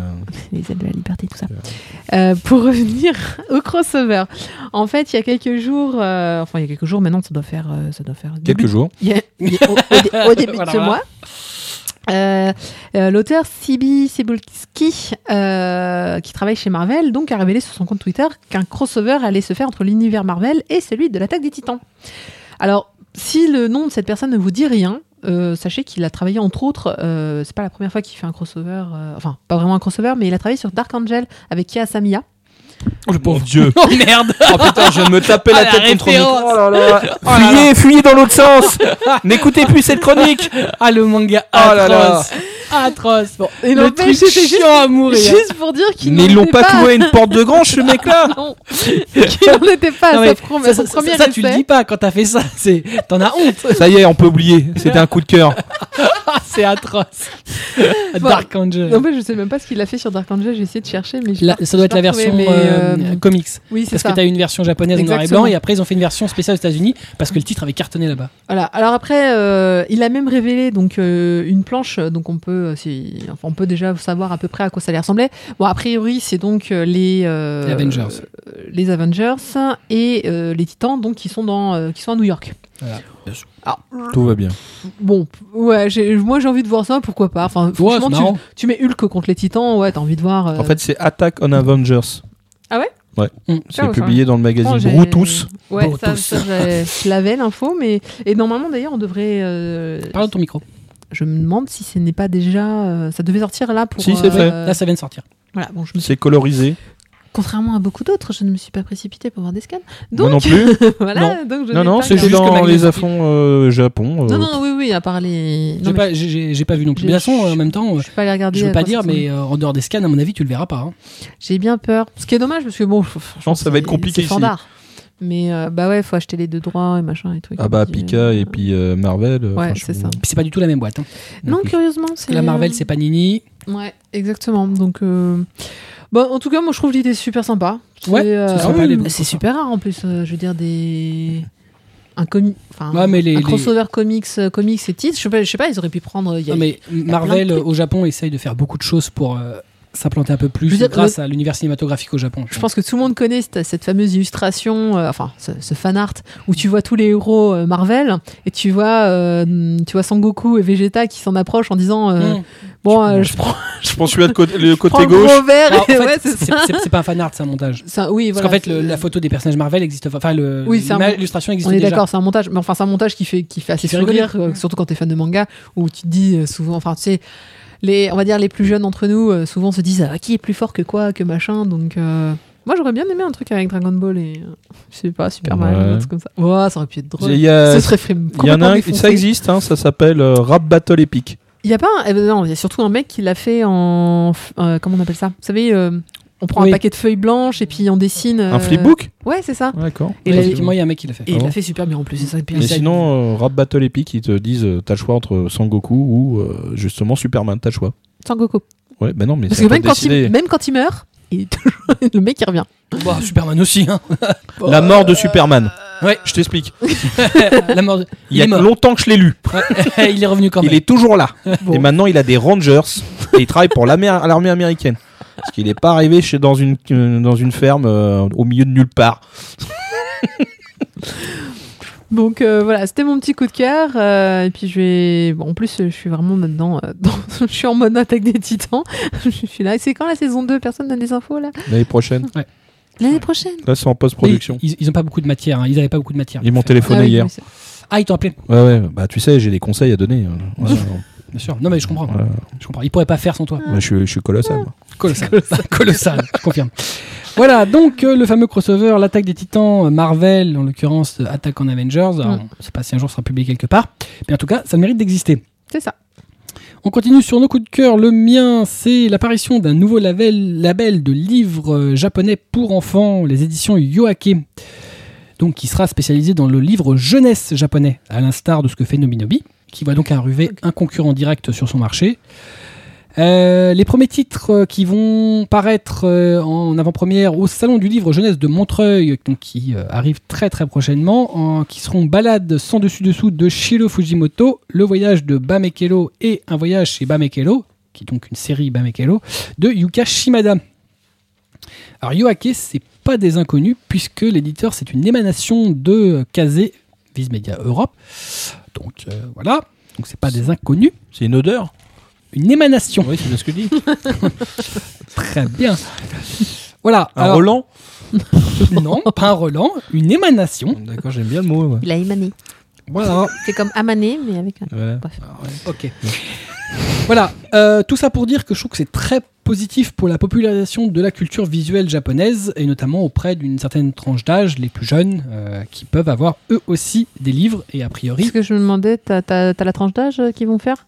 les ailes de la liberté, tout ça. Euh, pour (laughs) revenir au crossover, en fait, il y a quelques jours, euh, enfin il y a quelques jours maintenant, ça doit faire, euh, ça doit faire Quelques début- jours. y a- il y a- au, au dé- au début Voilà, de ce (laughs) mois. euh, euh, L'auteur Sibi Cebulski, euh, qui travaille chez Marvel, donc a révélé sur son compte Twitter qu'un crossover allait se faire entre l'univers Marvel et celui de l'attaque des Titans. Alors, si le nom de cette personne ne vous dit rien, euh, sachez qu'il a travaillé entre autres, euh, c'est pas la première fois qu'il fait un crossover, euh, enfin pas vraiment un crossover, mais il a travaillé sur Dark Angel avec Kia Samia. Oh, le pauvre. Dieu. (laughs) Oh merde Oh putain, je me Ah, la la tête contre le micro. Oh là là. (laughs) Oh là Fuyez, fuyez dans l'autre sens. N'écoutez plus cette chronique. (laughs) Ah, le manga Oh là là. atroce Atroce Bon, Et le truc c'était juste- chiant à mourir Juste pour dire qu'il Mais ils l'ont pas cloué à une porte de grange, ce mec-là. Non, qu'il n'en était pas Non, à mais sa, prom- ça, ça- ça, tu le dis pas quand t'as fait ça, c'est t'en as honte. Ça y est, on peut oublier. C'était un coup de cœur. Ah, c'est atroce. Dark Angel. En fait, je sais même pas ce qu'il a fait sur Dark Angel, j'ai essayé de chercher, mais ça doit être la version mais, euh, euh, comics. Oui, c'est Parce ça. que t'as une version japonaise en noir et blanc et après ils ont fait une version spéciale aux États-Unis parce que le titre avait cartonné là-bas. Voilà. Alors après, euh, il a même révélé donc euh, une planche, donc on peut, enfin, on peut déjà savoir à peu près à quoi ça allait ressembler. Bon, a priori, c'est donc les, euh, Les Avengers. euh, les Avengers et euh, les Titans, donc qui sont dans, euh, qui sont à New York. Voilà. Tout va bien. Bon, ouais, j'ai- moi j'ai envie de voir ça, pourquoi pas. Enfin, Ouais, franchement, tu, tu mets Hulk contre les Titans, ouais, t'as envie de voir. euh, En fait, c'est Attack on Avengers. Ah ouais Ouais. Mm. C'est Ah publié dans le magazine j'ai- Brutus. Ouais, ça, ça, je l'avais l'info, mais et normalement d'ailleurs on devrait. euh, Parle de ton micro. Je me demande si ce n'est pas déjà. euh, ça devait sortir là pour. Si, c'est fait. euh, Là, ça vient de sortir. Voilà, bon, je me suis- C'est colorisé. Contrairement à beaucoup d'autres, je ne me suis pas précipitée pour voir des scans. Moi Donc, non plus. (laughs) voilà, Non. donc je Non, c'est juste que dans les affronts euh, Japon. euh, Non, non, oui, oui, à part les. J'ai pas, j'ai- pas vu non plus. De toute façon, en même temps, je, je suis pas allée regarder. je veux pas dire, mais euh, en dehors des scans, à mon avis, tu le verras pas. hein. J'ai bien peur. Ce qui est dommage parce que bon, f- franchement, ça va être compliqué C'est ici. fandard. Mais euh, bah ouais, faut acheter les deux droits et machin et tout. Ah bah Pika euh, et puis euh, Marvel. euh, Ouais, c'est je- ça. Puis c'est pas du tout la même boîte. hein. Non, curieusement, c'est. que la Marvel, c'est Panini. Ouais, exactement. Donc, euh, bon, en tout cas, moi, je trouve l'idée super sympa. Ouais, C'est, euh, c'est sympa, oui, c'est super rare en plus. euh, je veux dire des un comi... enfin, Ouais, mais les- un les- crossover comics, euh, comics et titres. Je sais pas, je sais pas, ils auraient pu prendre. il y a- Non, mais Marvel au Japon essaye de faire beaucoup de choses pour euh, s'implanter un peu plus Je dire, grâce à l'univers cinématographique au Japon. Je pense que tout le monde connaît cette, cette fameuse illustration, euh, enfin ce, ce fan art où tu vois tous les héros euh, Marvel et tu vois, euh, tu vois Sangoku et Vegeta qui s'en approchent en disant euh, Mmh. bon, euh, je prends, (laughs) Je prends celui-là de côté- le je côté gauche. ouais, c'est pas un fan art, c'est un montage. Ça- oui, Parce qu'en fait, le- la photo des personnages Marvel existe. Enfin, le, Oui, l'illustration existe On est déjà. d'accord, c'est un montage, mais enfin c'est un montage qui fait qui fait assez fait sourire, surtout quand t'es fan de manga, où tu te dis souvent, enfin tu sais, les, on va dire les plus jeunes d'entre nous, euh, souvent se disent ah, qui est plus fort que quoi, que machin, donc euh, moi j'aurais bien aimé un truc avec Dragon Ball et euh, je sais pas Superman, Ouais. un truc comme ça. Ouais, ça aurait pu être drôle. Il y a, Ce serait il y en a un, ça existe, hein, ça s'appelle Rap Battle Epic. Il y a pas, un- eh ben non, il y a surtout un mec qui l'a fait en, euh, comment on appelle ça? Vous savez, euh, on prend Oui. un paquet de feuilles blanches et puis on dessine. Un euh, flipbook Ouais, c'est ça. D'accord. Et Et là, effectivement, il y a un mec qui l'a fait. Et il l'a fait super bien en plus, c'est ça le pire. Mais ça, sinon, euh, Rap Battle Epic, ils te disent euh, t'as le choix entre Sangoku ou euh, justement Superman, t'as le choix. Sangoku. Ouais, ben non, mais Parce c'est que même quand, il, même quand il meurt, il est toujours- (laughs) le mec il revient. Bah, Superman aussi. Hein. (laughs) La mort de Superman. Ouais, Je t'explique. (laughs) la mort. de- Il y a mort. longtemps que je l'ai lu. Il est revenu quand même. Il est toujours là. Bon. Et maintenant, il a des Rangers et il travaille pour l'armée américaine. Parce qu'il n'est pas arrivé chez, dans, une, euh, dans une ferme euh, au milieu de nulle part. Donc euh, voilà, c'était mon petit coup de cœur. euh, et puis je vais. Bon, en plus, je suis vraiment maintenant. euh, (laughs) dans- je suis en mode attaque des titans. (laughs) je suis là. C'est quand la saison 2 Personne n'a des infos là? L'année prochaine. L'année prochaine? Là, c'est en post-production. Ils, ils ont pas beaucoup de matière. hein. Ils avaient pas beaucoup de matière. Ils m'ont téléphoné Ah oui, hier. Ah, ils t'ont appelé. Ouais, ouais. Bah, tu sais, j'ai des conseils à donner. (laughs) Bien sûr. Non, mais je comprends. Voilà. Je comprends. Ils pourraient pas faire sans toi. Bah, je, suis- je suis colossal. Colossal. (laughs) Colossal, je confirme. Voilà, donc euh, le fameux crossover, l'attaque des titans, euh, Marvel, en l'occurrence, euh, attaque en Avengers. Alors, Mm. Je sais pas si un jour sera publié quelque part. Mais en tout cas, ça mérite d'exister. C'est ça. On continue sur nos coups de cœur. Le mien, c'est l'apparition d'un nouveau label, label de livres japonais pour enfants, les éditions Yoake. Donc, qui sera spécialisé dans le livre jeunesse japonais, à l'instar de ce que fait Nominobi, qui va donc arriver un concurrent direct sur son marché. Euh, les premiers titres euh, qui vont paraître euh, en avant-première au Salon du Livre Jeunesse de Montreuil, qui arrive très très prochainement, en- qui seront Balade sans dessus-dessous de Shiro Fujimoto, Le voyage de Bamekelo et Un voyage chez Bamekelo, qui est donc une série Bamekelo, de Yuka Shimada. Alors Yoake, c'est pas des inconnus, puisque l'éditeur c'est une émanation de Kazé, Viz Media Europe. Donc voilà, donc c'est pas des inconnus, C'est une odeur? Une émanation. Oui, c'est bien ce que je dis. (laughs) Très bien. Voilà. Un alors- Roland (laughs) Non, pas un Roland, une émanation. D'accord, j'aime bien le mot. ouais. Il a émané. Voilà. C'est comme amané, mais avec un. Voilà. Ok. Voilà. euh, tout ça pour dire que je trouve que c'est très positif pour la popularisation de la culture visuelle japonaise et notamment auprès d'une certaine tranche d'âge, les plus jeunes, euh, qui peuvent avoir eux aussi des livres et a priori Ce que je me demandais, t'as t'as- t'as la tranche d'âge euh, qu'ils vont faire?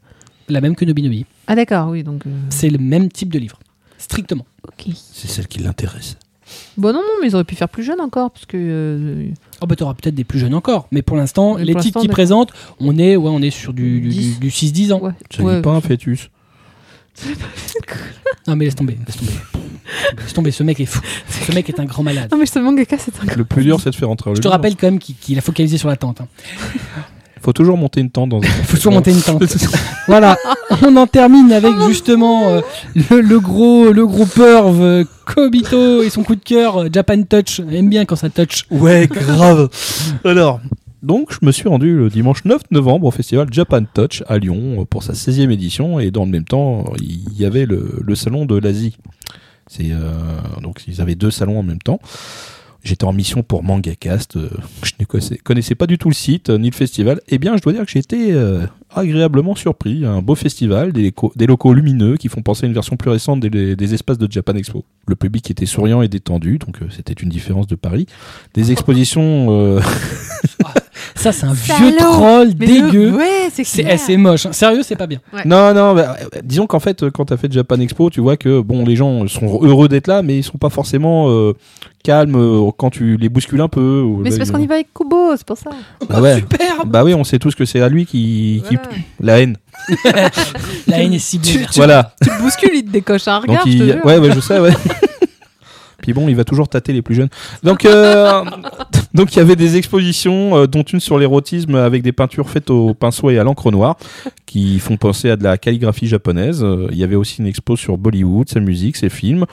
La même que Nobinobi. Ah d'accord, oui, donc. euh, C'est le même type de livre, strictement. Ok. C'est celle qui l'intéresse. Bon non, non, mais ils auraient pu faire plus jeune encore, parce que. euh, Oh bah t'auras peut-être des plus jeunes encore, mais pour l'instant, Mais les pour titres l'instant, qu'ils présentent, on est, ouais, on est sur du, du, Dix. du- du 6-10 ans. ouais. Ça ouais. dit pas un fœtus. (laughs) Non mais laisse tomber, laisse tomber. laisse tomber, ce mec est fou. Ce mec est un grand malade. Non mais ce mangaka, c'est un. Le plus dur, c'est de faire entrer le Je te livre. rappelle quand même qu'il qu'il a focalisé sur la tente. hein. Faut toujours monter une tente dans un. Il (laughs) faut toujours monter une tente. (laughs) (laughs) voilà, on en termine avec justement euh, le, le gros, le gros perv euh, Kobito et son coup de cœur euh, Japan Touch. On aime bien quand ça touch. Ouais, grave. Alors, donc, je me suis rendu le dimanche 9 novembre au festival Japan Touch à Lyon pour sa 16e édition et dans le même temps, il y avait le, le salon de l'Asie. C'est euh, donc ils avaient deux salons en même temps. J'étais en mission pour MangaCast. euh, (laughs) je ne connaissais, pas du tout le site euh, ni le festival. Eh bien, je dois dire que j'ai été euh, agréablement surpris. Un beau festival, des, locaux- lumineux qui font penser à une version plus récente des, espaces de Japan Expo. Le public était souriant et détendu, donc c'était une différence de Paris. Des expositions. euh, (laughs) Ça, c'est un vieux Salaud troll Mais le- dégueu. Ouais, c'est C'est clair. c'est moche. hein. Sérieux, c'est pas bien. Non, non, bah, euh, disons qu'en fait, euh, quand t'as fait Japan Expo, tu vois que bon, les gens sont heureux d'être là, mais ils sont pas forcément euh, calmes euh, quand tu les bouscules un peu. ou- Mais c'est parce qu'on y va avec Kubo, c'est pour ça. Bah ouais. Super. Bah oui, on sait tous que c'est à lui qui, la haine. (laughs) La haine est ciblée. vers- Voilà. Tu le bouscules, il te décoche un regard, Donc je te jure. ouais, ouais, je sais, ouais. (laughs) Puis bon, il va toujours tâter les plus jeunes. Donc, euh, (laughs) donc il y avait des expositions, euh, dont une sur l'érotisme avec des peintures faites au pinceau et à l'encre noire, qui font penser à de la calligraphie japonaise. Euh, il y avait aussi une expo sur Bollywood, sa musique, ses films.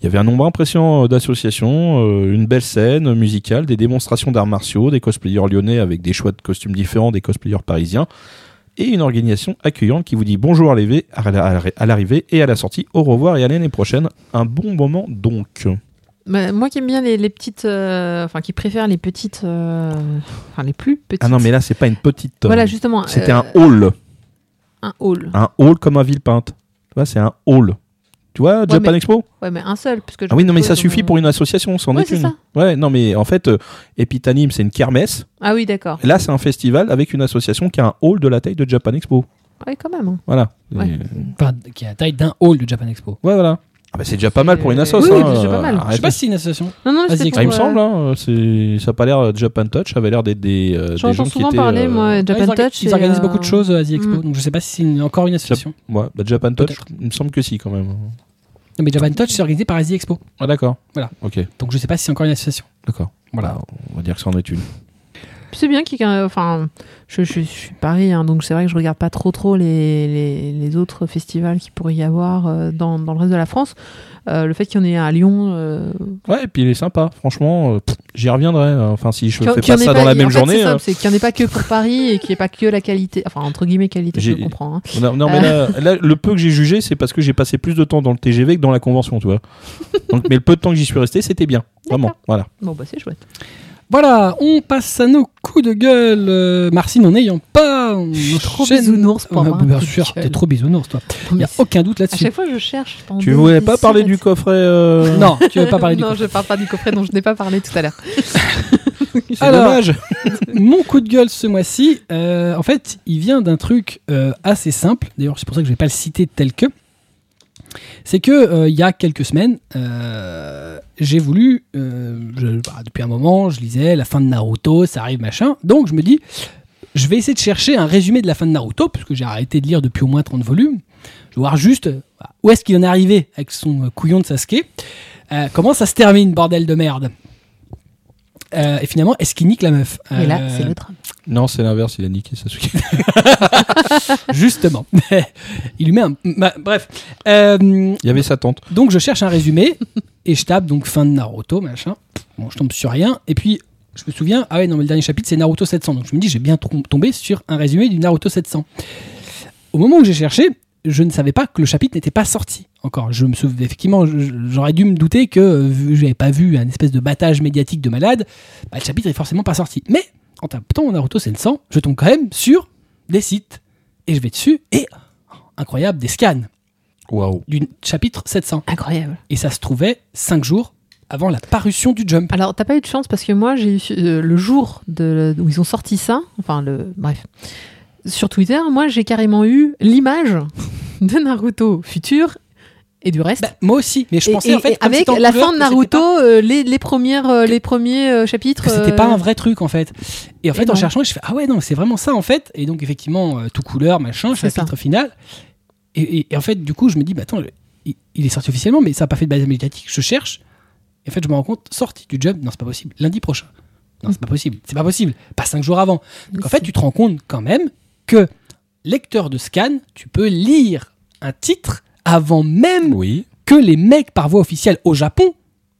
Il y avait un nombre impressionnant euh, d'associations, une belle scène musicale, des démonstrations d'arts martiaux, des cosplayers lyonnais avec des choix de costumes différents des cosplayers parisiens, et une organisation accueillante qui vous dit bonjour à l'arrivée- et à la sortie. Au revoir et à l'année prochaine. Un bon moment donc. Bah, moi qui aime bien les, les petites. euh, Enfin, qui préfère les petites. euh, Enfin, les plus petites. Ah non, mais là, c'est pas une petite. euh, Voilà, justement. C'était euh, un hall. Un hall. Un hall comme un Villepinte. Tu vois, c'est un hall. Tu vois, Japan mais- Expo Ouais, mais un seul. Puisque Ah oui, non, mais ça suffit pour une association, c'en Ouais, est c'est une. ça. Ouais, non, mais en fait, euh, Epitanim, c'est une kermesse. Ah oui, d'accord. Et Là, c'est un festival avec une association qui a un hall de la taille de Japan Expo. Oui, quand même. hein. Voilà. Ouais. Et- Enfin, qui est la taille d'un hall de Japan Expo. Ouais, voilà. Ah bah, c'est déjà pas mal pour une Euh, assoce. oui, oui, hein, c'est déjà pas mal. euh, Je sais pas si c'est une association. Non, non, c'était Ah, il me pour, semble, euh, hein, c'est- ça a pas l'air euh, Japan Touch, ça avait l'air d'être des, euh, des gens qui souvent étaient. parler, euh, moi, Japan ils, Touch. ils organisent euh, beaucoup de choses à The Expo, mm. donc je sais pas si c'est encore une association. Ouais, bah, Japan Touch, il me semble que si quand même. Non, mais Japan Touch, c'est organisé par Asie Expo. Ah d'accord. Voilà. Ok, Donc je sais pas si c'est encore une association. d'accord. Voilà. Bah, on va dire que c'en est une. C'est bien qu'il Enfin, je, je, je suis Paris, hein, donc c'est vrai que je regarde pas trop trop les, les, les autres festivals qu'il pourrait y avoir euh, dans, dans le reste de la France. Euh, le fait qu'il y en ait un à Lyon. euh, Ouais, et puis il est sympa, franchement, j'y reviendrai. euh, Enfin, si je fais pas ça dans la même journée. C'est c'est qu'il n'y en ait pas que pour Paris et qu'il n'y ait pas que la qualité. Enfin, entre guillemets, qualité, je comprends. hein. Non, non, mais là, là, le peu que j'ai jugé, c'est parce que j'ai passé plus de temps dans le TGV que dans la convention, tu vois. Donc, mais le peu de temps que j'y suis resté, c'était bien. Vraiment, voilà. Bon, bah c'est chouette. Voilà, on passe à nos coups de gueule. Euh, Marcy n'en ayant pas. on trop bisounours pour Ouais, avoir un Bien sûr, t'es trop bisounours, toi. Il n'y a aucun doute à là-dessus. chaque fois, je cherche. Tu des- voulais pas parler du coffret euh, Non, tu veux pas parler du Non, coup. je parle pas du coffret dont je n'ai pas parlé tout à l'heure. (laughs) C'est Alors, dommage. Mon coup de gueule ce mois-ci, euh, en fait, il vient d'un truc euh, assez simple. D'ailleurs, c'est pour ça que je vais pas le citer tel que. C'est que euh, il y a quelques semaines, euh, j'ai voulu, euh, bah, depuis un moment, je lisais la fin de Naruto, ça arrive machin. Donc je me dis, je vais essayer de chercher un résumé de la fin de Naruto, puisque j'ai arrêté de lire depuis au moins 30 volumes. Je vais voir juste euh, où est-ce qu'il en est arrivé avec son couillon de Sasuke. Comment ça se termine, bordel de merde? Euh, et finalement, est-ce qu'il nique la meuf Et là, Euh, c'est le drame. Non, c'est l'inverse, il a niqué Sasuke. (laughs) Justement. (laughs) il lui met un. bah, bref. Euh, Il y avait sa tante. donc je cherche un résumé et je tape donc fin de Naruto, machin. Bon, je tombe sur rien. Et puis je me souviens, ah ouais, non, mais le dernier chapitre c'est Naruto 700. Donc je me dis, j'ai bien tombé sur un résumé du Naruto 700. Au moment où j'ai cherché, je ne savais pas que le chapitre n'était pas sorti encore. Je me souviens, effectivement, j'aurais dû me douter que, vu que j'avais pas vu un espèce de battage médiatique de malade, bah, le chapitre est forcément pas sorti. Mais en tapant Naruto 700, je tombe quand même sur des sites. Et je vais dessus et, oh, incroyable, des scans Waouh. du chapitre 700. Incroyable. Et ça se trouvait 5 jours avant la parution du Jump. Alors, t'as pas eu de chance parce que moi, j'ai eu euh, le jour de, où ils ont sorti ça, enfin, le, bref, sur Twitter, moi, j'ai carrément eu l'image de Naruto futur et du reste. Bah, moi aussi, mais je pensais et- en fait comme avec en la couleur, fin de Naruto, pas- euh, les, les premières, euh, les premiers euh, chapitres. que c'était pas un vrai truc en fait. Et en fait, Et en non. cherchant, je fais ah ouais non, c'est vraiment ça en fait. Et donc effectivement, tout couleur, machin, chapitre final. Et, et- en fait, du coup, je me dis bah attends, il, il est sorti officiellement, mais ça n'a pas fait de base médiatique. Je cherche. Et en fait, je me rends compte, sortie du Jump, non c'est pas possible. Lundi prochain. Non, c'est pas possible. C'est pas possible. Pas cinq jours avant. Donc en fait, tu te rends compte quand même que lecteur de scan, tu peux lire un titre avant même Oui. que les mecs par voie officielle au Japon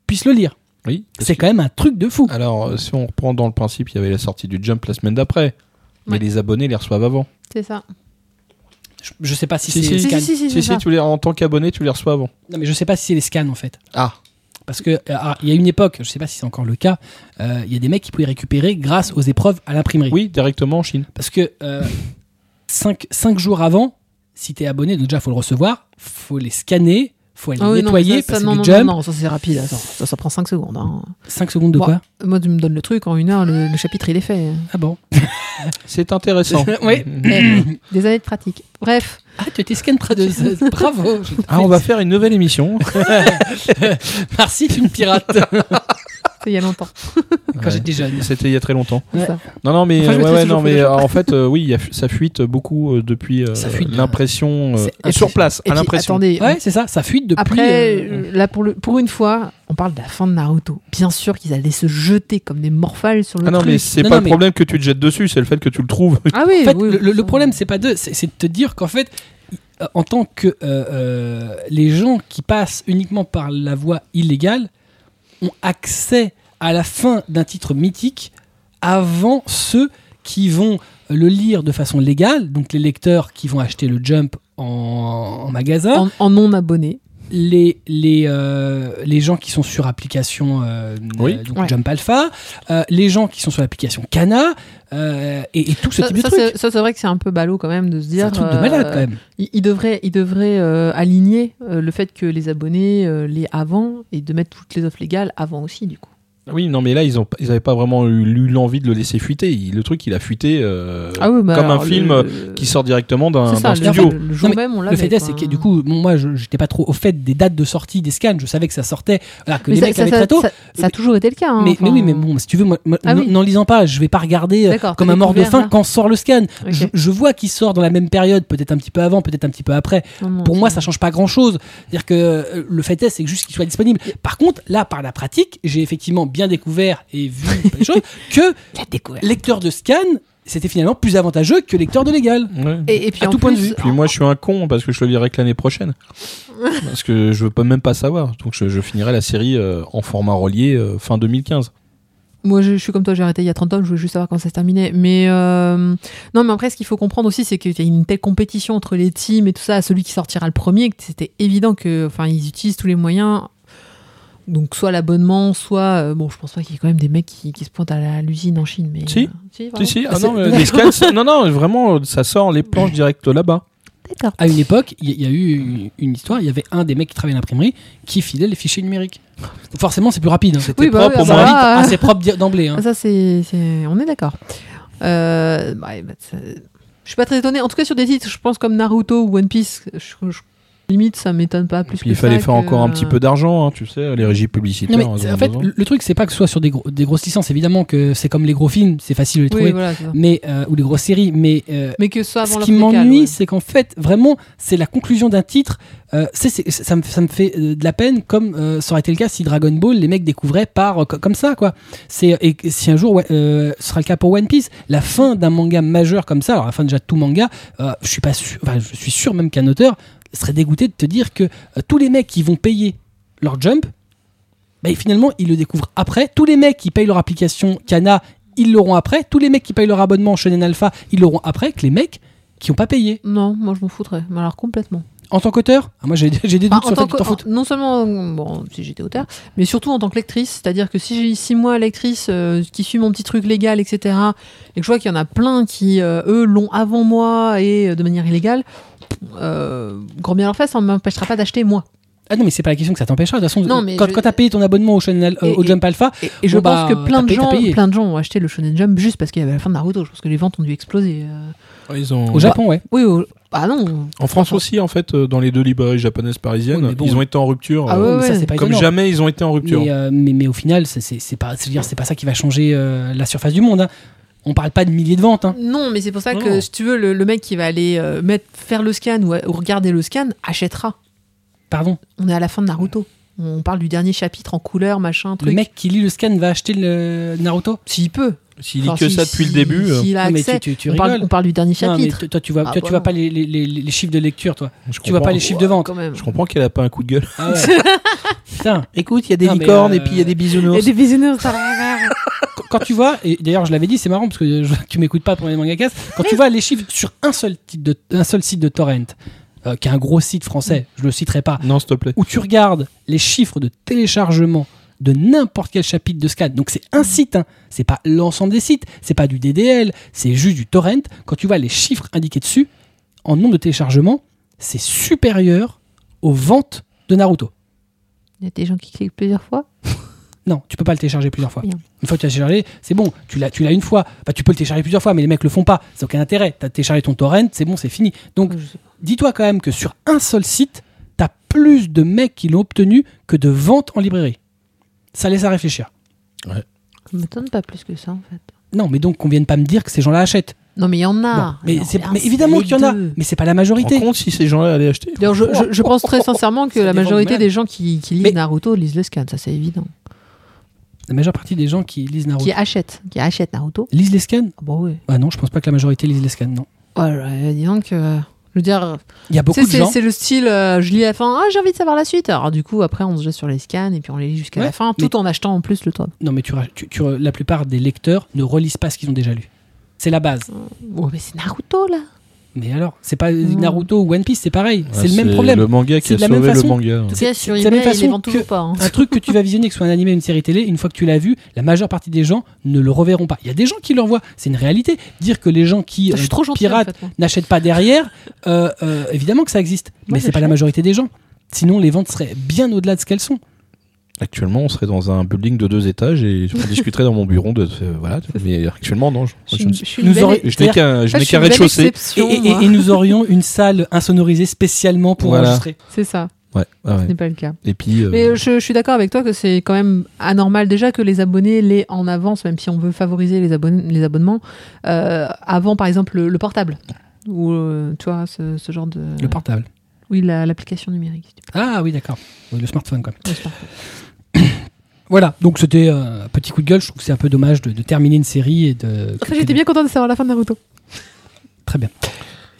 puissent le lire. Oui. C'est quand même un truc de fou. Alors, euh, si on reprend dans le principe, il y avait la sortie du Jump la semaine d'après. Mais les abonnés les reçoivent avant. C'est ça. Je, je sais pas si Si, c'est si. les Si, scans. si, si, si, Si, c'est si, ça. tu les, en tant qu'abonné, tu les reçois avant. Non, mais je sais pas si c'est les scans en fait. Ah. Parce que euh, ah, il y a une époque, je sais pas si c'est encore le cas, euh, il y a des mecs qui pouvaient récupérer grâce aux épreuves à l'imprimerie. Oui, directement en Chine. Parce que 5 jours avant, si t'es abonné, donc déjà faut le recevoir, faut les scanner, faut aller Ah oui, nettoyer, ça, passer non, du non, jump. non, non, ça c'est rapide. Attends, ça, ça prend 5 secondes. hein. 5 secondes de Bon. quoi Moi, tu me donnes le truc, en une heure, le, le chapitre il est fait. Ah bon? (laughs) C'est intéressant. (laughs) Oui. Eh, des années de pratique. Bref, Ah, tu étais scan près de Bravo. (laughs) Ah, on va faire une nouvelle émission. (laughs) Merci, tu me pirates. c'est il y a longtemps. Quand j'étais jeune. C'était il y a très longtemps. Ouais. Non, non, mais, Enfin, ouais, non, mais euh, en fait, euh, oui, il y a- ça fuite beaucoup euh, depuis euh, l'impression euh, sur place, Et à puis, l'impression. attendez, Ouais, c'est ça, ça fuite depuis. Après, euh, euh, là, pour, le, pour une fois, on parle de la fin de Naruto. Bien sûr qu'ils allaient se jeter comme des morphales sur le Ah non, truc. mais c'est Non, pas non, le mais- problème que tu te jettes dessus, c'est le fait que tu le trouves. Ah oui, En fait, oui, le, le- le ça- problème, c'est pas de, c'est c'est de te dire qu'en fait, euh, en tant que euh, euh, les gens qui passent uniquement par la voie illégale ont accès à la fin d'un titre mythique avant ceux qui vont le lire de façon légale, donc les lecteurs qui vont acheter le Jump en, en magasin, en, en non abonné. Les, les, euh, les gens qui sont sur application euh, Oui. euh, donc Ouais. Jump Alpha, euh, les gens qui sont sur l'application Kana, euh, et, et tout ce Ça, type de ça, trucs. c'est ça, c'est vrai que c'est un peu ballot quand même de se C'est dire. un truc de euh, malade quand même. Il, il devrait, il devrait euh, aligner euh, le fait que les abonnés euh, les avant et de mettre toutes les offres légales avant aussi du coup. Oui, non, mais là, ils ont, ils pas vraiment eu, l'envie de le laisser fuiter. Il- le truc, il a fuité euh, Ah oui, bah comme un alors, film le- euh, qui sort directement d'un studio. le- le jour Non, mais même on Le l'avait. fait est, c'est que du coup, bon, moi, je n'étais pas trop au fait des dates de sortie des scans. Je savais que ça sortait, voilà, que Mais les ça, mecs ça- avaient ça- très tôt. ça- ça a toujours été le cas. hein, mais, oui, mais bon, si tu veux, moi, moi, Ah n'en- oui. n'en lisant pas, je vais pas regarder euh, comme un mort de faim quand sort le scan. Je, je vois qu'il sort dans la même période, peut-être un petit peu avant, peut-être un petit peu après. Non, Pour moi, ça change pas grand-chose. C'est-à-dire que le fait est, c'est que juste qu'il soit disponible. Par contre, là, par la pratique, j'ai effectivement bien découvert et vu (laughs) choses que lecteur de scan, c'était finalement plus avantageux que lecteur de légal. Ouais. Et, et puis À en tout point de vue. Puis moi, je suis un con parce que je le lirai que l'année prochaine. (laughs) parce que je veux pas même pas savoir. Donc je, je finirai la série euh, en format relié euh, fin 2015. Moi, je, je suis comme toi, j'ai arrêté il y a 30 ans, je voulais juste savoir quand ça se terminait. Mais euh, non, mais après, ce qu'il faut comprendre aussi, c'est qu'il y a une telle compétition entre les teams et tout ça, celui qui sortira le premier, que c'était évident que, enfin, ils utilisent tous les moyens. Donc, soit l'abonnement, soit. euh, bon, je pense pas qu'il y ait quand même des mecs qui, qui se pointent à la- l'usine en Chine. Mais, Si. euh, si, Si, ah c'est- non, mais les scans, c'est- non, non, vraiment, ça sort les planches direct là-bas. D'accord. À une époque, il y, a eu une, une histoire, il y avait un des mecs qui travaillait à l'imprimerie qui filait les fichiers numériques. Forcément, c'est plus rapide. hein. C'était Oui, bah propre oui, au bah moins. là, Ah, c'est propre d'emblée. hein. Ah, Ça, c'est, c'est- On est d'accord. Euh, bah, bah, ça- Je suis pas très étonné. En tout cas, sur des titres, je pense comme Naruto ou One Piece, je- je- limite, ça m'étonne pas plus que il fallait ça faire que- encore un petit peu d'argent, hein, tu sais, les régies publicitaires. Non, mais en fait, le, truc, c'est pas que ce soit sur des, gros- des grosses licences. Évidemment que c'est comme les gros films, c'est facile de les trouver. Voilà, mais, euh, ou les grosses séries. Mais, euh, Mais que ce soit avant ce qui m'ennuie, ouais. c'est qu'en fait, vraiment, c'est la conclusion d'un titre. Euh, ça, me, ça me fait de la peine, comme euh, ça aurait été le cas si Dragon Ball, les mecs découvraient par euh, co- comme ça, quoi. C'est et si un jour, ouais, euh, ce sera le cas pour One Piece, la fin d'un manga majeur comme ça, alors la fin déjà de tout manga, euh, je suis pas sûr, enfin, je suis sûr même qu'un auteur serait dégoûté de te dire que euh, tous les mecs qui vont payer leur jump, bah, finalement, ils le découvrent après. Tous les mecs qui payent leur application Kana, ils l'auront après. Tous les mecs qui payent leur abonnement Shonen Alpha, ils l'auront après. Que les mecs qui n'ont pas payé. Non, moi je m'en foutrais. Mais alors complètement. En tant qu'auteur, ah, moi j'ai des doutes Enfin, sur le fait tant que t'en que- foutes. non seulement bon, si j'étais auteur, mais surtout en tant que lectrice. C'est-à-dire que si j'ai six mois lectrice euh, qui suit mon petit truc légal, etc., et que je vois qu'il y en a plein qui, euh, eux, l'ont avant moi et euh, de manière illégale, euh, grand bien leur fait, ça ne m'empêchera pas d'acheter moi. Ah non, mais c'est pas la question que ça t'empêchera. De toute façon, Non, mais quand, je- quand t'as payé ton abonnement au, Shonen euh, Et- au Jump Alpha, Et, et je Bon, bah, pense que plein de, payé, gens, plein de gens ont acheté le Shonen Jump juste parce qu'il y avait la fin de Naruto. Je pense que les ventes ont dû exploser. euh. Ils ont... au Japon, ouais. Oui, au- ah non. En France aussi, en fait, euh, dans les deux librairies japonaises parisiennes, bon. ils ont été en rupture. Ah euh, ouais, ça, pas Comme étonnant. jamais, ils ont été en rupture. Mais, euh, mais, mais au final, c'est- c'est c'est pas, pas ça qui va changer euh, la surface du monde. hein. On parle pas de milliers de ventes. hein. Non, mais c'est pour ça Non. que si tu veux, le, le mec qui va aller euh, mettre, faire le scan ou, ou regarder le scan achètera. Pardon. On est à la fin de Naruto. On parle du dernier chapitre en couleur, machin, truc. Le mec qui lit le scan va acheter le Naruto? S'il peut. S'il lit Enfin, que si- ça depuis si- le début. euh, S'il a Non, mais accès. tu, tu, tu on, parle, rigoles. on parle du dernier Non, mais chapitre. toi, toi, tu vois, Ah, toi, tu voilà. vois pas les, les, les, les chiffres de lecture, toi. je Tu vois pas les chiffres de vente. quand même. Je comprends qu'elle a pas un coup de gueule. Ah ouais. (laughs) Putain. Écoute, il y a des Non, licornes euh, et puis il y a des bisounours. des bisounours. Quand- tu vois, et d'ailleurs je l'avais dit, c'est marrant parce que je- tu m'écoutes pas pour les mangakas, quand tu vois les chiffres sur un seul, titre de, un seul site de torrent, euh, qui est un gros site français, je le citerai pas, Non, s'il te plaît. où tu regardes les chiffres de téléchargement de n'importe quel chapitre de scan, donc c'est un site, hein, c'est pas l'ensemble des sites, c'est pas du DDL, c'est juste du torrent, quand tu vois les chiffres indiqués dessus, en nombre de téléchargements, c'est supérieur aux ventes de Naruto. Il y a des gens qui cliquent plusieurs fois. (laughs) Non, tu peux pas le télécharger plusieurs fois. Bien. Une fois que tu l'as téléchargé, c'est bon. Tu l'as, tu l'as une fois. Bah, tu peux le télécharger plusieurs fois, mais les mecs le font pas. C'est aucun intérêt. T'as téléchargé ton torrent, c'est bon, c'est fini. Donc, dis-toi quand même que sur un seul site, t'as plus de mecs qui l'ont obtenu que de ventes en librairie. Ça laisse à réfléchir. Ça m'étonne pas plus que ça en fait. Non, mais donc qu'on vienne pas me dire que ces gens-là achètent. Non, mais il y en a. Bon, mais, évidemment les qu'il y en a, mais c'est pas la Tu majorité. compte si ces gens-là allaient acheter D'ailleurs, je, je- je pense très sincèrement que Ça la majorité de des gens qui, qui lisent Mais- Naruto lisent le scan, ça c'est évident. La majeure partie des gens qui lisent Naruto Qui achètent, qui achètent Naruto. lisent les scans? Ah bah oui. Ah non, je pense pas que la majorité lise les scans. Non. Voilà, dis donc, euh, je veux dire, Il y a beaucoup de gens. c'est le style, euh, je lis à la fin, ah j'ai envie de savoir la suite. Alors du coup, après on se jette sur les scans et puis on les lit jusqu'à Ouais, la fin, tout en achetant en plus le tome. Non, mais tu, tu- tu- la plupart des lecteurs ne relisent pas ce qu'ils ont déjà lu. C'est la base. Oh mais c'est Naruto là. Mais alors, c'est pas. Naruto ou One Piece, c'est pareil. Ouais, c'est le même problème. Le manga qui C'est a de la même sauvé le façon. manga. Sur c'est la même façon que- pas. hein. Un truc que tu vas visionner, que ce soit un animé ou une série télé, une fois que tu l'as vu, la majeure partie des gens ne le reverront pas. Il y a des gens qui le revoient. C'est une réalité. Dire que les gens qui euh, trop gentil en piratent fait. moi. n'achètent pas derrière, euh, euh, évidemment que ça existe. mais je c'est pas la majorité des gens. Sinon, les ventes seraient bien au-delà de ce qu'elles sont. Actuellement, on serait dans un building de deux étages et on (laughs) discuterait dans mon bureau de euh, voilà. Mais actuellement, non. Je, Je je je n'ai qu'un, je Ah, rez-de-chaussée. Et, et- nous aurions une (laughs) salle insonorisée spécialement pour Voilà. enregistrer. C'est ça, Ouais, ce n'est pas le cas. Et puis, euh, Mais je, je suis d'accord avec toi que c'est quand même anormal déjà que les abonnés l'aient en avance, même si on veut favoriser les, abonn- les abonnements, euh, avant par exemple le, le portable. Ou euh, tu vois, ce, ce genre de. Le portable. Oui, la- l'application numérique. si Ah oui, d'accord. Oui, le smartphone, quoi. peux. Le smartphone. (clears throat) Voilà, donc c'était euh, un petit coup de gueule. Je trouve que c'est un peu dommage de, de terminer une série et de. Enfin, j'étais bien content de savoir la fin de Naruto. Très bien.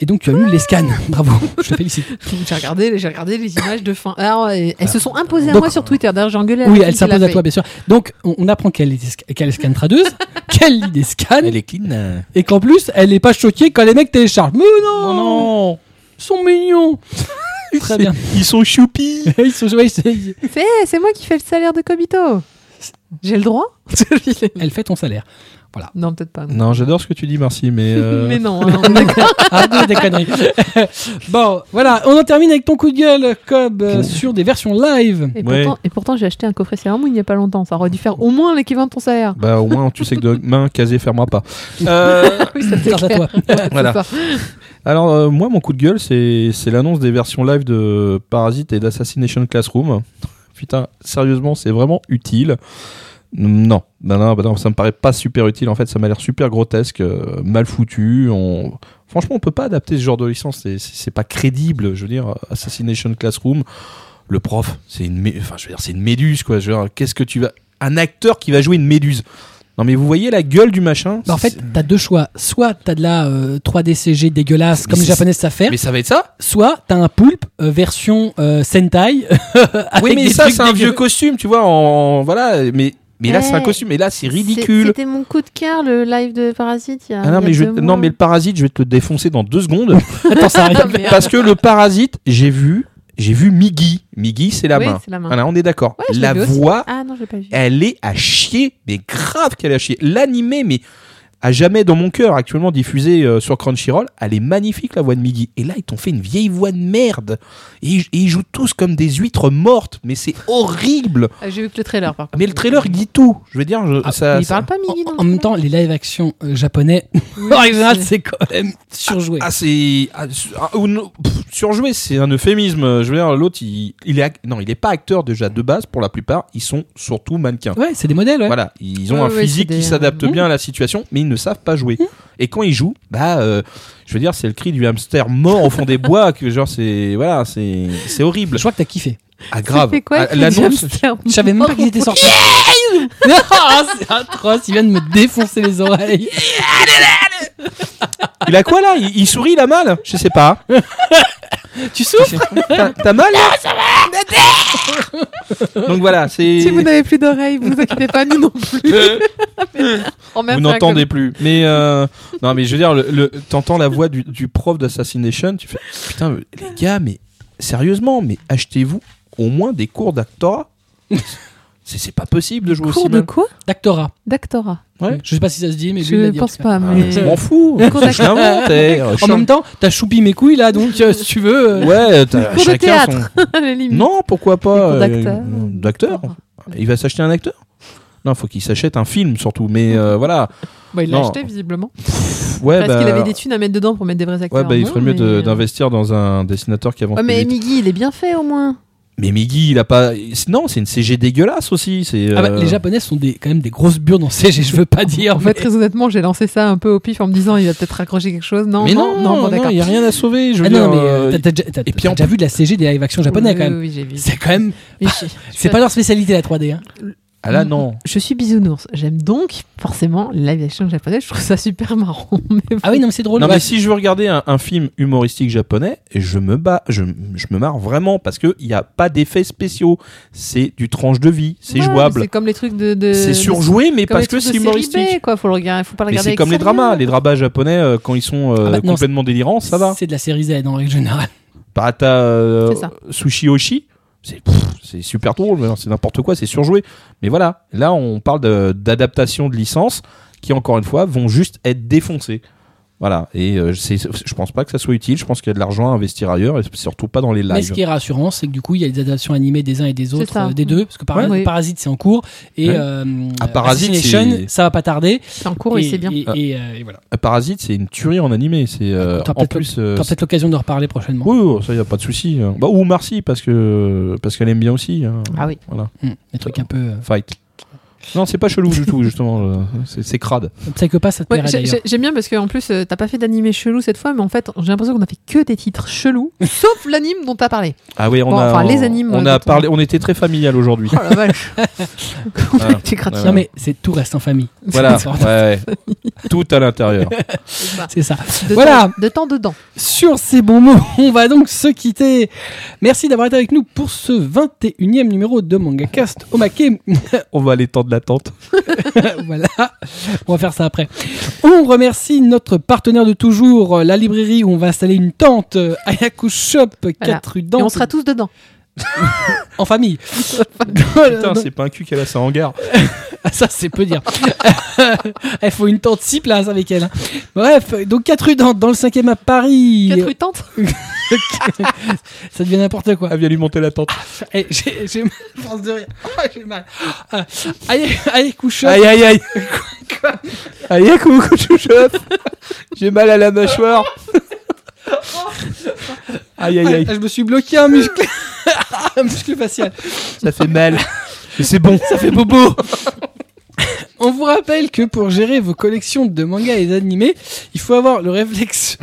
Et donc tu as lu les scans. (laughs) Bravo, je te félicite. J'ai regardé, j'ai regardé les images de fin. Alors, elles, elles se sont imposées à Donc- moi sur Twitter. D'ailleurs, j'ai engueulé. Oui, personne elle qui s'impose l'a à toi, bien sûr. Donc on, on apprend qu'elle est, qu'elle est scan tradeuse, (laughs) qu'elle lit des scans, elle est clean. et qu'en plus elle n'est pas choquée quand les mecs téléchargent. Mais non, Oh non Ils sont mignons. Très bien. Ils sont choupis. (laughs) Ils sont ouais, (laughs) c'est- moi qui fais le salaire de Kobito. J'ai le droit (laughs) Elle fait ton salaire. Non, peut-être pas. non. Non, j'adore ce que tu dis, merci, mais. euh, Mais non, hein, on est d'accord. Ah, des conneries. bon, voilà, on en termine avec ton coup de gueule, Cobb, euh, sur des versions live. Et, Ouais. pourtant, j'ai acheté un coffret Sailor Moon il n'y a pas longtemps. Ça aurait dû faire au moins l'équivalent de ton salaire. Bah, au moins, tu sais que demain, Kazé fermera pas. Euh, Oui, ça c'est Grâce à clair. toi. Ouais, Voilà. ça. Alors, euh, moi, mon coup de gueule, c'est l'annonce des versions live de Parasite et d'Assassination Classroom. (laughs) Putain, sérieusement, c'est vraiment utile. Non, non, bah non, ça me paraît pas super utile. En fait, ça m'a l'air super grotesque, euh, mal foutu. Franchement, on peut pas adapter ce genre de licence. C'est- pas crédible. Je veux dire, Assassination Classroom, le prof, c'est une, enfin, je veux dire, c'est une méduse, quoi. Qu'est-ce que tu vas, un acteur qui va jouer une méduse? Non, mais vous voyez la gueule du machin. Bah, en fait, t'as deux choix. Soit t'as de la euh, 3D CG dégueulasse, Mais comme les japonais savent faire. mais ça va être ça. Soit t'as un poulpe euh, version euh, Sentai. (laughs) avec Oui, mais des ça, c'est un vieux costume, tu vois. En, voilà, mais mais là, c'est un costume. Et là, c'est ridicule. C'était mon coup de cœur, le live de Parasite. Il y a, Ah non, il y a mais je, non, mais le parasite, je vais te le défoncer dans deux secondes. (laughs) Attends, ça arrive. Parce que le parasite, j'ai vu, j'ai vu Miggy. Miggy, c'est la Oui, main. c'est la main. Voilà, on est d'accord. Ouais, la voix, Ah non, j'ai pas vu. elle est à chier, mais grave qu'elle est à chier. L'animé, mais à jamais dans mon cœur, actuellement diffusé euh, sur Crunchyroll, elle est magnifique la voix de Miggy. Et là, ils t'ont fait une vieille voix de merde. Et ils, et ils jouent tous comme des huîtres mortes, mais c'est horrible. Ah, J'ai vu que le trailer, par contre. Mais le trailer, il dit tout. Je veux dire, je- Ah, ça, Il ça- parle pas Miggy dans En, le en même trailer temps, les live action euh, japonais, (laughs) en général, c'est- quand même surjoué. Ah, c'est. ah, su- ah, ou non, pff, surjoué, c'est un euphémisme. Je veux dire, l'autre, il, il est. ac- Non, il est pas acteur déjà de base pour la plupare. Ils sont surtout mannequins. Ouais, c'est des modèles, ouais. Voilà, ils ont Ouais, un ouais, physique c'est qui s'adapte euh, bien à la situation, mais ils ne savent pas jouer. Et quand ils jouent, bah, euh, je veux dire, c'est le cri du hamster mort au fond des bois. Que genre, c'est voilà, c'est c'est horrible. Je crois que t'as kiffé. Ah grave. Fait quoi Ah, L'annonce. hamster Je savais même pas qu'ils étaient sortis. (laughs) Ah, c'est atroce, il vient de me défoncer les oreilles. Il a quoi là? Il, il sourit, il a mal? Je sais pas. (laughs) Tu souffres? T'as mal Donc voilà, c'est. Si vous n'avez plus d'oreilles, vous inquiétez pas, nous non plus. (laughs) Merde, vous ça n'entendez plus. Mais euh, non, mais je veux dire, le, le- t'entends la voix du, du prof d'Assassination, tu fais putain, les gars, mais sérieusement, mais achetez-vous au moins des cours d'actorat? C'est pas possible de jouer aussi Cours de mal. quoi? D'actora. D'actora. Ouais. Je sais pas si ça se dit, mais lui, il Je dit, en pense cas. pas, mais. Je m'en fous. Je l'invente. eh, je En suis même temps, t'as choupi mes couilles là, donc euh, si tu veux. euh, Ouais, t'as Cours de chacun théâtre. son- (laughs) à la limite. Non, pourquoi Des pas cours euh, d'acteur. D'acteur. Il va s'acheter un acteur Non, faut qu'il s'achète un film surtout. Mais euh, voilà. Bah, il l'a Non. acheté visiblement. Pff, ouais, Parce bah, qu'il avait des thunes à mettre dedans pour mettre des vrais acteurs. ouais, bah, il Non, ferait mieux de- mais- d'investir dans un dessinateur qui avance Ouais, plus mais vite. Miggy, il est bien fait au moins. Mais Miggy, il a pas. Non, c'est une CG dégueulasse aussi. C'est. Ah bah, euh, les Japonais sont des, quand même des grosses bures dans CG, je veux pas (laughs) dire. En fait, mais- très honnêtement, j'ai lancé ça un peu au pif en me disant il va peut-être raccrocher quelque chose. Non, mais non, non, non, bon, non, d'accord. il y a rien à sauver. Je veux Ah non, mais euh, euh, t'as- t'as déjà- t'as- et puis t'as en déjà vu de la CG des live action japonais Oui, quand même. Oui, oui, j'ai vu. C'est quand même. C'est pas leur spécialité la 3D. Hein. Ah là, non. Je suis bisounours. J'aime donc forcément les live action japonais. Je trouve ça super marrant. (laughs) Mais Ah oui, non, mais c'est drôle. Non, mais si je veux regarder un, un film humoristique japonais, je me bats, je, je me marre vraiment parce que il y a pas d'effets spéciaux. C'est du tranche de vie, c'est Ouais, jouable. C'est comme les trucs de. de- C'est surjoué, mais comme parce que trucs c'est de série humoristique. B, quoi. Faut le regarder. Faut pas le Mais regarder. c'est avec comme les sérieux. dramas. Les dramas japonais, euh, quand ils sont euh, Ah bah non, complètement délirants, ça va. C'est de la série Z en règle générale. Parata euh, C'est ça. Sushi Oshi, c'est super drôle, c'est n'importe quoi, c'est surjoué. Mais voilà, là on parle de- d'adaptation de, licences qui encore une fois vont juste être défoncées. Voilà, et euh, je pense pas que ça soit utile. Je pense qu'il y a de l'argent à investir ailleurs, et surtout pas dans les Mais ce lives. qui est rassurant, c'est que du coup, il y a des adaptations animées des uns et des autres, euh, des deux, parce que Para- Ouais, oui. Parasite c'est en cours et Ouais. euh, Ah, Parasite, ça va pas tarder. C'est en cours, et, oui, c'est bien. Et, Ah. et, euh, et voilà. Parasite, c'est une tuerie en animé. C'est euh, T'auras en peut-être plus. euh, peut-être l'occasion de reparler prochainement. oui, oui, ça y a pas de souci. hein. Bah, ou Marcy parce que parce qu'elle aime bien aussi. hein. Ah oui. Voilà, Hmm, des trucs un peu. euh, fight. Non, c'est pas chelou du tout justement. c'est- crade. Psychopath, ça te Ouais, J'aime bien parce qu'en plus, euh, t'as pas fait d'animé chelou cette fois, mais en fait, j'ai l'impression qu'on a fait que des titres chelous, (laughs) sauf l'anime dont t'as parlé. Ah oui, on Bon, a. enfin, les animes, On a parlé. On était très familial aujourd'hui. Oh la vache. (laughs) J'ai gratiné. Non mais c'est tout reste en famille. (laughs) Voilà, ouais, ouais. tout à l'intérieur. C'est ça. De Voilà. temps- de temps dedans. Sur ces bons mots, on va donc se quitter. Merci d'avoir été avec nous pour ce 21e numéro de MangaCast Omake. On va aller tendre l'attente. (laughs) voilà, on va faire ça après. On remercie notre partenaire de toujours, la librairie où on va installer une tente, euh, Ayaku Shop, 4 rue Et on sera tous dedans. (laughs) en famille. Putain, (laughs) c'est pas un cul qu'elle a ça en gare. Ah, ça, c'est peu dire. Il faut une tente 6 places avec elle. hein. Bref, donc 4 rue Dante, dans le 5e à Paris. 4 rue Tente. (laughs) Ça devient n'importe quoi. Elle vient lui monter la tente. Eh, j'ai mal, (laughs) force de rire. Ah, j'ai mal. Ah, Aïe, aïe, couche. Aïe aïe aïe. (laughs) aïe chef. J'ai mal à la mâchoire. Aïe aïe aïe. Je me suis bloqué un muscle. un muscle facial. Ça fait mal. Mais c'est bon. Ça fait bobo. On vous rappelle que pour gérer vos collections de mangas et d'animés, il faut avoir le réflexe.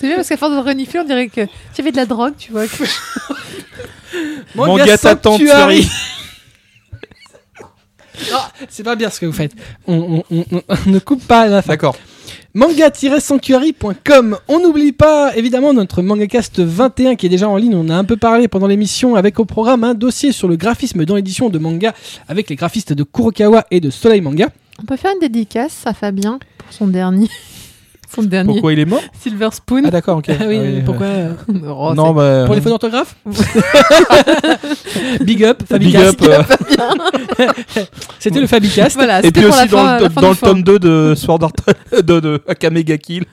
C'est bien parce qu'à force de renifler, on dirait que tu avais de la drogue, tu vois. (laughs) que- Manga Sanctuary. Fury. (laughs) Ah, c'est pas bien ce que vous faites. On, on- on- on ne coupe pas à la fin. D'accord. manga-sanctuary.com. On n'oublie pas évidemment notre MangaCast 21 qui est déjà en ligne. On a un peu parlé pendant l'émission avec au programme un dossier sur le graphisme dans l'édition de manga avec les graphistes de Kurokawa et de Soleil Manga. On peut faire une dédicace à Fabien pour son dernier. Son dernier Pourquoi il est mort Silver Spoon. Ah d'accord, ok. (laughs) Ah oui, Ah oui, pourquoi euh, (laughs) Oh, Non, bah. Pour les fautes d'orthographe (laughs) Big up, Big Fabicast. up. euh, C'était le Fabicast. Voilà, Et puis aussi fin- dans, le, dans tome 2 de Sword Art de, de Akame ga Kill.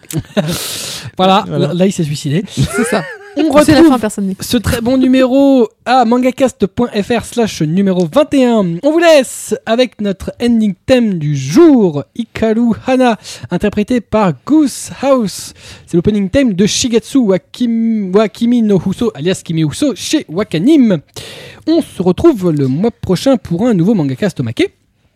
Voilà, Voilà. là il s'est suicidé. C'est ça. On la retrouve fin, personne n'écoute. ce très bon numéro à mangacast.fr slash numéro 21. On vous laisse avec notre ending theme du jour, Ikaru Hana, interprété par Goose House. C'est l'opening theme de Shigetsu Wakim- Wakimi no Huso, alias Kimi Uso, chez Wakanim. On se retrouve le mois prochain pour un nouveau mangacast Omake.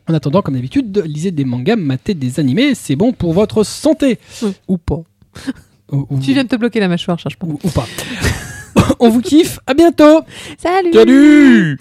En attendant, comme d'habitude, lisez des mangas, matez des animés, c'est bon pour votre santé. Oui. Ou pas. Ou- ou- Tu viens de te bloquer la mâchoire, cherche pas. ou, ou pas. (laughs) On vous kiffe, à bientôt Salut Salut